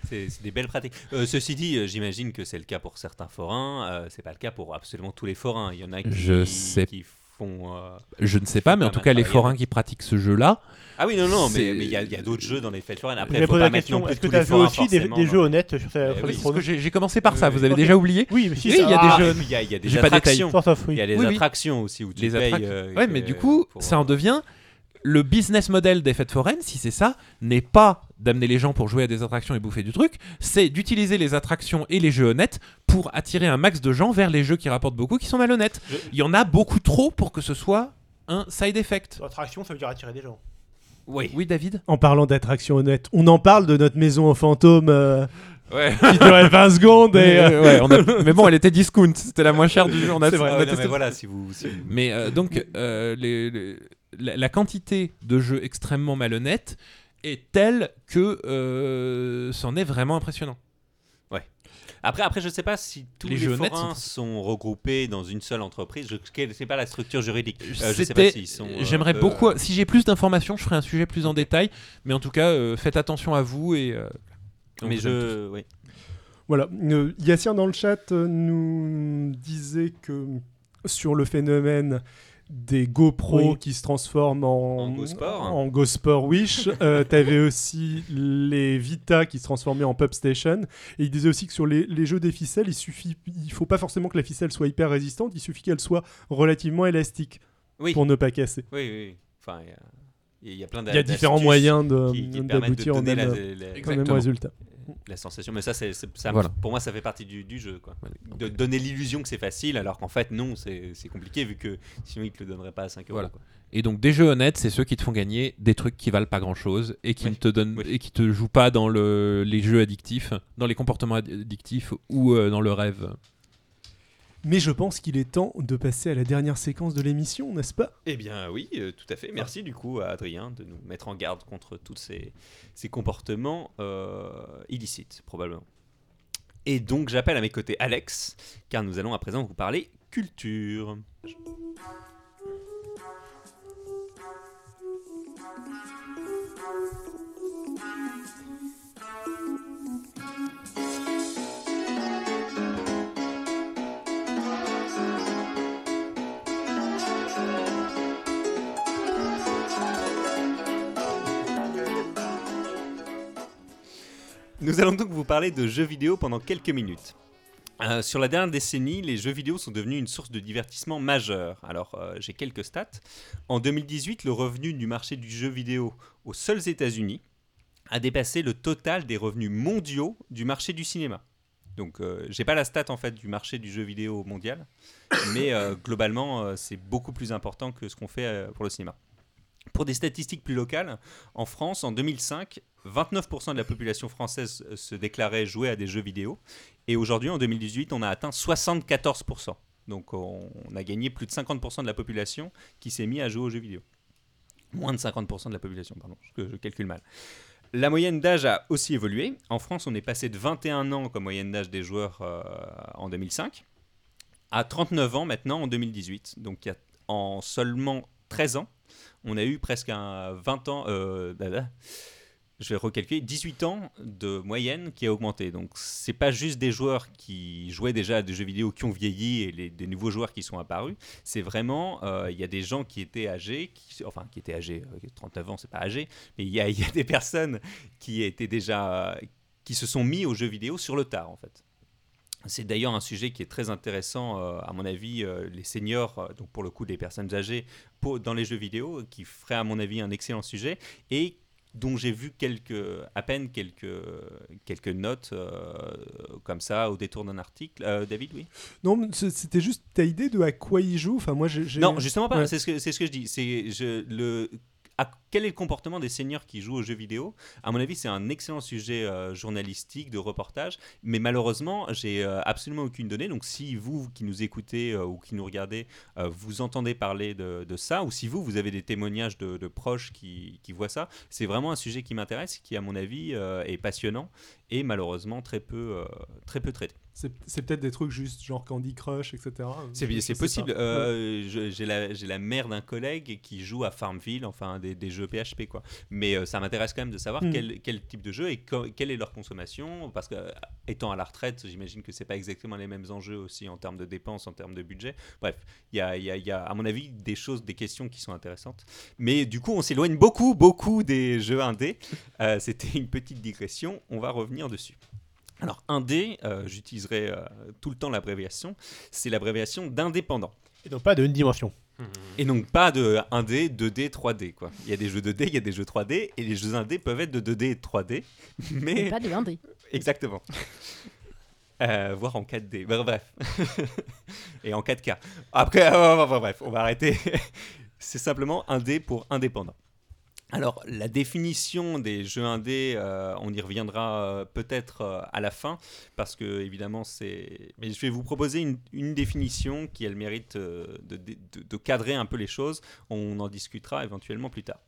C'est des belles pratiques. Euh, ceci dit, euh, j'imagine que c'est le cas pour certains forains. euh, c'est pas le cas pour absolument tous les forains. Il y en a qui, Je sais. qui font. euh, Je ne sais pas, mais en tout cas, les forains qui pratiquent ce jeu-là, Ah oui, non, non, mais il y a, il y a d'autres jeux dans les fêtes foraines. Après, faut pas la mettre non plus est-ce que tu as forains aussi des, jeux honnêtes sur ta Eh oui, parce que j'ai j'ai commencé par ça. Oui, Vous avez déjà oublié Oui, mais si, Oui, ça- il y a des ah, jeux- Il y a, il y a des J'ai pas détaillé. attractions. Sort of, oui. Il y a des Oui, oui. attractions aussi où tu Les payes. euh, Ouais, mais du coup, ça en devient le business model des fêtes foraines, si c'est ça, n'est pas d'amener les gens pour jouer à des attractions et bouffer du truc, c'est d'utiliser les attractions et les jeux honnêtes pour attirer un max de gens vers les jeux qui rapportent beaucoup, qui sont malhonnêtes. Je- Il y en a beaucoup trop pour que ce soit un side effect. Attraction, ça veut dire attirer des gens. Oui. Oui, David? En parlant d'attraction honnête, on en parle de notre maison aux fantômes euh, Ouais. qui durait 20 secondes et. euh, ouais, on a- Mais bon, elle était discount, c'était la moins chère du jeu. On a, C'est vrai, on a Ah ouais, non, testé mais voilà, si vous. si vous- Mais euh, donc, euh, les- les- la, la quantité de jeux extrêmement malhonnêtes est telle que euh, c'en est vraiment impressionnant. Après, après, je sais pas si tous Les les, jeux honnêtes forains sont- sont... regroupés dans une seule entreprise. Je ne sais pas la structure juridique. Euh, je sais C'était- pas s'ils sont. euh, J'aimerais euh, beaucoup. Si j'ai plus d'informations, je ferai un sujet plus en détail. Mais en tout cas, euh, faites attention à vous et. euh, on Mais je. Oui. Voilà. Euh, Yassir dans le chat nous disait que sur le phénomène des GoPro Oui. qui se transforment en, En GoSport. en GoSport Wish, euh, t'avais aussi les Vita qui se transformaient en Pub Station. Et il disait aussi que sur les, les jeux des ficelles, il suffit, il faut pas forcément que la ficelle soit hyper résistante, il suffit qu'elle soit relativement élastique Oui. pour ne pas casser. Oui, oui. Enfin, il y a- il y, a plein Il y a différents moyens de- qui, qui permettent de d'aboutir au donner même, résultat. La sensation. Mais ça, c'est, c'est- ça Voilà. pour moi, ça fait partie du, du jeu. Quoi. De donner l'illusion que c'est facile, alors qu'en fait, non, c'est, c'est compliqué vu que sinon, ils te le donneraient pas à 5 euros. Voilà. quoi. Et donc des jeux honnêtes, c'est ceux qui te font gagner des trucs qui valent pas grand chose et qui Oui. ne te donnent Oui. et qui te jouent pas dans le, les jeux addictifs, dans les comportements addictifs ou euh, dans le rêve. Mais je pense qu'il est temps de passer à la dernière séquence de l'émission, n'est-ce pas? Eh bien oui, euh, tout à fait. Merci du coup à Adrien de nous mettre en garde contre tous ces, ces comportements euh, illicites, probablement. Et donc j'appelle à mes côtés Alex, car nous allons à présent vous parler culture. Nous allons donc vous parler de jeux vidéo pendant quelques minutes. Euh, sur la dernière décennie, les jeux vidéo sont devenus une source de divertissement majeure. Alors, euh, j'ai quelques stats. En 2018, le revenu du marché du jeu vidéo aux seuls États-Unis a dépassé le total des revenus mondiaux du marché du cinéma. Donc, euh, j'ai pas la stat en fait du marché du jeu vidéo mondial, mais globalement, c'est beaucoup plus important que ce qu'on fait pour le cinéma. Pour des statistiques plus locales, en France, en 2005, 29% de la population française euh, se déclarait jouer à des jeux vidéo. Et aujourd'hui, en 2018, on a atteint 74%. Donc on, a gagné plus de 50% de la population qui s'est mis à jouer aux jeux vidéo. Moins de 50% de la population, pardon, je, je calcule mal. La moyenne d'âge a aussi évolué. En France, on est passé de 21 ans comme moyenne d'âge des joueurs euh, en 2005 à 39 ans maintenant en 2018. Donc il en seulement 13 ans, on a eu presque un 20 ans, euh, je vais recalculer, 18 ans de moyenne qui a augmenté. Donc c'est pas juste des joueurs qui jouaient déjà à des jeux vidéo qui ont vieilli et les, des nouveaux joueurs qui sont apparus. C'est vraiment, euh, il y a des gens qui étaient âgés, qui, enfin qui étaient âgés, euh, 39 ans c'est pas âgé, mais il y y a des personnes qui étaient déjà, qui se sont mis aux jeux vidéo sur le tard en fait. C'est d'ailleurs un sujet qui est très intéressant, euh, à mon avis, euh, les seniors, donc pour le coup des personnes âgées, dans les jeux vidéo, qui ferait à mon avis un excellent sujet, et dont j'ai vu quelques, à peine quelques, quelques notes euh, comme ça au détour d'un article. Euh, David, oui? Non, c'était juste ta idée de à quoi il joue? Enfin, moi, j'ai. Non, justement pas. Ouais. C'est ce que c'est ce que je dis. C'est je le quel est le comportement des seniors qui jouent aux jeux vidéo À mon avis, c'est un excellent sujet euh, journalistique, de reportage, mais malheureusement, j'ai euh, absolument aucune donnée. Donc, si vous qui nous écoutez euh, ou qui nous regardez, vous entendez parler de, ça, ou si vous, vous avez des témoignages de, proches qui, voient ça, c'est vraiment un sujet qui m'intéresse, qui, à mon avis, est passionnant et malheureusement très peu, très peu traité. C'est peut-être des trucs juste genre Candy Crush, etc. C'est possible. Euh, J'ai la, mère d'un collègue qui joue à Farmville, enfin des, des jeux PHP quoi. Mais euh, ça m'intéresse quand même de savoir Mm. quel, quel type de jeu et co- quelle est leur consommation. Parce que euh, étant à la retraite, j'imagine que c'est pas exactement les mêmes enjeux aussi en termes de dépenses, en termes de budget. Bref, il y a, y a- il y a, à mon avis des choses, des questions qui sont intéressantes. Mais du coup, on s'éloigne beaucoup, beaucoup des jeux indés. Euh, C'était une petite digression. On va revenir dessus. Alors, indé, euh, j'utiliserai euh, tout le temps l'abréviation, c'est l'abréviation d'indépendant. Et donc pas de une dimension. Et donc pas de 1D, 2D, 3D quoi. Il y a des jeux 2D, il y a des jeux 3D et les jeux indés peuvent être de 2D et de 3D, Mais pas de 1D. exactement. Euh, voire en 4D. Bah, Bref. et en 4K. Après euh, bref, on va arrêter. C'est simplement 1D pour indépendant. Alors, la définition des jeux indés, euh, on y reviendra euh, peut-être euh, à la fin, parce que évidemment, c'est. Mais je vais vous proposer une, définition qui a le mérite de, de- cadrer un peu les choses. On en discutera éventuellement plus tard.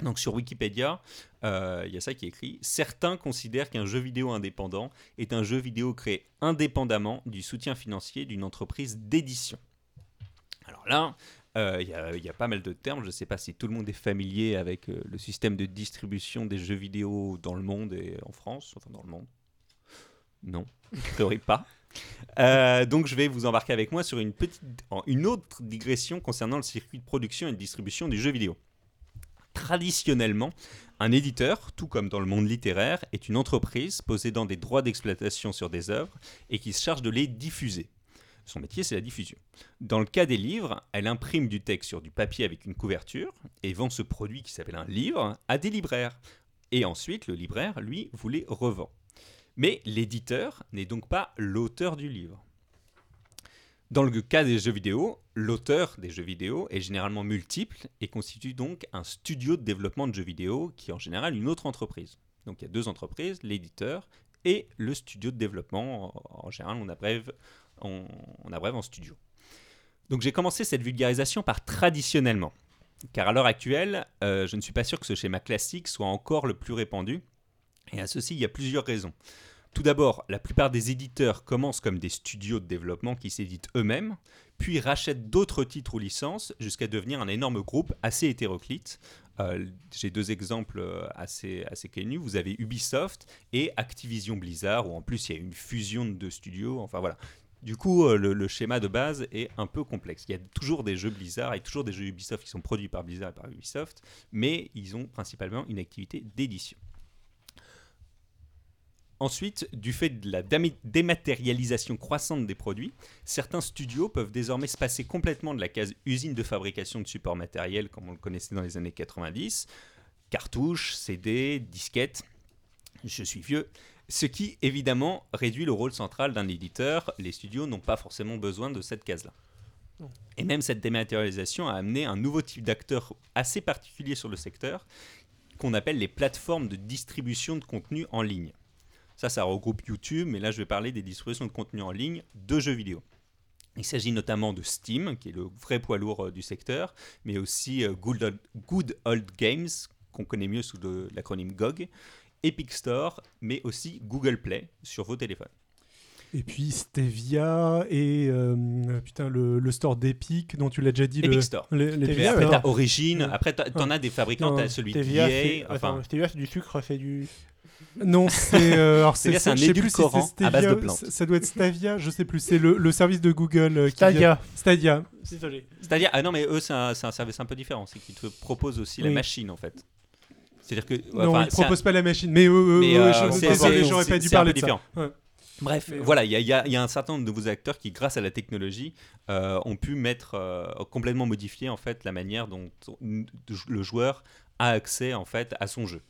Donc, sur Wikipédia, il y a ça qui est écrit Certains considèrent qu'un jeu vidéo indépendant est un jeu vidéo créé indépendamment du soutien financier d'une entreprise d'édition. Alors là, euh, il y, a- il y a pas mal de termes. Je ne sais pas si tout le monde est familier avec euh, le système de distribution des jeux vidéo dans le monde et en France, enfin dans le monde. Non, a priori pas. Euh, donc je vais vous embarquer avec moi sur une, petite, une autre digression concernant le circuit de production et de distribution du jeu vidéo. Traditionnellement, un éditeur, tout comme dans le monde littéraire, est une entreprise possédant des droits d'exploitation sur des œuvres et qui se charge de les diffuser. Son métier, c'est la diffusion. Dans le cas des livres, elle imprime du texte sur du papier avec une couverture et vend ce produit qui s'appelle un livre à des libraires. Et ensuite, le libraire, lui, vous les revend. Mais l'éditeur n'est donc pas l'auteur du livre. Dans le cas des jeux vidéo, l'auteur des jeux vidéo est généralement multiple et constitue donc un studio de développement de jeux vidéo qui est en général une autre entreprise. Donc il y a deux entreprises, l'éditeur et le studio de développement. En général, on abrève, on, on abrève en studio. Donc j'ai commencé cette vulgarisation par traditionnellement. Car à l'heure actuelle, euh, je ne suis pas sûr que ce schéma classique soit encore le plus répandu. Et à ceci, il y a plusieurs raisons. Tout d'abord, la plupart des éditeurs commencent comme des studios de développement qui s'éditent eux-mêmes, puis rachètent d'autres titres ou licences jusqu'à devenir un énorme groupe assez hétéroclite. Euh, J'ai deux exemples euh, assez, assez connus. Vous avez Ubisoft et Activision Blizzard, où en plus il y a une fusion de deux studios. Enfin voilà. Du coup, euh, le, schéma de base est un peu complexe. Il y a toujours des jeux Blizzard et toujours des jeux Ubisoft qui sont produits par Blizzard et par Ubisoft, mais ils ont principalement une activité d'édition. Ensuite, du fait de la dématérialisation croissante des produits, certains studios peuvent désormais se passer complètement de la case usine de fabrication de support matériel comme on le connaissait dans les années 90, cartouches, CD, disquettes. Je suis vieux. Ce qui, évidemment, réduit le rôle central d'un éditeur. Les studios n'ont pas forcément besoin de cette case-là. Et même cette dématérialisation a amené un nouveau type d'acteur assez particulier sur le secteur, qu'on appelle les plateformes de distribution de contenu en ligne. Ça, ça regroupe YouTube, mais là, je vais parler des distributions de contenu en ligne de jeux vidéo. Il s'agit notamment de Steam, qui est le vrai poids lourd euh, du secteur, mais aussi euh, Good, Old, Good Old Games, qu'on connaît mieux sous l'acronyme GOG, Epic Store, mais aussi Google Play sur vos téléphones. Et puis Stevia et euh, putain, le, le store d'Epic dont tu l'as déjà dit. Epic le, Store. le- l'Epic Stevia, Après, Store. t'as Origin, Ouais. après, t'en as des fabricants, Non, t'as celui Stevia, enfin... attends, Stevia, c'est du sucre, c'est du. Non, c'est. euh, alors Stevia, c'est un plus si édulcorant c'est à base de Stevia, plantes. Ça, ça doit être Stavia, je sais plus. C'est le, le service de Google. euh, qui Stadia. vient- Stadia. Désolé. C'est-à-dire, ah non, mais eux, c'est un, c'est un service un peu différent, c'est qu'ils te proposent aussi la Oui. machine, en fait. C'est-à-dire que... non, enfin, ils un- proposent pas la machine. Mais eux, eux, Mais, euh, c'est- j'aurais pas dû parler de ça. différent. Ouais. Bref, Mais, euh, voilà, il y, y y a un certain nombre de nouveaux acteurs qui, grâce à la technologie, euh, ont pu mettre euh, complètement modifier en fait la manière dont on- le joueur a accès en fait à son jeu,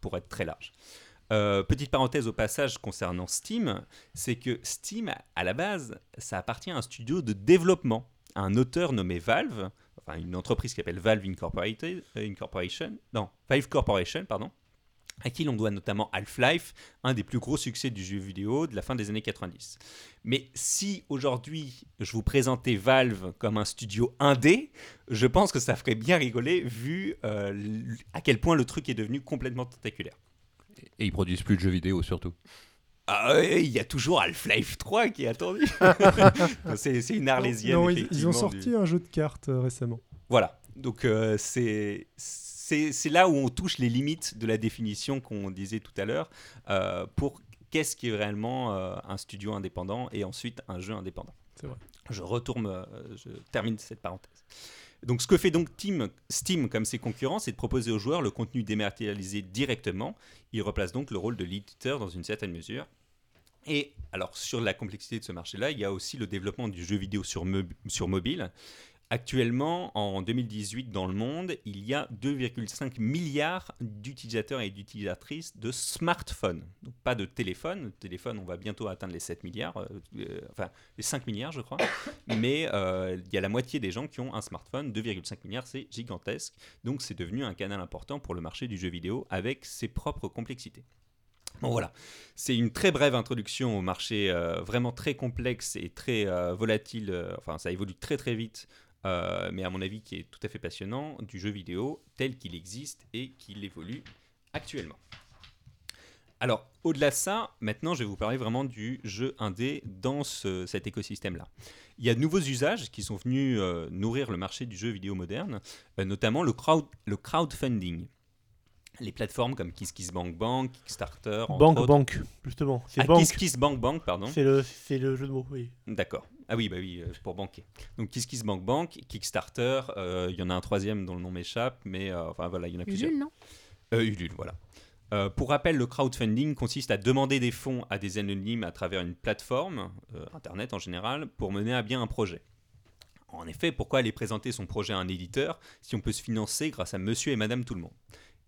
pour être très large. Euh, petite parenthèse au passage concernant Steam, c'est que Steam, à la base, ça appartient à un studio de développement, à un auteur nommé Valve, une entreprise qui s'appelle Valve Incorporated, euh, Incorporation, non, Valve Corporation, pardon, à qui l'on doit notamment Half-Life, un des plus gros succès du jeu vidéo de la fin des années 90. Mais si aujourd'hui je vous présentais Valve comme un studio indé, je pense que ça ferait bien rigoler vu euh, à quel point le truc est devenu complètement tentaculaire. Et ils produisent plus de jeux vidéo surtout. Ah ouais, il y a toujours Half-Life 3 qui est attendu. c'est une arlésienne. Non, ils, ont du- sorti un jeu de cartes euh, récemment. Voilà. Donc euh, c'est c'est c'est là où on touche les limites de la définition qu'on disait tout à l'heure euh, pour qu'est-ce qui est réellement euh, un studio indépendant et ensuite un jeu indépendant. C'est vrai. Je retourne, euh, je termine cette parenthèse. Donc ce que fait donc Team- Steam comme ses concurrents, c'est de proposer aux joueurs le contenu dématérialisé directement. Il replace donc le rôle de l'éditeur dans une certaine mesure. Et alors sur la complexité de ce marché-là, il y a aussi le développement du jeu vidéo sur, mo- sur mobile. Actuellement, en 2018, dans le monde, il y a 2,5 milliards d'utilisateurs et d'utilisatrices de smartphones. Donc pas de téléphone. Le téléphone, on va bientôt atteindre les 7 milliards, euh, euh, enfin les 5 milliards, je crois. Mais euh, il y a la moitié des gens qui ont un smartphone. 2,5 milliards, c'est gigantesque. Donc c'est devenu un canal important pour le marché du jeu vidéo avec ses propres complexités. Bon voilà, c'est une très brève introduction au marché euh, vraiment très complexe et très euh, volatile, euh, enfin ça évolue très très vite, mais à mon avis qui est tout à fait passionnant, du jeu vidéo tel qu'il existe et qu'il évolue actuellement. Alors, au-delà de ça, maintenant je vais vous parler vraiment du jeu indé dans ce- cet écosystème-là. Il y a de nouveaux usages qui sont venus nourrir le marché du jeu vidéo moderne, notamment le crowdfunding. Les plateformes comme KissKissBankBank, Kickstarter, autres. banque, justement. C'est Ah. KissKissBankBank, pardon. C'est le, c'est le jeu de mots, oui. D'accord. Ah oui, bah oui, euh, pour banquer. Donc KissKissBankBank, Kickstarter, euh, il y en a un troisième dont le nom m'échappe, mais euh, enfin voilà, il y en a plusieurs. Ulule, non? Euh, Ulule, voilà. Euh, pour rappel, le crowdfunding consiste à demander des fonds à des anonymes à travers une plateforme, euh, Internet en général, pour mener à bien un projet. En effet, pourquoi aller présenter son projet à un éditeur si on peut se financer grâce à monsieur et madame tout le monde?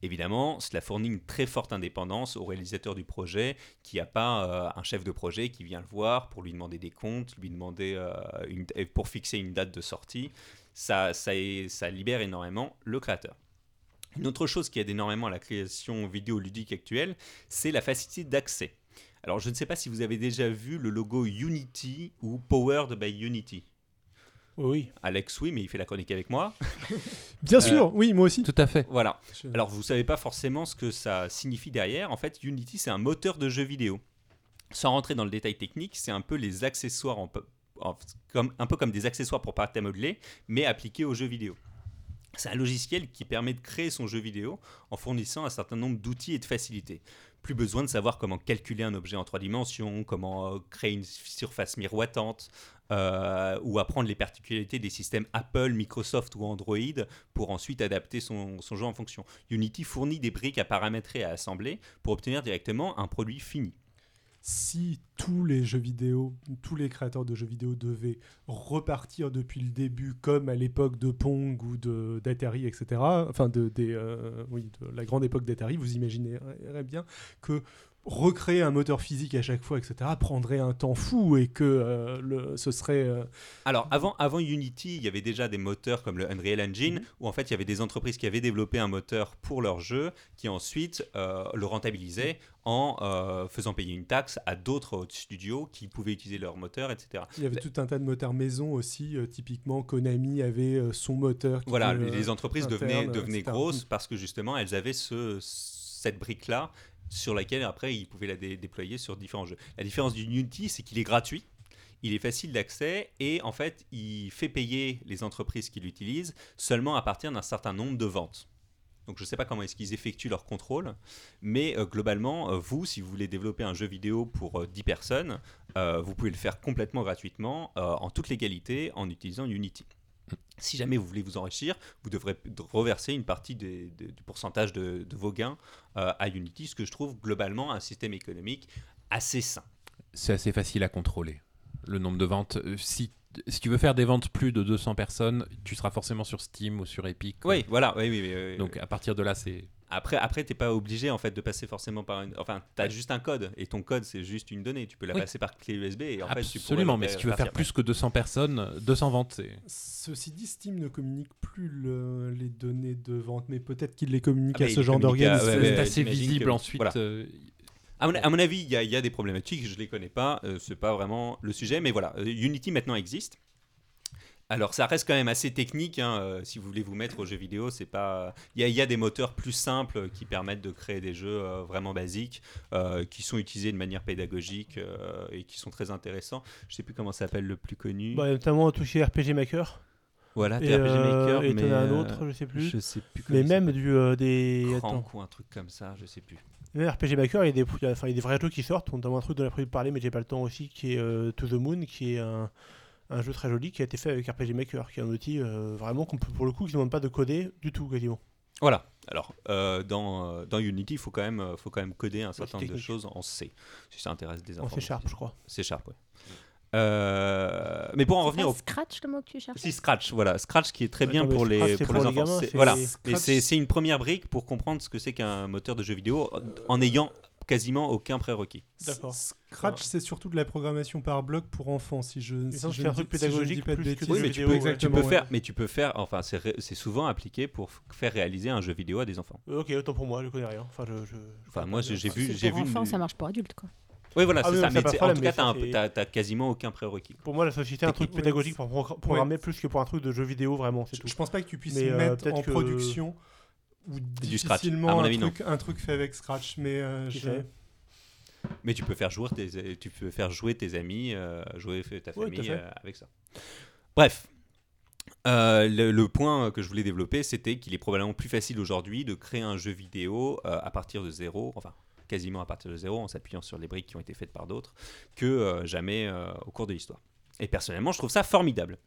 Évidemment, cela fournit une très forte indépendance au réalisateur du projet qui n'a pas euh, un chef de projet qui vient le voir pour lui demander des comptes, lui demander euh, pour fixer une date de sortie. Ça libère énormément le créateur. Une autre chose qui aide énormément à la création vidéoludique actuelle, c'est la facilité d'accès. Alors, je ne sais pas si vous avez déjà vu le logo Unity ou Powered by Unity. Oui, oui. Alex, oui, mais il fait la chronique avec moi. Bien Euh, sûr, oui, moi aussi. Tout à fait. Voilà. Alors, vous savez pas forcément ce que ça signifie derrière. En fait, Unity, c'est un moteur de jeu vidéo. Sans rentrer dans le détail technique, c'est un peu les accessoires, en peu- en- comme, un peu comme des accessoires pour pâte à modeler, mais appliqués aux jeux vidéo. C'est un logiciel qui permet de créer son jeu vidéo en fournissant un certain nombre d'outils et de facilités. Plus besoin de savoir comment calculer un objet en trois dimensions, comment euh, créer une surface miroitante, euh, ou apprendre les particularités des systèmes Apple, Microsoft ou Android pour ensuite adapter son, son jeu en fonction. Unity fournit des briques à paramétrer et à assembler pour obtenir directement un produit fini. Si tous les jeux vidéo, tous les créateurs de jeux vidéo devaient repartir depuis le début, comme à l'époque de Pong ou de d'Atari, etc., enfin de, des, euh, oui, de la grande époque d'Atari, vous imaginerez bien que recréer un moteur physique à chaque fois, etc., prendrait un temps fou et que euh, le, ce serait... euh, Alors, avant, avant Unity, il y avait déjà des moteurs comme le Unreal Engine, Mhm. où en fait, il y avait des entreprises qui avaient développé un moteur pour leur jeu, qui ensuite euh, le rentabilisaient en euh, faisant payer une taxe à d'autres studios qui pouvaient utiliser leur moteur, etc. Il y avait tout un tas de moteurs maison aussi. euh, typiquement, Konami avait euh, son moteur. qui, Voilà, les entreprises devenaient, interne, devenaient etc. grosses parce que justement, elles avaient ce, cette brique-là sur laquelle après ils pouvaient la dé- déployer sur différents jeux. La différence du Unity, c'est qu'il est gratuit. Il est facile d'accès et en fait, il fait payer les entreprises qui l'utilisent seulement à partir d'un certain nombre de ventes. Donc je ne sais pas comment est-ce qu'ils effectuent leur contrôle, mais euh, globalement, euh, vous, si vous voulez développer un jeu vidéo pour euh, 10 personnes, euh, vous pouvez le faire complètement gratuitement, en toute légalité, en utilisant Unity. Si jamais vous voulez vous enrichir, vous devrez reverser une partie du pourcentage de, de vos gains à Unity, ce que je trouve globalement un système économique assez sain. C'est assez facile à contrôler. Le nombre de ventes. euh, Si, si tu veux faire des ventes plus de 200 personnes, tu seras forcément sur Steam ou sur Epic. Oui, voilà. Oui, oui, oui, oui, Donc à partir de là, c'est. après, après, t'es pas obligé en fait de passer forcément par une. Enfin, t'as juste un code et ton code c'est juste une donnée. Tu peux la Oui. passer par clé USB et en fait tu pourrais Absolument, mais si tu veux faire plus que 200 personnes, 200 ventes, c'est. Ceci dit, Steam ne communique plus le- les données de vente, mais peut-être qu'il les communique Ah, à ce genre d'organisme. ouais, c'est ouais, assez j'imagine visible que- ensuite. voilà. euh, À mon, à mon avis, il y, a- il y a des problématiques, je ne les connais pas, euh, c'est pas vraiment le sujet, mais voilà, euh, Unity maintenant existe. Alors ça reste quand même assez technique, hein, euh, si vous voulez vous mettre aux jeux vidéo, c'est pas... Il y, a- il y a des moteurs plus simples qui permettent de créer des jeux euh, vraiment basiques, euh, qui sont utilisés de manière pédagogique et qui sont très intéressants. Je sais plus comment ça s'appelle le plus connu. Bah, notamment est RPG Maker. voilà, et, euh, Maker, et mais... as un autre, je sais plus. Je sais plus Mais même du, des. Attends. Crank ou un truc comme ça, je sais plus. Même RPG Maker, il y, a des, il y a- enfin, il y a des vrais jeux qui sortent, notamment un truc dont on a prévu de parler, mais j'ai pas le temps aussi, qui est euh, To the Moon, qui est un, un jeu très joli qui a été fait avec RPG Maker, qui est un outil euh, vraiment qu'on peut, pour le coup, qui ne demande pas de coder du tout, quasiment. Voilà. Alors, euh, dans, dans Unity, il faut, quand même, faut quand même coder un certain nombre de choses en C, si ça intéresse des En enfants. C Sharp, je crois. C'est Sharp, ouais. Euh, mais pour en revenir au Scratch le mot que tu cherches si Scratch, voilà, Scratch qui est très bien Attends, mais pour les c'est pour pour les les enfants. gamins, Voilà, mais Scratch- c'est c'est une première brique pour comprendre ce que c'est qu'un moteur de jeu vidéo en ayant quasiment aucun prérequis. D'accord. Scratch, c'est surtout de la programmation par bloc pour enfants, si je. si c'est ne un truc dis- si pédagogique pas de bêtises. Oui, mais tu vidéo, peux, ouais. tu peux faire, mais tu peux faire, enfin, c'est ré- souvent appliqué pour faire réaliser un jeu vidéo à des enfants. Euh, ok, autant pour moi, je connais rien. Enfin, je, je- je Enfin, connais moi, j'ai vu, j'ai pour vu. enfants, une- ça marche pour adultes, quoi. Oui, voilà, Ah c'est ça. Mais pas en tout cas, t'as quasiment aucun prérequis. Pour moi, la société est un truc pédagogique pour pro- programmer plus que pour un truc de jeu vidéo, vraiment, c'est Je, tout. je pense pas que tu puisses euh, mettre en production ou Du Scratch. difficilement À mon un, avis, truc, un truc fait avec Scratch, mais euh, je- Mais tu peux faire jouer tes, tu peux faire jouer tes amis, euh, jouer ta famille euh, avec ça. Bref. Euh, le, le point que je voulais développer, c'était qu'il est probablement plus facile aujourd'hui de créer un jeu vidéo euh, à partir de zéro, enfin quasiment à partir de zéro, en s'appuyant sur les briques qui ont été faites par d'autres, que euh, jamais euh, au cours de l'histoire. Et personnellement, je trouve ça formidable.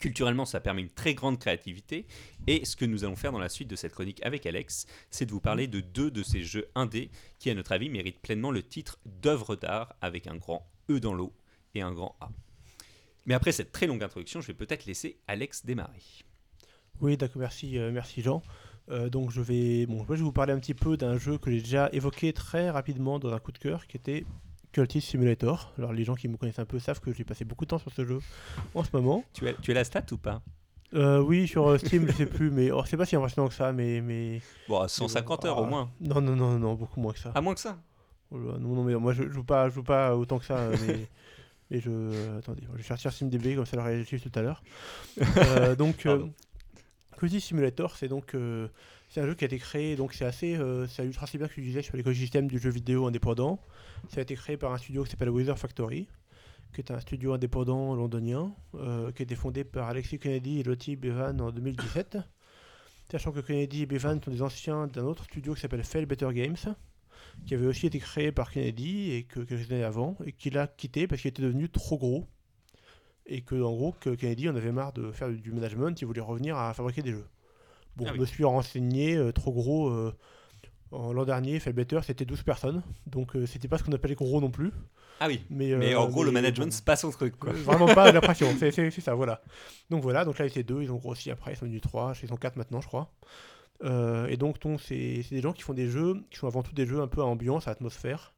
Culturellement, ça permet une très grande créativité. Et ce que nous allons faire dans la suite de cette chronique avec Alex, c'est de vous parler de deux de ces jeux indés qui, à notre avis, méritent pleinement le titre d'œuvre d'art avec un grand E dans l'eau et un grand A. Mais après cette très longue introduction, je vais peut-être laisser Alex démarrer. Oui, d'accord, merci, euh, merci Jean. Euh, donc je vais, bon, je vais vous parler un petit peu d'un jeu que j'ai déjà évoqué très rapidement dans un coup de cœur, qui était Cultist Simulator. Alors les gens qui me connaissent un peu savent que j'ai passé beaucoup de temps sur ce jeu en ce moment. Tu as, tu as la stat ou pas? Euh, oui, sur euh, Steam, je sais plus, mais oh, c'est pas si impressionnant que ça, mais mais Bon, 150 heures au moins. non non non non beaucoup moins que ça. À moins que ça? Oh là, non non mais moi je, je joue pas je joue pas autant que ça, euh, mais mais je euh, attendez, je vais chercher SimDB comme ça le réagit tout à l'heure. Euh, donc euh, Cultist Simulator, c'est donc euh, c'est un jeu qui a été créé, donc c'est assez, euh, ultra bien que tu disais sur l'écosystème du jeu vidéo indépendant. Ça a été créé par un studio qui s'appelle Wither Factory, qui est un studio indépendant londonien, euh, qui a été fondé par Alexis Kennedy et Lottie Bevan en 2017. Sachant que Kennedy et Bevan sont des anciens d'un autre studio qui s'appelle Fail Better Games, qui avait aussi été créé par Kennedy et que quelques années avant, et qu'il a quitté parce qu'il était devenu trop gros. Et que, en gros, que Kennedy en avait marre de faire du management, il voulait revenir à fabriquer des jeux. Bon, Ah je me suis renseigné, euh, trop gros. euh, L'an dernier, Fellbetter, c'était 12 personnes. Donc, euh, c'était pas ce qu'on appelle gros non plus. Ah oui. Mais, Mais euh, en gros, le management, c'est pas son truc. Quoi. Vraiment pas l'impression, c'est ça, voilà. Donc voilà, donc là ils étaient deux, ils ont grossi après, ils sont devenus trois, ils sont quatre maintenant je crois. Et donc c'est des gens qui font des jeux, qui sont avant tout des jeux un peu à ambiance, à atmosphère.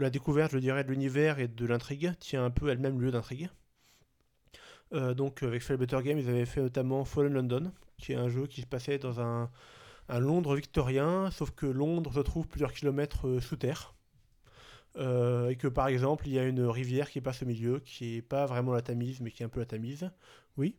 La découverte, je dirais, de l'univers et de l'intrigue tient un peu à le même lieu d'intrigue. Euh, donc avec Better Game, ils avaient fait notamment Fallen London, qui est un jeu qui se passait dans un, Londres victorien, sauf que Londres se trouve plusieurs kilomètres euh, sous terre. Euh, et que par exemple, il y a une rivière qui passe au milieu, qui est pas vraiment la Tamise, mais qui est un peu la Tamise. Oui?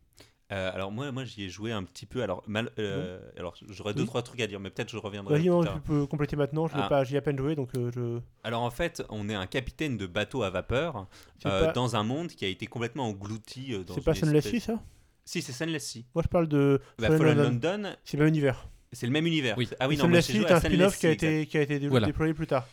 Euh, alors moi, moi j'y ai joué un petit peu. Alors, mal, euh, alors j'aurais deux Oui. trois trucs à dire, mais peut-être je reviendrai. Plus non, tard. tu peux compléter maintenant. Je Ah. pas, j'y ai à peine joué, donc euh, je. Alors en fait, on est un capitaine de bateau à vapeur C'est euh, pas, dans un monde qui a été complètement englouti. euh, dans c'est pas Sunless espèce- Sea, ça? Si, c'est Sunless Sea. Moi, je parle de Bah, Fallen London. London, C'est le même univers. c'est le même univers. Oui. Ah oui, Et non, Sunless Sea joué est à un Sunless spin-off qui a été, qui a été dé- Voilà. déployé plus tard.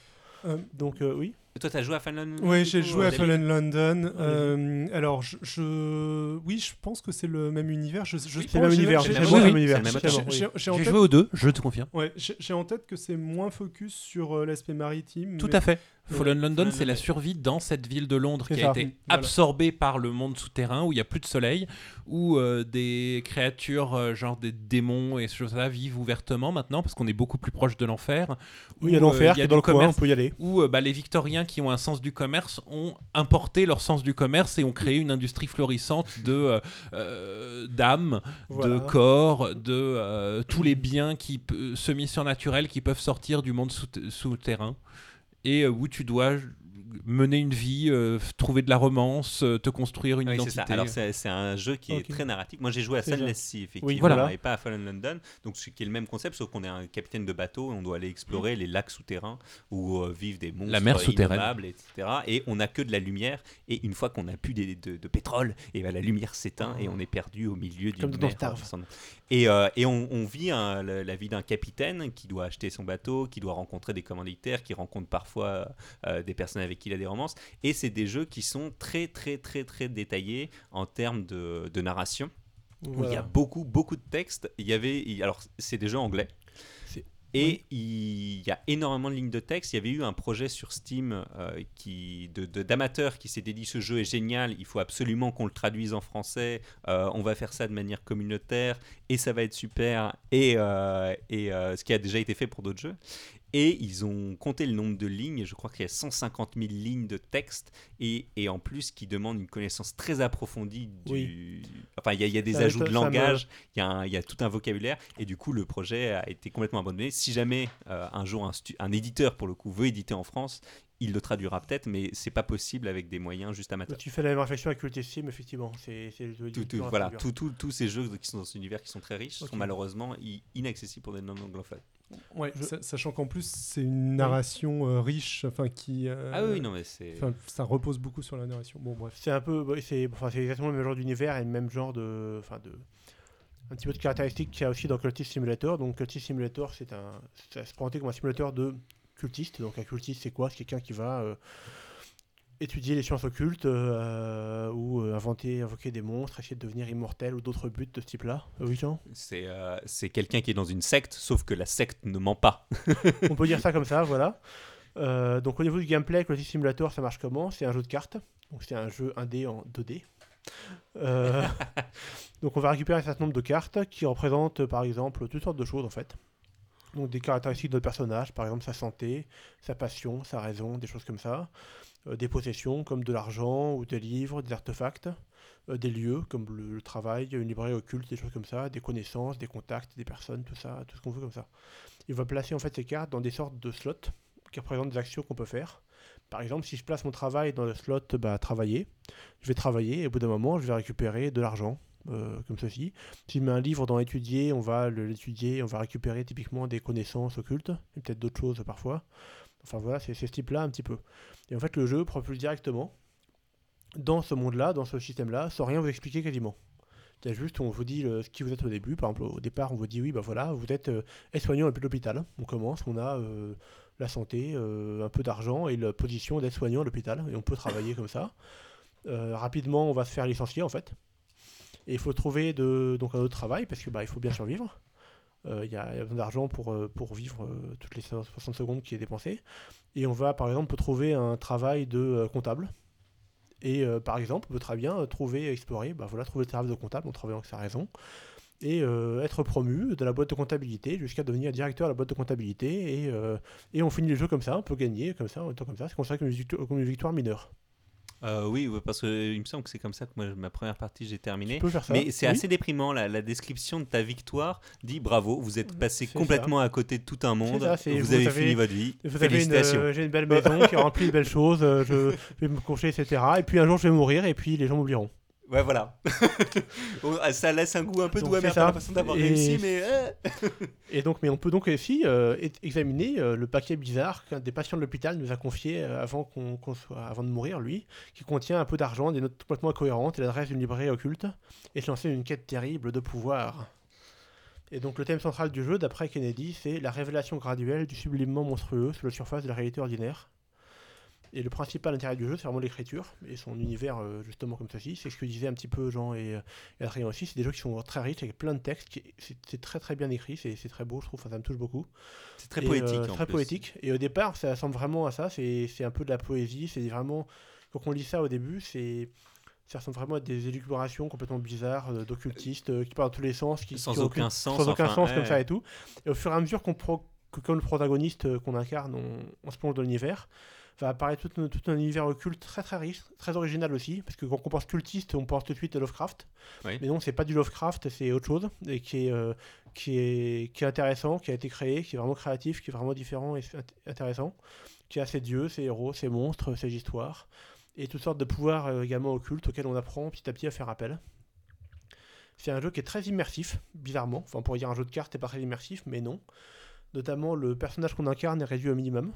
Euh, Donc euh, oui. Et Toi, t'as joué à Fallen London Oui, j'ai joué à David Fallen London. Euh, alors, je, je- oui, je pense que c'est le même univers. Je, je Oui, C'est le même j'ai- univers. j'ai- oui. joué aux deux, je te confirme. ouais, j'ai en tête que c'est moins focus sur euh, l'aspect maritime. Tout mais- à fait. Fallen London, c'est la survie dans cette ville de Londres qui a été Voilà. absorbée par le monde souterrain où il n'y a plus de soleil, où euh, des créatures, euh, genre des démons et ce choses-là, vivent ouvertement maintenant parce qu'on est beaucoup plus proche de l'enfer. Oui, il y a où, euh, l'enfer qui est dans le coin, on commerce, peut y aller. Où euh, bah, les Victoriens qui ont un sens du commerce ont importé leur sens du commerce et ont créé une industrie florissante de d'âmes, Voilà. de corps, de euh, tous les biens qui semi-surnaturels qui peuvent sortir du monde sous- souterrain et euh, où tu dois mener une vie, euh, trouver de la romance, euh, te construire une Oui, c'est ça. identité. Alors c'est c'est un jeu qui est très narratif. Moi j'ai joué à Sunless Sea effectivement, Oui, voilà. et pas à Fallen London. Donc ce qui est le même concept, sauf qu'on est un capitaine de bateau et on doit aller explorer les lacs souterrains où euh, vivent des monstres La mer souterraine. etc. Et on n'a que de la lumière. Et une fois qu'on n'a plus de, de pétrole, et ben la lumière s'éteint et on est perdu au milieu d'une mer. Et, euh, et on, on vit un- la, la vie d'un capitaine qui doit acheter son bateau, qui doit rencontrer des commanditaires, qui rencontre parfois euh, des personnes avec qui il a des romances. Et c'est des jeux qui sont très très très très détaillés en termes de, de narration. Où il y a beaucoup beaucoup de textes. Il y avait il- alors c'est des jeux anglais. Et il y a énormément de lignes de texte. Il y avait eu un projet sur Steam euh, qui, de, de- d'amateurs qui s'était dit ce jeu est génial, il faut absolument qu'on le traduise en français, euh, on va faire ça de manière communautaire et ça va être super. Et, euh, et ce qui a déjà été fait pour d'autres jeux. Et ils ont compté le nombre de lignes, je crois qu'il y a 150 000 lignes de texte, et, et en plus qui demandent une connaissance très approfondie du... Enfin, il y, a- il y a des ajouts de langage, il y, a y tout un vocabulaire, et du coup le projet a été complètement abandonné. Si jamais euh, un jour un, éditeur, pour le coup, veut éditer en France, il le traduira peut-être, mais c'est pas possible avec des moyens juste amateurs. Tu fais la même réflexion avec Cult Steam, effectivement. C'est le Tout- tout- voilà, tous ces jeux qui sont dans cet univers qui sont très riches sont malheureusement inaccessibles pour des non-anglophones. Ouais, Je- sachant qu'en plus c'est une narration euh, riche, enfin qui. euh, ah oui, non, mais c'est. ça repose beaucoup sur la narration. Bon, bref. C'est un peu, ouais, c'est, enfin, c'est exactement le même genre d'univers et le même genre de, enfin de, un petit peu de caractéristiques qu'il y a aussi dans Cultist Simulator. Donc Cultist Simulator, c'est un, ça se présentait comme un simulateur de cultiste. Donc un cultiste, c'est quoi? C'est quelqu'un qui va euh, étudier les sciences occultes euh, ou euh, inventer, invoquer des monstres, essayer de devenir immortel ou d'autres buts de ce type-là. Oui, Jean C'est euh, quelqu'un qui est dans une secte, sauf que la secte ne ment pas. On peut dire ça comme ça, voilà. Euh, donc au niveau du gameplay, Quality Simulator, ça marche comment? C'est un jeu de cartes. Donc c'est un jeu 1D en 2D. Euh, donc on va récupérer un certain nombre de cartes qui représentent par exemple toutes sortes de choses en fait. Donc des caractéristiques de notre personnage, par exemple sa santé, sa passion, sa raison, des choses comme ça. Euh, des possessions comme de l'argent ou des livres, des artefacts. Euh, des lieux comme le, travail, une librairie occulte, des choses comme ça, des connaissances, des contacts, des personnes, tout ça, tout ce qu'on veut comme ça. Il va placer en fait ces cartes dans des sortes de slots qui représentent des actions qu'on peut faire. Par exemple, si je place mon travail dans le slot bah, travailler, je vais travailler et au bout d'un moment, je vais récupérer de l'argent, euh, comme ceci. Si je mets un livre dans étudier, on va l'étudier, on va récupérer typiquement des connaissances occultes, et peut-être d'autres choses parfois. Enfin voilà, c'est ce type-là un petit peu. Et en fait, le jeu propulse directement dans ce monde-là, dans ce système-là, sans rien vous expliquer quasiment. Il y a juste, on vous dit le- ce qui vous êtes au début. Par exemple, au départ, on vous dit oui, bah voilà, vous êtes euh, aide-soignant à l'hôpital. On commence, on a euh, la santé, euh, un peu d'argent et la position d'aide-soignant à l'hôpital. Et on peut travailler comme ça. Euh, rapidement, on va se faire licencier en fait. Et il faut trouver de, donc un autre travail parce que bah, il faut bien survivre. Euh, Il y, a besoin d'argent pour, euh, pour vivre euh, toutes les 60 secondes qui est dépensé. Et on va par exemple trouver un travail de comptable. Et par exemple, on peut très bien trouver, explorer, bah voilà, trouver le travail de comptable en travaillant avec sa raison. Et être promu de la boîte de comptabilité jusqu'à devenir directeur de la boîte de comptabilité. Et, et on finit le jeu comme ça, on peut gagner comme ça, en étant comme ça. C'est considéré comme comme une victoire mineure. Euh, oui, parce qu'il me semble que c'est comme ça que moi, ma première partie, j'ai terminé. Tu peux faire ça. Mais c'est Oui. assez déprimant, la, la description de ta victoire dit bravo, vous êtes passé complètement à côté de tout un monde, ça, vous, vous avez avez- fini votre vie, Vous une, félicitations. euh, j'ai une belle maison qui est remplie de belles choses, euh, je vais me coucher, etc. Et puis un jour je vais mourir et puis les gens m'oublieront. Ouais, voilà. Oh, ah, ça laisse un goût un peu amer, ça. t'as l'impression d'avoir Et- réussi, mais... euh, Et donc, mais on peut donc aussi euh, examiner euh, le paquet bizarre qu'un des patients de l'hôpital nous a confié euh, avant, qu'on, soit, avant de mourir, lui, qui contient un peu d'argent, des notes complètement incohérentes et l'adresse d'une librairie occulte, et se lancer une quête terrible de pouvoir. Et donc le thème central du jeu, d'après Kennedy, c'est la révélation graduelle du sublimement monstrueux sous la surface de la réalité ordinaire. Et le principal intérêt du jeu, c'est vraiment l'écriture et son univers euh, justement comme ceci. C'est ce que disaient un petit peu Jean et, euh, et Adrien aussi. C'est des jeux qui sont très riches avec plein de textes. qui- C'est très très bien écrit, c'est c'est très beau, je trouve. Enfin, ça me touche beaucoup. C'est très Et, poétique, euh, en très plus. poétique. Et au départ, ça ressemble vraiment à ça. C'est c'est un peu de la poésie. C'est vraiment quand on lit ça au début, c'est ça ressemble vraiment à des élucubrations complètement bizarres euh, d'occultistes euh, qui parlent dans tous les sens, qui Sans qui aucun sens, sans aucun enfin, sens ouais. comme ça et tout. Et au fur et à mesure qu'on pro- que comme le protagoniste qu'on incarne, on, on se plonge dans l'univers, va apparaître tout, un- tout un univers occulte très très riche, très original aussi, parce que quand on pense cultiste, on pense tout de suite à Lovecraft. Oui. Mais non, c'est pas du Lovecraft, c'est autre chose, et qui est, euh, qui, est, qui est intéressant, qui a été créé, qui est vraiment créatif, qui est vraiment différent et int- intéressant, qui a ses dieux, ses héros, ses monstres, ses histoires, et toutes sortes de pouvoirs euh, également occultes auxquels on apprend petit à petit à faire appel. C'est un jeu qui est très immersif, bizarrement. Enfin, on pourrait dire un jeu de cartes n'est pas très immersif, mais non. Notamment, le personnage qu'on incarne est réduit au minimum.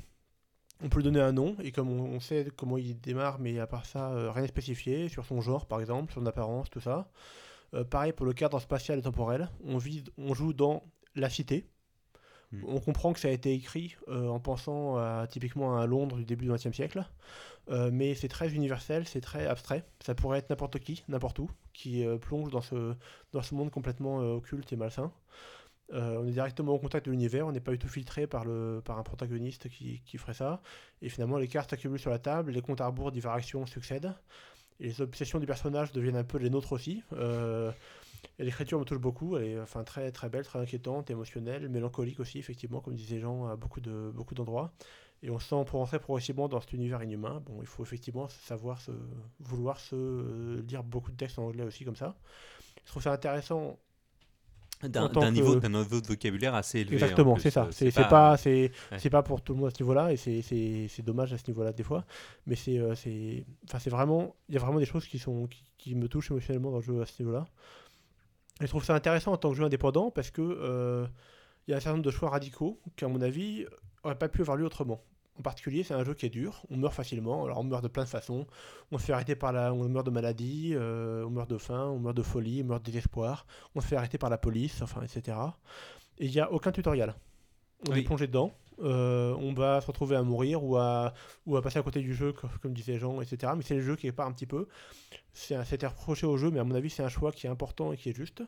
On peut lui donner un nom, et comme on, on sait comment il démarre, mais à part ça, euh, rien n'est spécifié, sur son genre par exemple, son apparence, tout ça. Euh, pareil pour le cadre spatial et temporel. On, vit, on joue dans la cité. Hmm. On comprend que ça a été écrit euh, en pensant à, typiquement à Londres du début du XXe siècle. Mais c'est très universel, c'est très abstrait. Ça pourrait être n'importe qui, n'importe où, qui plonge dans ce, dans ce monde complètement occulte et malsain. Euh, on est directement au contact de l'univers, on n'est pas du tout filtré par, le, par un protagoniste qui, qui ferait ça. Et finalement, les cartes s'accumulent sur la table, les comptes à rebours diverses actions succèdent. Et les obsessions du personnage deviennent un peu les nôtres aussi. Euh, et l'écriture me touche beaucoup, elle est enfin, très, très belle, très inquiétante, émotionnelle, mélancolique aussi, effectivement, comme disaient Jean, à beaucoup de- beaucoup d'endroits. Et on se sent pour rentrer progressivement dans cet univers inhumain. Bon, il faut effectivement savoir se, vouloir se euh, lire beaucoup de textes en anglais aussi comme ça. Je trouve ça intéressant D'un d'un que- niveau, niveau de vocabulaire assez élevé. en Exactement, c'est ça. Euh, C'est pas, c'est Ouais. c'est pas pour tout le monde à ce niveau-là, et c'est- dommage à ce niveau-là des fois. Mais c'est, euh, enfin, c'est vraiment, il y a vraiment des choses qui sont, qui, qui me touchent émotionnellement dans le jeu à ce niveau-là. Et je trouve ça intéressant en tant que jeu indépendant parce que euh, il y a un certain nombre de choix radicaux qui, à mon avis, n'auraient pas pu avoir lieu autrement. En particulier, c'est un jeu qui est dur. On meurt facilement. Alors, on meurt de plein de façons. On se fait arrêter par la, on meurt de maladie, euh, on meurt de faim, on meurt de folie, on meurt de désespoir. On se fait arrêter par la police, enfin, etc. Et il n'y a aucun tutoriel. On Oui. est plongé dedans. Euh, on va se retrouver à mourir ou à, ou à passer à côté du jeu, co- comme disait Jean, etc. Mais c'est le jeu qui part un petit peu. C'est un- C'était reproché au jeu, mais à mon avis, c'est un choix qui est important et qui est juste.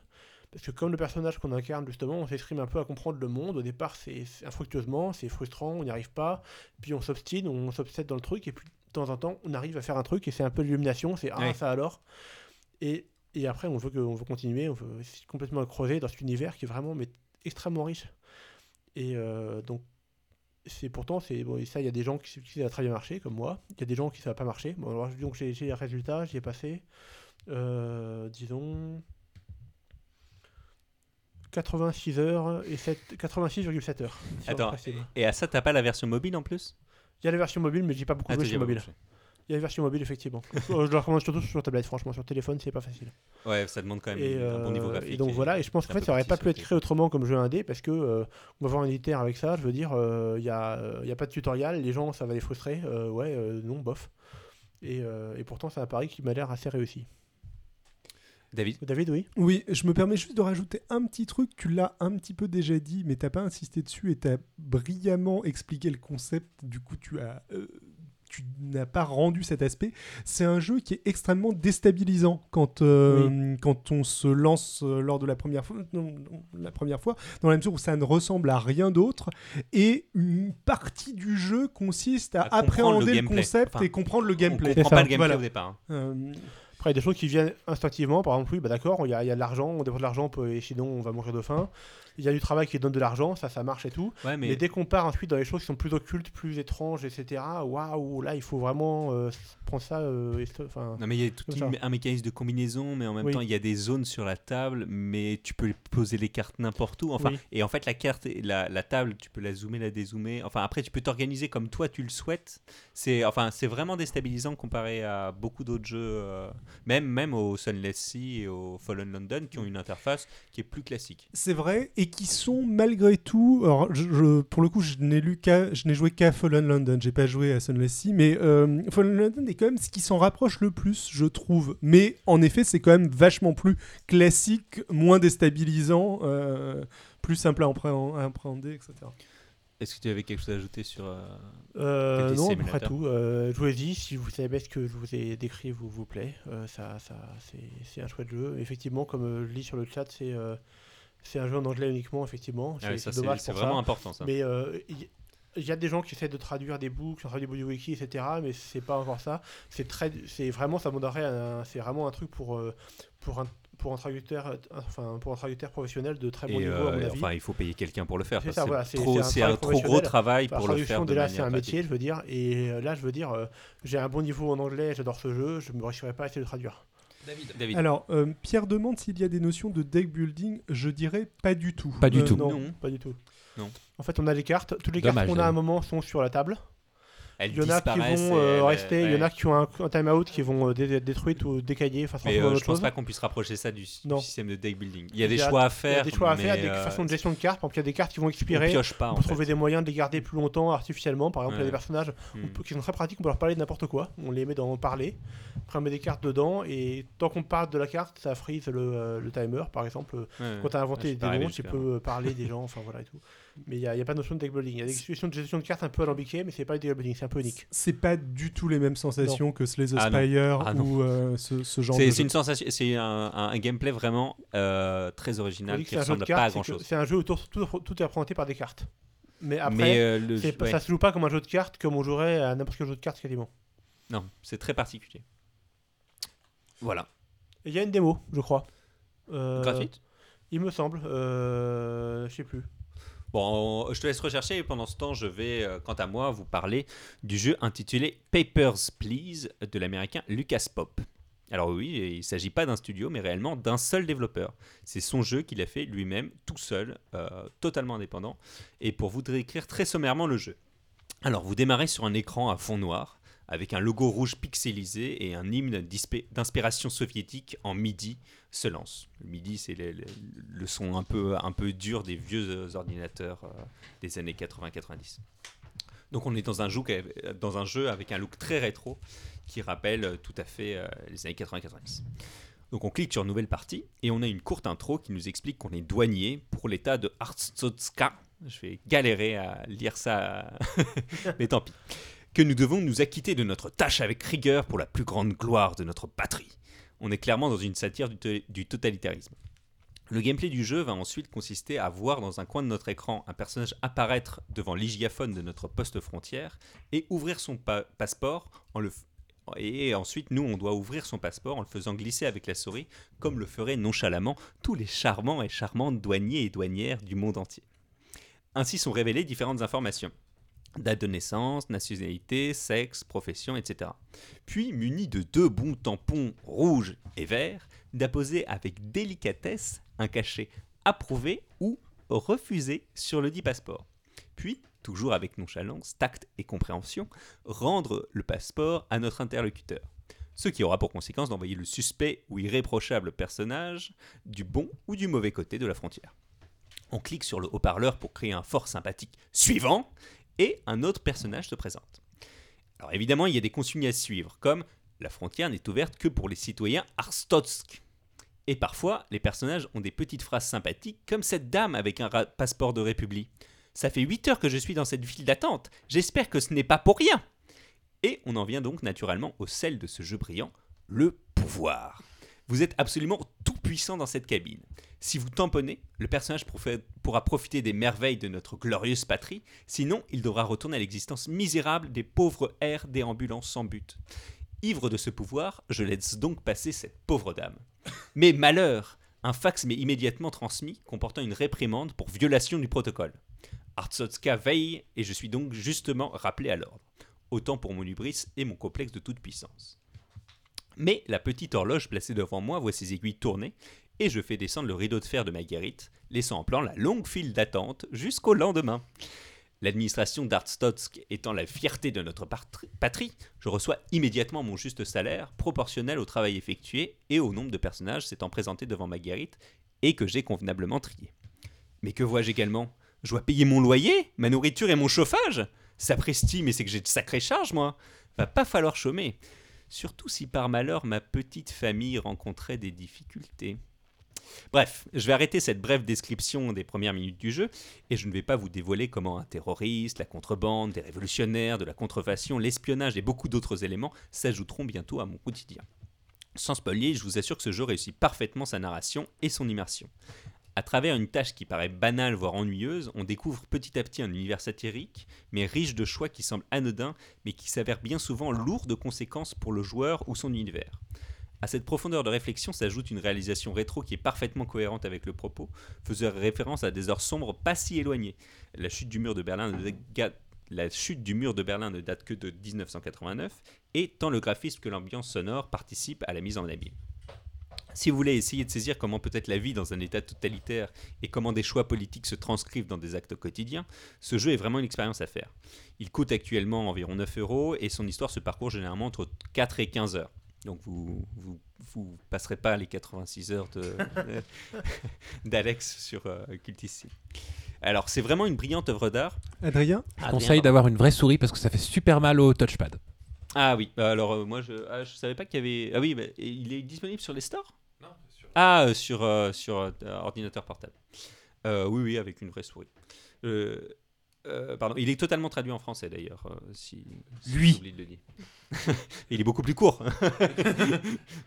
Parce que comme le personnage qu'on incarne, justement, on s'exprime un peu à comprendre le monde. Au départ, c'est infructueusement, c'est frustrant, on n'y arrive pas. Puis on s'obstine, on s'obsède dans le truc, et puis de temps en temps, on arrive à faire un truc, et c'est un peu l'illumination, c'est ah, Ouais. ça alors. Et, et après, on veut, que, on veut continuer, on veut complètement creuser dans cet univers qui est vraiment mais, extrêmement riche. Et euh, donc, c'est pourtant, c'est bon, et ça, il y a des gens qui, qui ça a très bien marché, comme moi. Il y a des gens qui ça n'a pas marché. Bon, alors, donc, j'ai j'ai les résultats, j'y ai passé, euh, disons, 86 heures et 7 86,7 heures. Attends. Et à ça, t'as pas la version mobile en plus? Il y a la version mobile, mais j'ai pas beaucoup Ah, sur déjà mobile. Il y a la version mobile, effectivement. Euh, je le recommande surtout sur tablette, franchement. Sur téléphone, c'est pas facile. Ouais, ça demande quand même Et, un bon niveau euh, graphique. et donc voilà, et je pense qu'en fait, ça aurait pas pu être créé autrement comme jeu indé, parce que euh, on va voir un éditeur avec ça, je veux dire, euh, il y, a, y a pas de tutoriel, les gens, ça va les frustrer. ouais, non, bof. Et, et pourtant, c'est un pari qui m'a l'air assez réussi. David? David, oui Oui, je me permets juste de rajouter un petit truc. Tu l'as un petit peu déjà dit, mais t'as pas insisté dessus et t'as brillamment expliqué le concept. Du coup, tu as, euh, tu n'as pas rendu cet aspect, c'est un jeu qui est extrêmement déstabilisant quand, euh, quand on se lance euh, lors de la première fois, non, non, la première fois, dans la mesure où ça ne ressemble à rien d'autre. Et une partie du jeu consiste à, appréhender le concept Enfin, et comprendre le On gameplay. comprend ça. pas le gameplay Voilà. au départ. hein. Euh, Il y a des choses qui viennent instinctivement. Par exemple, oui, bah d'accord, il y a, y a de l'argent, on dépense de l'argent, et sinon on va mourir de faim. Il y a du travail qui donne de l'argent, ça, ça marche et tout. Ouais, Mais, mais dès qu'on part ensuite dans les choses qui sont plus occultes, plus étranges, etc., waouh, là, il faut vraiment euh, prendre ça. euh, enfin, Non mais il y a tout une- un mécanisme de combinaison, mais en même Oui. temps il y a des zones sur la table, mais tu peux poser les cartes n'importe où. Enfin, Oui. et en fait la carte, la, la table, tu peux la zoomer, la dézoomer. Enfin après tu peux t'organiser comme toi tu le souhaites. C'est enfin c'est vraiment déstabilisant comparé à beaucoup d'autres jeux, euh, même même au Sunless Sea et au Fallen London qui ont une interface qui est plus classique. C'est vrai, et qui sont malgré tout. Alors, je, je- pour le coup, je n'ai lu qu'à, je n'ai joué qu'à Fallen London. J'ai pas joué à Sunless Sea, mais euh, Fallen London est quand même ce qui s'en rapproche le plus, je trouve. Mais en effet, c'est quand même vachement plus classique, moins déstabilisant, euh, plus simple à appréhend- à appréhender, etc. Est-ce que tu avais quelque chose à ajouter sur euh, Euh, non, à peu près simulateur. tout. Euh, Jouez-y, si vous savez ce que je vous ai décrit vous, vous plaît. Euh, ça, ça, c'est, c'est un chouette jeu. Effectivement, comme je lis sur le chat, c'est, euh, c'est un jeu en anglais uniquement, effectivement. ah c'est dommage vraiment ça. important ça. Mais euh, il il y, a des gens qui essaient de traduire des bouts, qui ont traduit des du wiki, etc. Mais c'est pas encore ça. C'est très, c'est vraiment, ça c'est vraiment un truc pour, euh, pour un, pour un traducteur, euh, enfin, pour un traducteur professionnel de très bon Et, niveau, euh, à mon avis. enfin, il faut payer quelqu'un pour le faire. C'est voilà, trop- un trop gros travail Enfin, pour le faire de déjà, c'est un métier, je veux dire. Et euh, là, je veux dire, euh, j'ai un bon niveau en anglais, j'adore ce jeu, je me risquerais pas à essayer de traduire. David. Alors, euh, Pierre demande s'il y a des notions de deck building. Je dirais pas du tout. Pas du Euh, tout. Non, Non. pas du tout. Non. En fait, on a les cartes. Toutes les Dommage, cartes qu'on a à un David. moment sont sur la table. Il y en a qui vont euh, rester, il y en a qui ont un, un time-out qui vont euh, dé- être détruites ou décaillées, enfin, Mais euh, je pense chose. pas qu'on puisse rapprocher ça du, système de deck building. Il y a des Il y a- choix à Il y faire. a des choix à faire, des euh, façons de gestion de cartes. Par exemple, il y a des cartes qui vont on expirer. pioche pas. On peut trouver des moyens de les garder plus longtemps artificiellement. Par exemple, il y a des personnages Hmm. on peut- qui sont très pratiques, on peut leur parler de n'importe quoi. On les met dans parler. Après, on met des cartes dedans. Et tant qu'on parle de la carte, ça freeze le, euh, le timer. Par exemple, Ouais. quand tu as inventé des démons, tu peux parler des gens. Enfin voilà et tout. Mais il n'y a, il y a pas de notion de deck building. Il y a des questions de gestion de cartes un peu alambiquées, mais c'est pas du deck building, c'est un peu unique. C'est pas du tout les mêmes sensations que Slay the Ah. Spire Ah ou euh, ce, ce genre de C'est une sensation, c'est un, un- un gameplay vraiment euh, très original qui ressemble pas à cartes, grand chose. c'est un jeu où tout, tout, tout est représenté par des cartes. Mais après, Mais euh, le ouais. ça se joue pas comme un jeu de cartes comme on jouerait à n'importe quel jeu de cartes quasiment. non, c'est très particulier. Voilà. Il y a une démo, je crois. Euh, Gratuite? Il me semble. Euh, je sais plus. Bon, je te laisse rechercher et pendant ce temps, je vais, euh, quant à moi, vous parler du jeu intitulé Papers, Please de l'américain Lucas Pop. Alors oui, il ne s'agit pas d'un studio, mais réellement d'un seul développeur. C'est son jeu qu'il a fait lui-même, tout seul, euh, totalement indépendant. Et pour vous décrire très sommairement le jeu. Alors, vous démarrez sur un écran à fond noir, avec un logo rouge pixelisé et un hymne d'inspiration soviétique en MIDI se lance. Le MIDI, c'est le, son un peu, un peu dur des vieux euh, ordinateurs euh, des années 80-90. Donc on est dans un, jeu, qui- dans un jeu avec un look très rétro qui rappelle euh, tout à fait euh, les années 80-90. Donc on clique sur Nouvelle partie et on a une courte intro qui nous explique qu'on est douanier pour l'état de Artsotska. Je vais galérer à lire ça, mais tant pis. Que nous devons nous acquitter de notre tâche avec rigueur pour la plus grande gloire de notre patrie. On est clairement dans une satire du, to- du totalitarisme. Le gameplay du jeu va ensuite consister à voir dans un coin de notre écran un personnage apparaître devant l'hygiaphone de notre poste frontière et ouvrir son pa- passeport en le et ensuite nous on doit ouvrir son passeport en le faisant glisser avec la souris comme le feraient nonchalamment tous les charmants et charmantes douaniers et douanières du monde entier. Ainsi sont révélées différentes informations date de naissance, nationalité, sexe, profession, etc. Puis, muni de deux bons tampons rouges et verts, d'apposer avec délicatesse un cachet approuvé ou refusé sur le dit passeport. Puis, toujours avec nonchalance, tact et compréhension, rendre le passeport à notre interlocuteur. Ce qui aura pour conséquence d'envoyer le suspect ou irréprochable personnage du bon ou du mauvais côté de la frontière. On clique sur le haut-parleur pour créer un fort sympathique suivant et un autre personnage se présente. Alors évidemment, il y a des consignes à suivre, comme la frontière n'est ouverte que pour les citoyens Arstotsk. Et parfois, les personnages ont des petites phrases sympathiques, comme cette dame avec un passeport de République. Ça fait 8 heures que je suis dans cette file d'attente. J'espère que ce n'est pas pour rien. Et on en vient donc naturellement au sel de ce jeu brillant, le pouvoir. Vous êtes absolument tout puissant dans cette cabine. Si vous tamponnez, le personnage pourra profiter des merveilles de notre glorieuse patrie, sinon il devra retourner à l'existence misérable des pauvres airs déambulants sans but. Ivre de ce pouvoir, je laisse donc passer cette pauvre dame. Mais malheur Un fax m'est immédiatement transmis comportant une réprimande pour violation du protocole. Artsotska veille et je suis donc justement rappelé à l'ordre. Autant pour mon hubris et mon complexe de toute puissance. Mais la petite horloge placée devant moi voit ses aiguilles tourner et je fais descendre le rideau de fer de ma guérite, laissant en plan la longue file d'attente jusqu'au lendemain. L'administration d'Artstotsk étant la fierté de notre patri- patrie, je reçois immédiatement mon juste salaire, proportionnel au travail effectué et au nombre de personnages s'étant présentés devant ma guérite et que j'ai convenablement trié. Mais que vois-je également? Je dois payer mon loyer, ma nourriture et mon chauffage? Sapristi, mais c'est que j'ai de sacrées charges, moi? Va pas falloir chômer. Surtout si par malheur ma petite famille rencontrait des difficultés. Bref, je vais arrêter cette brève description des premières minutes du jeu et je ne vais pas vous dévoiler comment un terroriste, la contrebande, des révolutionnaires, de la contrefaçon, l'espionnage et beaucoup d'autres éléments s'ajouteront bientôt à mon quotidien. Sans spoiler, je vous assure que ce jeu réussit parfaitement sa narration et son immersion. À travers une tâche qui paraît banale voire ennuyeuse, on découvre petit à petit un univers satirique, mais riche de choix qui semblent anodins, mais qui s'avèrent bien souvent lourds de conséquences pour le joueur ou son univers. À cette profondeur de réflexion s'ajoute une réalisation rétro qui est parfaitement cohérente avec le propos, faisant référence à des heures sombres pas si éloignées. La chute du mur de Berlin ne date que de 1989, et tant le graphisme que l'ambiance sonore participent à la mise en abîme. Si vous voulez essayer de saisir comment peut être la vie dans un état totalitaire et comment des choix politiques se transcrivent dans des actes quotidiens, ce jeu est vraiment une expérience à faire. Il coûte actuellement environ 9 euros et son histoire se parcourt généralement entre 4 et 15 heures. Donc vous vous, vous passerez pas les 86 heures d'Alex sur euh. Alors c'est vraiment une brillante œuvre d'art. Adrien? Je conseille d'avoir une vraie souris parce que ça fait super mal au touchpad. Ah oui, bah alors euh, moi je ah, je savais pas qu'il y avait. Ah oui, bah, il est disponible sur les stores? Ah, euh, sur, euh, sur euh, ordinateur portable. Euh, oui, oui, avec une vraie souris. Euh, euh, pardon, il est totalement traduit en français d'ailleurs. euh, si, si Lui. j'ai oublié de le dire. il est beaucoup plus court.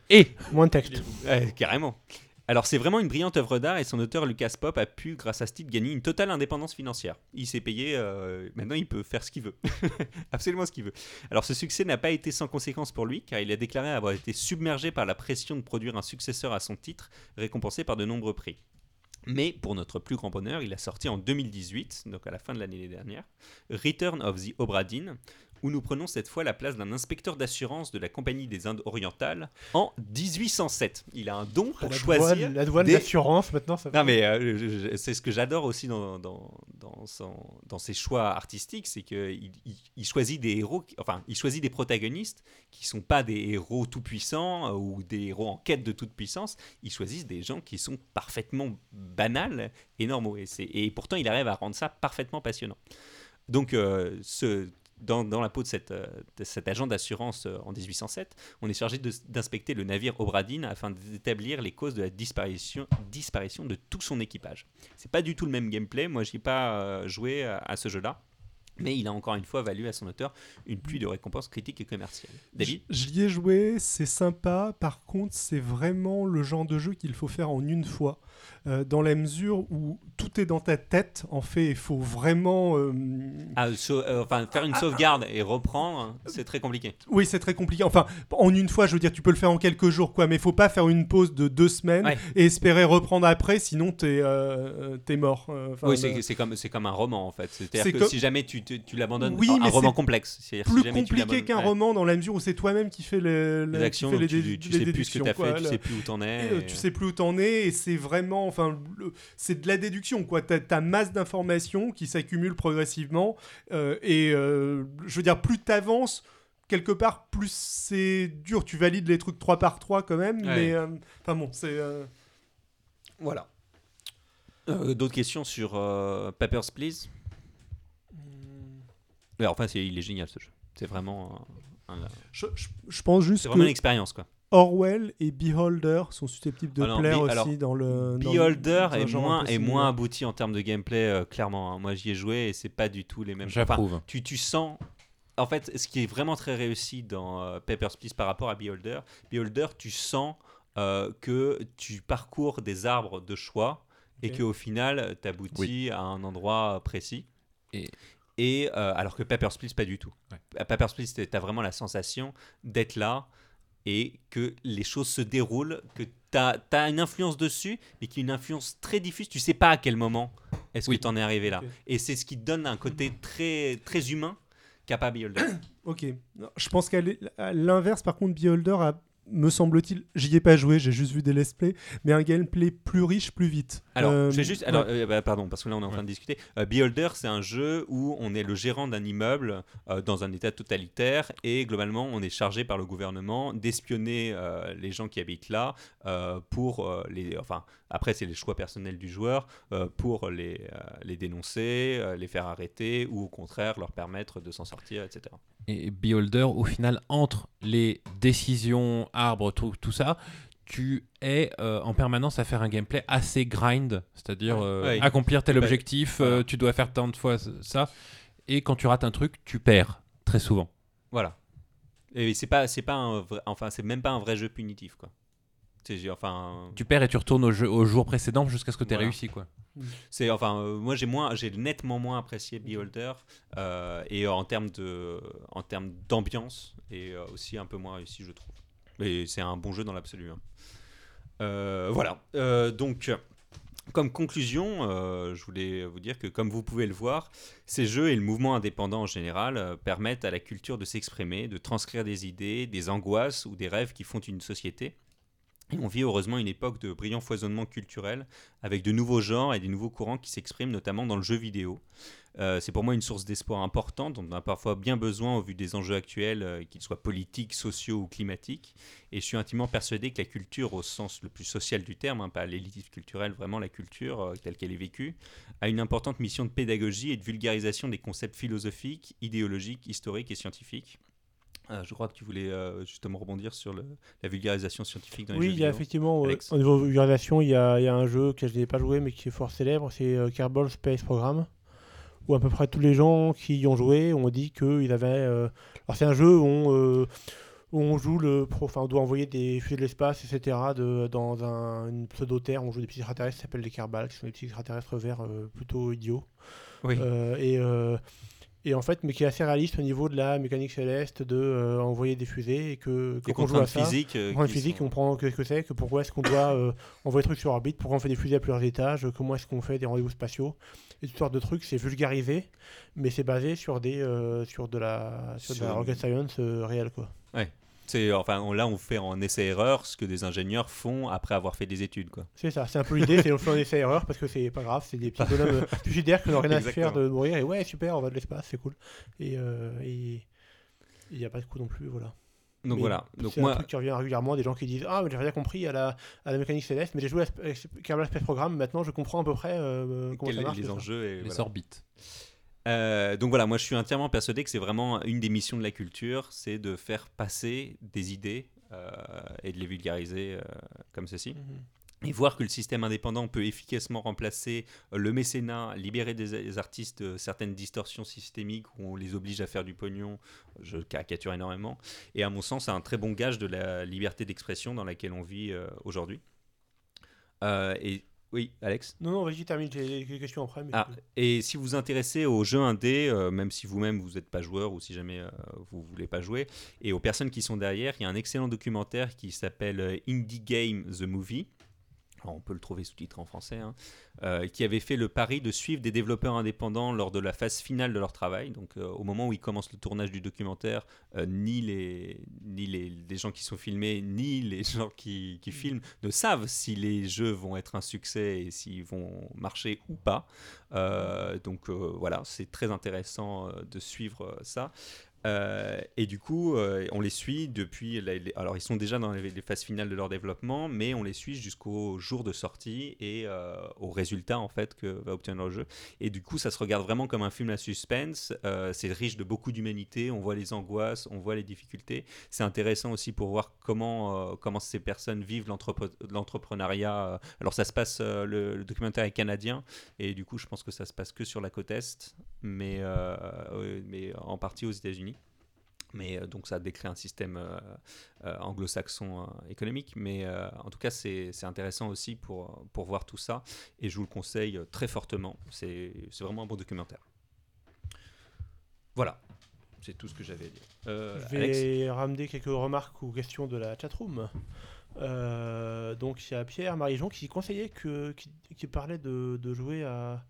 Et Moins de texte. Ouais, carrément. Alors c'est vraiment une brillante œuvre d'art et son auteur Lucas Pop a pu, grâce à ce titre, gagner une totale indépendance financière. Il s'est payé, euh, maintenant il peut faire ce qu'il veut. Absolument ce qu'il veut. Alors ce succès n'a pas été sans conséquence pour lui, car il a déclaré avoir été submergé par la pression de produire un successeur à son titre, récompensé par de nombreux prix. Mais pour notre plus grand bonheur, il a sorti en 2018, donc à la fin de l'année dernière, Return of the Obra Dinn, où nous prenons cette fois la place d'un inspecteur d'assurance de la Compagnie des Indes orientales en 1807. Il a un don pour la choisir. douane, la douane des- d'assurance, maintenant, ça Non mais euh, c'est ce que j'adore aussi dans, dans, dans, son- dans ses choix artistiques, c'est qu'il il, il choisit des héros, enfin il choisit des protagonistes qui sont pas des héros tout puissants euh, ou des héros en quête de toute puissance. Il choisit des gens qui sont parfaitement banals et normaux et, et pourtant il arrive à rendre ça parfaitement passionnant. Donc euh, ce dans, la peau de, cette, euh, cet agent d'assurance euh, en 1807, on est chargé d'inspecter le navire Obradine afin d'établir les causes de la disparition, de tout son équipage. C'est pas du tout le même gameplay, moi j'y ai pas euh, joué à ce jeu-là, mais il a encore une fois valu à son auteur une pluie de récompenses critiques et commerciales. David J'y ai joué, c'est sympa. Par contre, c'est vraiment le genre de jeu qu'il faut faire en une fois. euh, dans la mesure où tout est dans ta tête, en fait, il faut vraiment. euh, Ah, euh, enfin, faire une sauvegarde et reprendre, c'est très compliqué. Oui, c'est très compliqué. Enfin, en une fois, je veux dire, tu peux le faire en quelques jours, quoi. Mais il faut pas faire une pause de deux semaines Ouais. et espérer reprendre après, sinon t'es t'es mort. Oui, c'est comme, comme un roman en fait. C'est C'est-à-dire que comme- si jamais tu, tu, tu l'abandonnes, Oui, un, roman c'est complexe. Si plus compliqué qu'un ouais. roman dans la mesure où c'est toi-même qui fais les, Les qui actions, fais donc les tu, tu sais plus ce que tu as quoi. fait, tu sais plus où t'en es. Et, euh, et- tu sais plus où t'en es et c'est vraiment enfin c'est de la déduction quoi t'as ta masse d'informations qui s'accumulent progressivement euh, et euh, je veux dire plus t'avances quelque part plus c'est dur tu valides les trucs 3 par 3 quand même Ouais. mais euh, enfin bon c'est euh, Voilà. Euh, D'autres questions sur Papers, Please? Mais Enfin, il est génial ce jeu. C'est vraiment, un- un- je, je- je pense juste c'est vraiment une que expérience quoi. Orwell et Beholder sont susceptibles de Ah non, plaire Be- aussi alors, dans le dans le- Beholder dans est moins, est moins abouti en termes de gameplay, euh, clairement. hein. Moi, j'y ai joué et c'est pas du tout les mêmes. Enfin, J'approuve. tu, tu sens en fait, ce qui est vraiment très réussi dans euh, Papers, Please par rapport à Beholder, Beholder, tu sens euh, que tu parcours des arbres de choix et Ok. qu'au final, tu aboutis à un endroit précis. Et- Et euh, alors que Papers, Please, pas du tout. À Papers, Please, tu as vraiment la sensation d'être là et que les choses se déroulent, que tu as, une influence dessus, mais qui est une influence très diffuse. Tu sais pas à quel moment est-ce Oui. que tu en es arrivé là. Et c'est ce qui te donne un côté très, très humain qu'a pas Beholder. Ok. Je pense qu'à l'inverse, par contre, Beholder a, me semble-t-il, j'y ai pas joué, j'ai juste vu des let's play, mais un gameplay plus riche, plus vite. Alors, Euh, j'ai juste. Alors, ouais. euh, bah, pardon, parce que là, on est en train de discuter. Euh, Beholder, c'est un jeu où on est le gérant d'un immeuble euh, dans un état totalitaire et globalement, on est chargé par le gouvernement d'espionner euh, les gens qui habitent là euh, pour euh, les. Enfin, après, c'est les choix personnels du joueur euh, pour les, euh, les dénoncer, euh, les faire arrêter ou au contraire leur permettre de s'en sortir, etc. Et Beholder, au final, entre les décisions, arbres, tout, tout ça, tu es euh, en permanence à faire un gameplay assez grind, c'est-à-dire euh, Ouais. accomplir tel objectif, voilà. euh, tu dois faire tant de fois ça, et quand tu rates un truc, tu perds très souvent. Voilà. Et c'est pas, c'est pas un vrai, enfin, c'est même pas un vrai jeu punitif, quoi. Enfin. Tu perds et tu retournes au, jeu, au jour précédent jusqu'à ce que tu aies Voilà. réussi. Quoi. C'est enfin, euh, moi j'ai moins, j'ai nettement moins apprécié Beholder euh, et en termes de, en termes d'ambiance et euh, aussi un peu moins réussi je trouve. Mais c'est un bon jeu dans l'absolu. hein. Euh, voilà. Euh, donc. Comme conclusion, euh, je voulais vous dire que, comme vous pouvez le voir, ces jeux et le mouvement indépendant en général euh, permettent à la culture de s'exprimer, de transcrire des idées, des angoisses ou des rêves qui font une société. On vit heureusement une époque de brillant foisonnement culturel avec de nouveaux genres et des nouveaux courants qui s'expriment notamment dans le jeu vidéo. Euh, c'est pour moi une source d'espoir importante dont on a parfois bien besoin au vu des enjeux actuels, euh, qu'ils soient politiques, sociaux ou climatiques. Et je suis intimement persuadé que la culture, au sens le plus social du terme, hein, pas l'élitisme culturel, vraiment la culture euh, telle qu'elle est vécue, a une importante mission de pédagogie et de vulgarisation des concepts philosophiques, idéologiques, historiques et scientifiques. Euh, je crois que tu voulais euh, justement rebondir sur le- la vulgarisation scientifique dans les Oui, jeux il y a vidéo. effectivement, euh, au niveau vulgarisation, il y a, il y a un jeu que je n'ai pas joué mais qui est fort célèbre, c'est Kerbal Space Program, où à peu près tous les gens qui y ont joué ont dit qu'ils avaient... Alors c'est un jeu où on, où on joue le... pro- Enfin, on doit envoyer des fusées de l'espace, etc. De, dans un, une pseudo-terre, on joue des petits extraterrestres qui s'appellent les Kerbal, qui sont des petits extraterrestres verts plutôt idiots. Oui. Et, et en fait, mais qui est assez réaliste au niveau de la mécanique céleste, de euh, envoyer des fusées et que quand on joue à ça... physiques. euh, qui physique, sont- on prend qu'est-ce que c'est, que pourquoi est-ce qu'on doit euh, envoyer des trucs sur orbite, pourquoi on fait des fusées à plusieurs étages, comment est-ce qu'on fait des rendez-vous spatiaux, et toutes sortes de trucs, c'est vulgarisé, mais c'est basé sur des euh, sur de la sur, de la rocket science réelle quoi. Enfin on- là on fait en essai-erreur ce que des ingénieurs font après avoir fait des études quoi. C'est ça, c'est un peu l'idée, c'est on fait un essai erreur parce que c'est pas grave, c'est des petits bonhommes euh, suicidaires qui n'ont rien à se faire de mourir et ouais super, on va de l'espace, c'est cool. Et euh, il n'y a pas de coup non plus, voilà. Donc Mais voilà. Donc c'est un truc qui revient régulièrement, des gens qui disent Ah, mais j'ai rien compris à la, à la mécanique céleste, mais j'ai joué à à Kerbal Space Program, maintenant je comprends à peu près euh, comment quels ça marche. les enjeux et Les voilà. orbites. Euh, donc voilà, moi je suis entièrement persuadé que c'est vraiment une des missions de la culture, c'est de faire passer des idées euh, et de les vulgariser euh, comme ceci. Mhm. Et voir que le système indépendant peut efficacement remplacer le mécénat, libérer des, artistes de certaines distorsions systémiques où on les oblige à faire du pognon, je caricature énormément. Et à mon sens, c'est un très bon gage de la liberté d'expression dans laquelle on vit aujourd'hui. Euh, et oui, Alex Non, non, vas-y, termine, j'ai quelques questions après. Mais Ah, et si vous vous intéressez aux jeux indés, euh, même si vous-même vous n'êtes pas joueur ou si jamais euh, vous voulez pas jouer, et aux personnes qui sont derrière, il y a un excellent documentaire qui s'appelle euh, Indie Game The Movie. On peut le trouver sous-titré en français, hein, euh, qui avait fait le pari de suivre des développeurs indépendants lors de la phase finale de leur travail. Donc, euh, au moment où ils commencent le tournage du documentaire, euh, ni, les, ni les, gens qui sont filmés, ni les gens qui, qui filment ne savent si les jeux vont être un succès et s'ils vont marcher ou pas. Donc voilà, c'est très intéressant de suivre ça. Euh, et du coup, euh, on les suit depuis. alors, ils sont déjà dans les, phases finales de leur développement, mais on les suit jusqu'au jour de sortie et euh, au résultat en fait que va obtenir le jeu. Et du coup, ça se regarde vraiment comme un film à suspense. C'est riche de beaucoup d'humanité. On voit les angoisses, on voit les difficultés. C'est intéressant aussi pour voir comment comment ces personnes vivent l'entrepre- l'entrepreneuriat. Alors, ça se passe. le, le documentaire est canadien et du coup, je pense que ça se passe que sur la côte est, mais mais en partie aux États-Unis. Mais euh, donc ça décrit un système euh, euh, anglo-saxon économique. Mais en tout cas, c'est intéressant aussi pour, pour voir tout ça. Et je vous le conseille très fortement. C'est vraiment un bon documentaire. Voilà. C'est tout ce que j'avais à dire. Euh, Je Alex vais ramener quelques remarques ou questions de la chatroom. Euh, donc il y a Pierre Marijon qui conseillait que qui, qui parlait de, de jouer à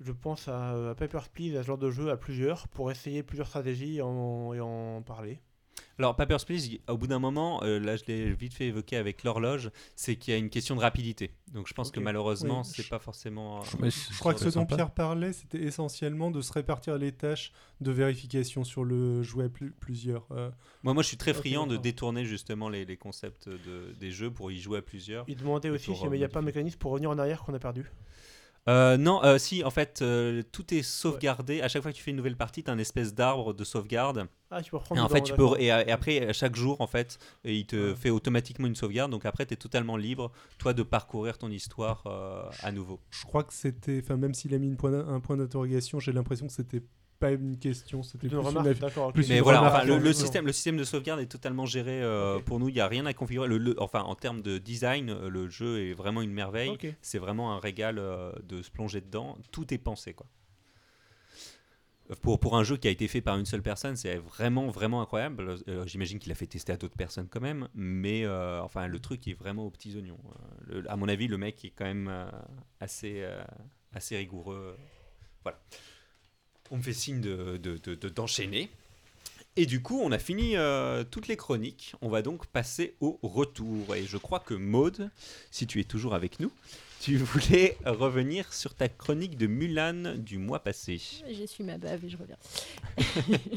je pense à, à Papers, Please, à ce genre de jeu à plusieurs pour essayer plusieurs stratégies et en, et en parler. Alors, Papers, Please, au bout d'un moment, euh, là je l'ai vite fait évoquer avec l'horloge, c'est qu'il y a une question de rapidité. Donc je pense que malheureusement, Oui. c'est pas forcément. Je crois que ce dont Pierre parlait, c'était essentiellement de se répartir les tâches de vérification sur le jouet plu- plusieurs. euh, Moi, moi, je suis très friand de détourner justement les, les concepts de, des jeux pour y jouer à plusieurs. Il demandait aussi s'il n'y a pas un mécanisme pour revenir en arrière qu'on a perdu. Euh, non, euh, si, en fait, euh, tout est sauvegardé. À chaque fois que tu fais une nouvelle partie, tu as une espèce d'arbre de sauvegarde. Ah, tu peux Et reprendre en dedans, fait, tu peux, d'accord. et, et après, à chaque jour, en fait, et il te Ouais. fait automatiquement une sauvegarde. Donc après, tu es totalement libre, toi, de parcourir ton histoire euh, à nouveau. Je crois que c'était, enfin même s'il a mis une point un point d'interrogation, j'ai l'impression que c'était pas une question, c'était Une plus une remarque, d'accord. plus Mais une voilà, remarque, enfin, le, système, le système de sauvegarde est totalement géré euh, pour nous. Il n'y a rien à configurer. Le, le- enfin, en termes de design, euh, le jeu est vraiment une merveille. C'est vraiment un régal euh, de se plonger dedans. Tout est pensé, quoi. Pour, pour un jeu qui a été fait par une seule personne, c'est vraiment, vraiment incroyable. Euh, J'imagine qu'il a fait tester à d'autres personnes quand même, mais euh, enfin, le truc est vraiment aux petits oignons. Le- à mon avis, le mec est quand même euh, assez, euh, assez rigoureux. Voilà. On me fait signe de- de- de- d'enchaîner. Et du coup, on a fini euh, toutes les chroniques. On va donc passer au retour. Et je crois que Maude, si tu es toujours avec nous, tu voulais revenir sur ta chronique de Mulan du mois passé. J'essuie ma bave et je reviens.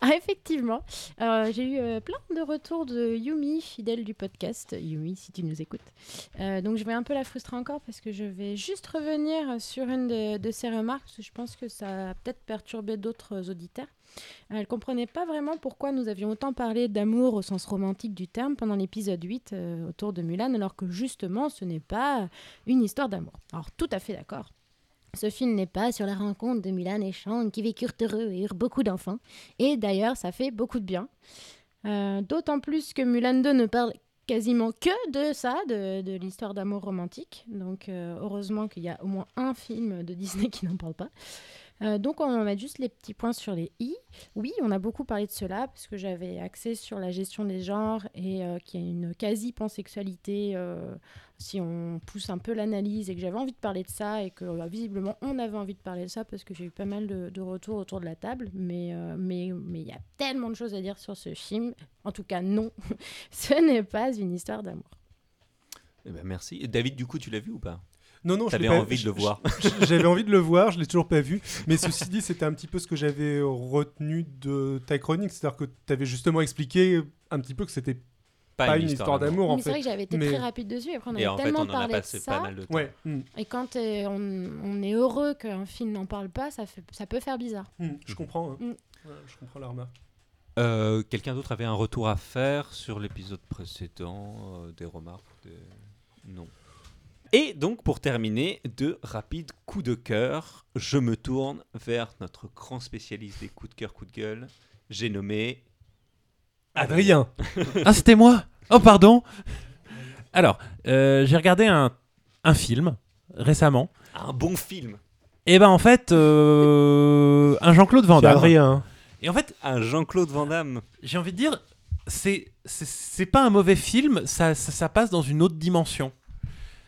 ah, effectivement, euh, j'ai eu euh, plein de retours de Yumi, fidèle du podcast. Yumi, si tu nous écoutes. Euh, donc, je vais un peu la frustrer encore parce que je vais juste revenir sur une de, ses remarques parce que je pense que ça a peut-être perturbé d'autres auditeurs. Elle comprenait pas vraiment pourquoi nous avions autant parlé d'amour au sens romantique du terme pendant l'épisode 8 euh, autour de Mulan, alors que justement, ce n'est pas une histoire d'amour. Alors, tout à fait d'accord. Ce film n'est pas sur la rencontre de Mulan et Shang qui vécurent heureux et eurent beaucoup d'enfants. Et d'ailleurs, ça fait beaucoup de bien. Euh, D'autant plus que Mulan 2 ne parle quasiment que de ça, de, l'histoire d'amour romantique. Donc euh, heureusement qu'il y a au moins un film de Disney qui n'en parle pas. Euh, donc on va juste les petits points sur les i. Oui, on a beaucoup parlé de cela parce que j'avais axé sur la gestion des genres et qu'il y a une quasi-pansexualité euh, si on pousse un peu l'analyse et que j'avais envie de parler de ça et que euh, visiblement on avait envie de parler de ça parce que j'ai eu pas mal de, de retours autour de la table. Mais euh, mais mais il y a tellement de choses à dire sur ce film. En tout cas, non, ce n'est pas une histoire d'amour. Eh ben, merci. Et David, du coup, tu l'as vu ou pas? Non, non, je T'avais l'ai pas- envie de je- le voir. J'avais envie de le voir, je l'ai toujours pas vu. Mais ceci dit, c'était un petit peu ce que j'avais retenu de ta chronique, c'est-à-dire que tu avais justement expliqué un petit peu que c'était pas, une histoire d'amour en mais c'est fait. vrai que j'avais été Mais- très rapide dessus. Et après, on Et avait en fait, tellement on en a parlé de ça. pas mal de temps. Ouais. hmm, Et quand euh, on, on est heureux qu'un film n'en parle pas, ça, fait, ça peut faire bizarre. hmm, je comprends. hein. Mm. Ouais, je comprends la remarque. Euh, Quelqu'un d'autre avait un retour à faire sur l'épisode précédent euh, Des remarques des... Non. Et donc, pour terminer, de rapides coups de cœur, je me tourne vers notre grand spécialiste des coups de cœur, coups de gueule. J'ai nommé Adrien. Ah, c'était moi Oh, pardon Alors, euh, j'ai regardé un, un film récemment. un bon film. Et ben en fait, euh, un Jean-Claude Van Damme. Adrien. Et en fait, Un Jean-Claude Van Damme. j'ai envie de dire, c'est c'est- c'est pas un mauvais film, ça, ça, ça passe dans une autre dimension.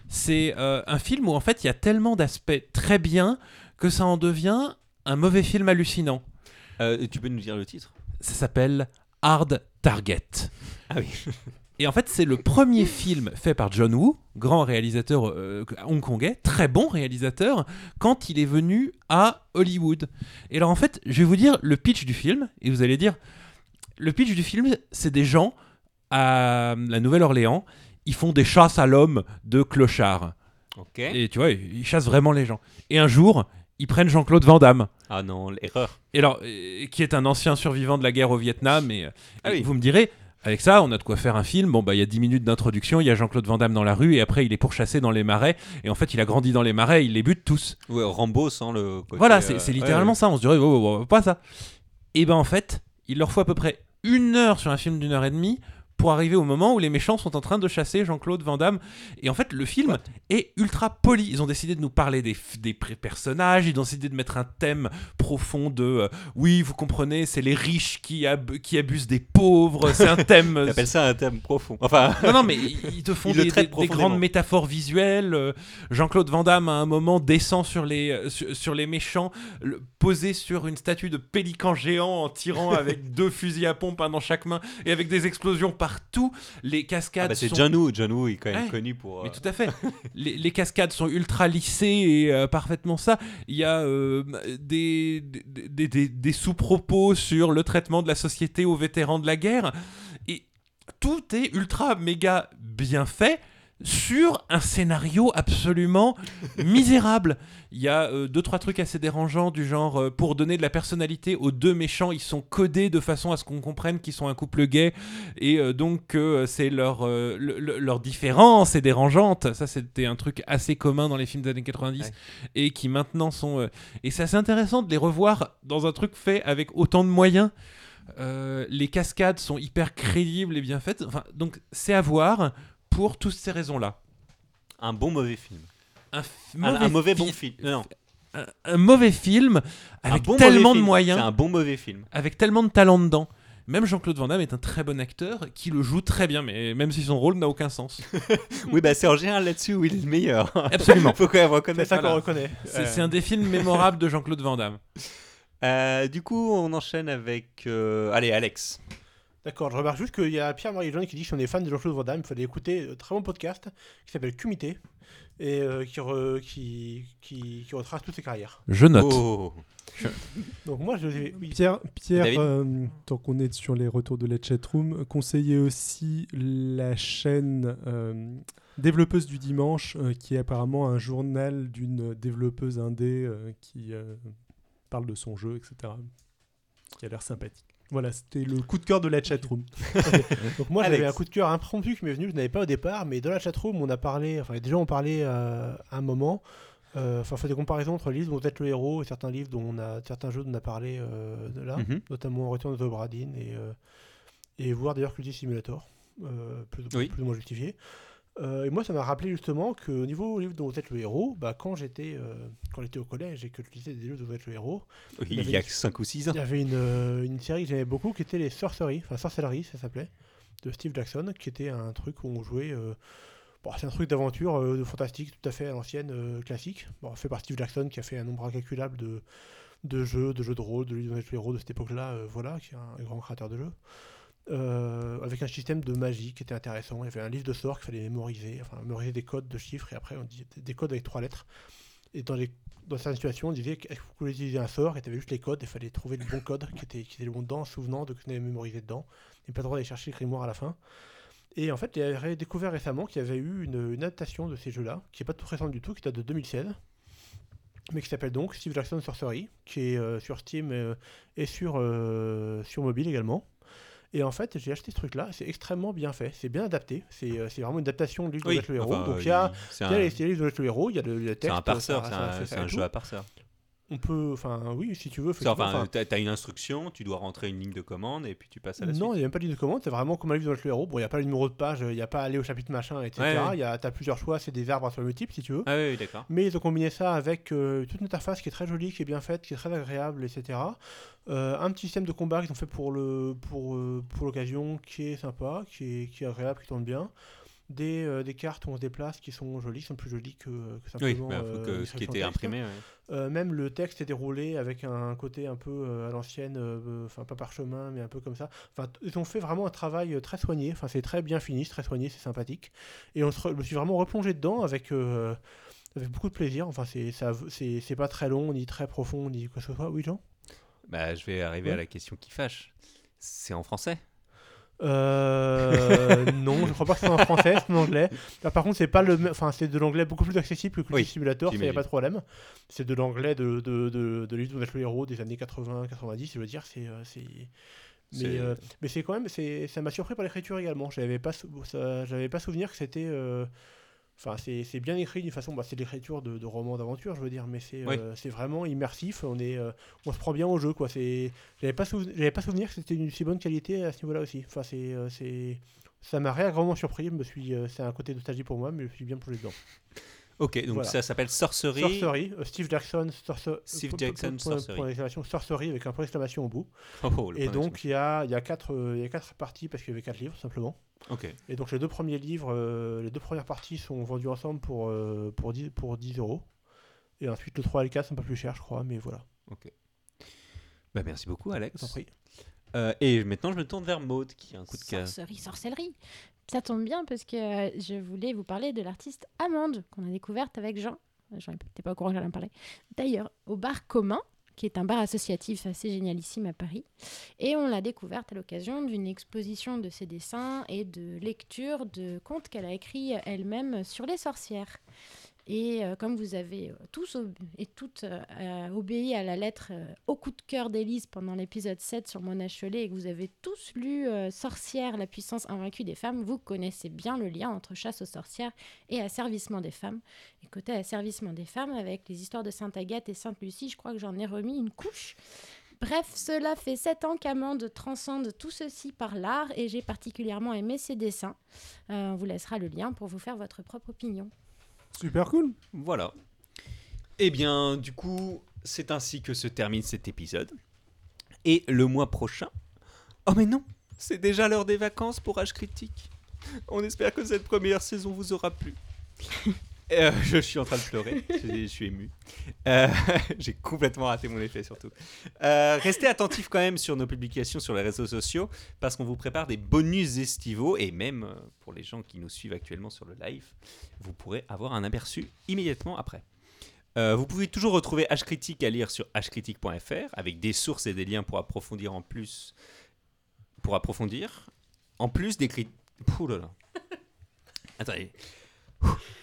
C'est euh, un film où en fait il y a tellement d'aspects très bien que ça en devient un mauvais film hallucinant. Euh, tu peux nous dire le titre? Ça s'appelle Hard Target. Ah oui. Et en fait, c'est le premier film fait par John Woo, grand réalisateur euh, hongkongais, très bon réalisateur, quand il est venu à Hollywood. Et alors en fait, je vais vous dire le pitch du film, et vous allez dire, le pitch du film, c'est des gens à la Nouvelle-Orléans, ils font des chasses à l'homme de clochards. Et tu vois, ils chassent vraiment les gens. Et un jour, ils prennent Jean-Claude Van Damme. Ah non, l'erreur. Et alors, euh, qui est un ancien survivant de la guerre au Vietnam. Et, euh, Ah et oui. vous me direz, avec ça, on a de quoi faire un film. Bon, bah, il y a 10 minutes d'introduction, il y a Jean-Claude Van Damme dans la rue, et après, il est pourchassé dans les marais. Et en fait, il a grandi dans les marais, il les bute tous. Ouais, Rambo sans le. côté, voilà, euh, c'est ouais, littéralement ouais. ça. On se dirait, oh, oh, oh, pas ça. Et ben, en fait, il leur faut à peu près une heure sur un film d'une heure et demie pour arriver au moment où les méchants sont en train de chasser Jean-Claude Van Damme. Et en fait, le film est ultra poli. Ils ont décidé de nous parler des, des personnages, ils ont décidé de mettre un thème profond de euh, oui, vous comprenez, c'est les riches qui, ab- qui abusent des pauvres. C'est un thème. T'appelles ça un thème profond. Enfin, Non, non, mais ils te font Ils des, grandes métaphores visuelles. Euh, Jean-Claude Van Damme, à un moment, descend sur les, euh, sur, sur les méchants, le- posé sur une statue de pélican géant en tirant avec deux fusils à pompe, un dans chaque main, et avec des explosions partout. Les ah cascades bah, c'est sont... John Woo. John Woo est quand même Ouais. connu pour. Mais euh, tout à fait. les, les cascades sont ultra lissées et euh, parfaitement ça. Il y a euh, des, des, des- des- des sous-propos sur le traitement de la société aux vétérans de la guerre. Et tout est ultra méga bien fait sur un scénario absolument misérable. Il y a euh, deux trois trucs assez dérangeants du genre euh, pour donner de la personnalité aux deux méchants, ils sont codés de façon à ce qu'on comprenne qu'ils sont un couple gay et euh, donc que euh, c'est leur le- le- leur différence est dérangeante. Ça c'était un truc assez commun dans les films des années 90 Ouais. et qui maintenant sont et c'est assez intéressant de les revoir dans un truc fait avec autant de moyens. Les cascades sont hyper crédibles et bien faites. Enfin, donc c'est à voir pour toutes ces raisons-là. Un bon mauvais film. Un, un mauvais bon fi- film. Non, non. un, un mauvais film Un avec bon tellement mauvais de film. moyens, C'est un bon mauvais film. avec tellement de talent dedans. Même Jean-Claude Van Damme est un très bon acteur qui le joue très bien, mais même si son rôle n'a aucun sens. Oui, bah c'est en général là-dessus où il est le meilleur. Absolument. Faut quand même C'est reconnaître. ça qu'on reconnaît. C'est Euh, c'est un des films mémorables de Jean-Claude Van Damme. Euh, du coup, on enchaîne avec. euh, Allez, Alex. D'accord, je remarque juste qu'il y a Pierre-Marie Jean qui dit que si on est fan de Jean-Claude Van Damme, il fallait écouter un très bon podcast qui s'appelle Cumité et euh, qui, re- qui, qui, qui retrace toutes ses carrières. Je note. Oh. Donc moi, je oui, Pierre, Pierre euh, tant qu'on est sur les retours de la chatroom, conseillez aussi la chaîne euh, Développeuse du Dimanche, euh, qui est apparemment un journal d'une développeuse indé euh, qui euh, parle de son jeu, etc. Qui a l'air sympathique. Voilà, c'était le coup de cœur de la chatroom. Donc moi j'avais un coup de cœur impromptu qui m'est venu, je n'avais pas au départ, mais dans la chatroom on a parlé, enfin déjà on parlait euh, à un moment, euh, enfin on fait des comparaisons entre les livres dont vous êtes le héros et certains livres dont on a, certains jeux dont on a parlé euh, de là, Mhm. notamment Return of the Obra Dinn et, euh, et voir d'ailleurs Culti Simulator, euh, plus, Oui. plus ou moins justifié. Euh, et moi ça m'a rappelé justement qu'au niveau livre dont vous êtes le héros, bah, quand j'étais euh, quand j'étais au collège et que je lisais des livres dont vous êtes le héros, Oui, Il y il y a avait- 5 ou 6 ans. il y avait une, euh, une série que j'aimais beaucoup qui était les Sorceries, enfin Sorcellerie ça s'appelait, de Steve Jackson, qui était un truc où on jouait. bon, c'est un truc d'aventure, de fantastique, tout à fait à l'ancienne, classique. Bon, fait par Steve Jackson qui a fait un nombre incalculable de, de jeux, de jeux de rôle, de livres de héros de cette époque-là, voilà, qui est un grand créateur de jeux. Euh, avec un système de magie qui était intéressant. Il y avait un livre de sorts qu'il fallait mémoriser, enfin mémoriser des codes de chiffres et après on disait des codes avec trois lettres. Et dans, les, dans certaines situations, on disait vous pouvez utiliser un sort? Et tu avais juste les codes et il fallait trouver le bon code qui était, qui était le bon dedans, souvenant de ce qu'on avait mémorisé dedans. Et pas le droit d'aller chercher le grimoire à la fin. Et en fait, j'ai découvert récemment qu'il y avait eu une, adaptation de ces jeux-là, qui n'est pas tout récente du tout, qui date de 2016, mais qui s'appelle donc Steve Jackson Sorcery, qui est euh, sur Steam euh, et sur, sur mobile également. Et en fait, j'ai acheté ce truc-là, c'est extrêmement bien fait, c'est bien adapté, c'est euh, vraiment une adaptation livre Oui, de le héros. enfin, donc il y a, c'est il y a un, les il y a les de le héros, il y a le, le c'est texte. un parseur, c'est un, c'est un et jeu à parseur. On peut, enfin oui, si tu veux. Enfin, t'as as une instruction, tu dois rentrer une ligne de commande et puis tu passes à la non, il suite. n'y a même pas de ligne de commande, c'est vraiment comme un livre de Jet le héros. Bon, il n'y a pas le numéro de page, il n'y a pas aller au chapitre machin, etc. Ouais, ouais. Il y a, t'as plusieurs choix, c'est des arbres sur multiples si tu veux. Ah oui, d'accord. Mais ils ont combiné ça avec euh, toute une interface qui est très jolie, qui est bien faite, qui est très agréable, etc. Euh, un petit système de combat qu'ils ont fait pour le pour, euh, pour l'occasion qui est sympa, qui est, qui est agréable, qui tourne bien. Des, euh, des cartes où on se déplace qui sont jolies, qui sont plus jolies que, que Oui, simplement bah, faut euh, que une ce qui était imprimé. ouais. Euh, même le texte est déroulé avec un côté un peu euh, à l'ancienne, euh, enfin pas parchemin, mais un peu comme ça. Enfin, ils ont fait vraiment un travail euh, très soigné. Enfin, c'est très bien fini, c'est très soigné, c'est sympathique. Et on se je me suis vraiment replongé dedans avec, euh, avec beaucoup de plaisir. Enfin, c'est ça, c'est pas très long, ni très profond, ni quoi que ce soit. Oui, Jean? Bah, je vais arriver à la question qui fâche. C'est en français? Euh, non, je crois pas que c'est en français, c'est en anglais. Là, par contre, c'est pas le, enfin, c'est de l'anglais beaucoup plus accessible que Cookie Oui, Simulator, ça y a pas de problème. C'est de l'anglais de de de, de le héros des années 80-90, je veux dire, c'est euh, c'est. Mais, euh, mais c'est quand même, c'est, ça m'a surpris par l'écriture également. J'avais pas, j'avais pas souvenir que c'était, euh, Enfin, c'est bien écrit d'une façon, bah, c'est l'écriture de, de romans d'aventure, je veux dire, mais c'est Oui. euh, vraiment immersif. On est, euh, on se prend bien au jeu, quoi. J'avais pas, pas souvenir que c'était une si bonne qualité à ce niveau-là aussi. Enfin, c'est, euh, ça m'a réellement surpris. Je me suis, euh, c'est un côté nostalgie pour moi, mais je me suis bien plongé dedans. Ok, donc Voilà. ça s'appelle Sorcery. Sorcery, Steve Jackson, Steve Jackson, point- Sorcery. point d'exclamation, Sorcery avec un point d'exclamation au bout. Oh, oh, Et donc il y a, y a quatre, il y a quatre parties parce qu'il y avait quatre livres simplement. Ok. Et donc les deux premiers livres, euh, les deux premières parties sont vendus ensemble pour, euh, pour, 10, pour 10 euros. Et ensuite le 3 et le 4 sont un peu plus chers, je crois, mais voilà. Bah, merci beaucoup, Alex. prie. Euh, et maintenant, je me tourne vers Maud qui a un coup de cœur. Sorcerie, sorcellerie. Ça tombe bien parce que euh, je voulais vous parler de l'artiste Amande qu'on a découverte avec Jean. Jean n'était pas au courant que j'allais en parler. D'ailleurs, au bar commun, qui est un bar associatif assez génialissime à Paris. Et on l'a découverte à l'occasion d'une exposition de ses dessins et de lecture de contes qu'elle a écrits elle-même sur les sorcières. Et euh, comme vous avez euh, tous et toutes euh, obéi à la lettre au coup de cœur d'Élise pendant l'épisode 7 sur Mona Chollet et que vous avez tous lu Sorcière, la puissance invaincue des femmes, vous connaissez bien le lien entre chasse aux sorcières et asservissement des femmes. Et côté asservissement des femmes, avec les histoires de Sainte Agathe et Sainte Lucie, je crois que j'en ai remis une couche. Bref, cela fait sept ans qu'Amande transcende tout ceci par l'art et j'ai particulièrement aimé ses dessins. On vous laissera le lien pour vous faire votre propre opinion. Super cool. Voilà. Eh bien, du coup, c'est ainsi que se termine cet épisode. Et le mois prochain. Oh, mais non C'est déjà l'heure des vacances pour H Critique. On espère que cette première saison vous aura plu. Euh, je suis en train de pleurer, je, suis ému. Euh, J'ai complètement raté mon effet surtout. Euh, restez attentifs quand même sur nos publications sur les réseaux sociaux parce qu'on vous prépare des bonus estivaux et même pour les gens qui nous suivent actuellement sur le live, vous pourrez avoir un aperçu immédiatement après. Vous pouvez toujours retrouver H Critique à lire sur hcritique.fr avec des sources et des liens pour approfondir en plus. Pour approfondir. En plus des critiques. Ouh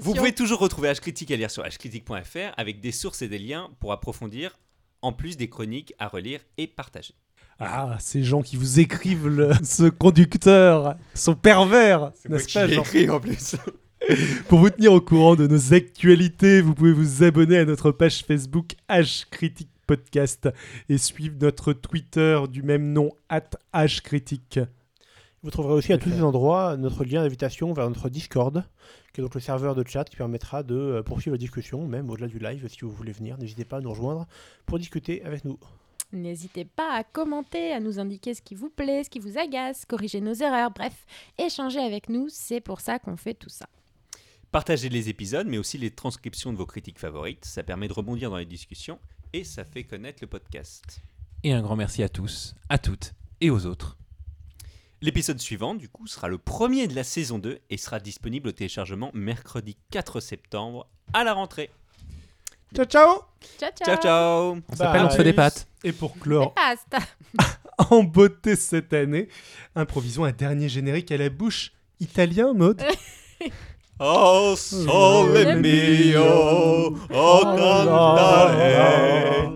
Vous pouvez toujours retrouver H Critique à lire sur hcritique.fr avec des sources et des liens pour approfondir, en plus des chroniques à relire et partager. Ah, ces gens qui vous écrivent le- ce conducteur sont pervers, n'est-ce pas, Jean écrit en plus. Pour vous tenir au courant de nos actualités, vous pouvez vous abonner à notre page Facebook H Critique Podcast et suivre notre Twitter du même nom H Critique. Vous trouverez aussi à tous ces endroits notre lien d'invitation vers notre Discord, qui est donc le serveur de chat qui permettra de euh, poursuivre la discussion, même au-delà du live, si vous voulez venir. N'hésitez pas à nous rejoindre pour discuter avec nous. N'hésitez pas à commenter, à nous indiquer ce qui vous plaît, ce qui vous agace, corriger nos erreurs, bref, échanger avec nous, c'est pour ça qu'on fait tout ça. Partagez les épisodes, mais aussi les transcriptions de vos critiques favorites. Ça permet de rebondir dans les discussions et ça fait connaître le podcast. Et un grand merci à tous, à toutes et aux autres. L'épisode suivant, du coup, sera le premier de la saison 2 et sera disponible au téléchargement mercredi 4 septembre à la rentrée. Ciao ciao Ciao ciao Ciao ciao On s'appelle On se fait des pattes. Et pour clore en beauté cette année, improvisons un dernier générique à la bouche italien, mode. Oh sole mio, oh cantare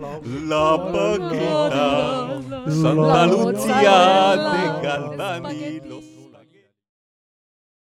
la paquita, Santa Lucia de Galvani lo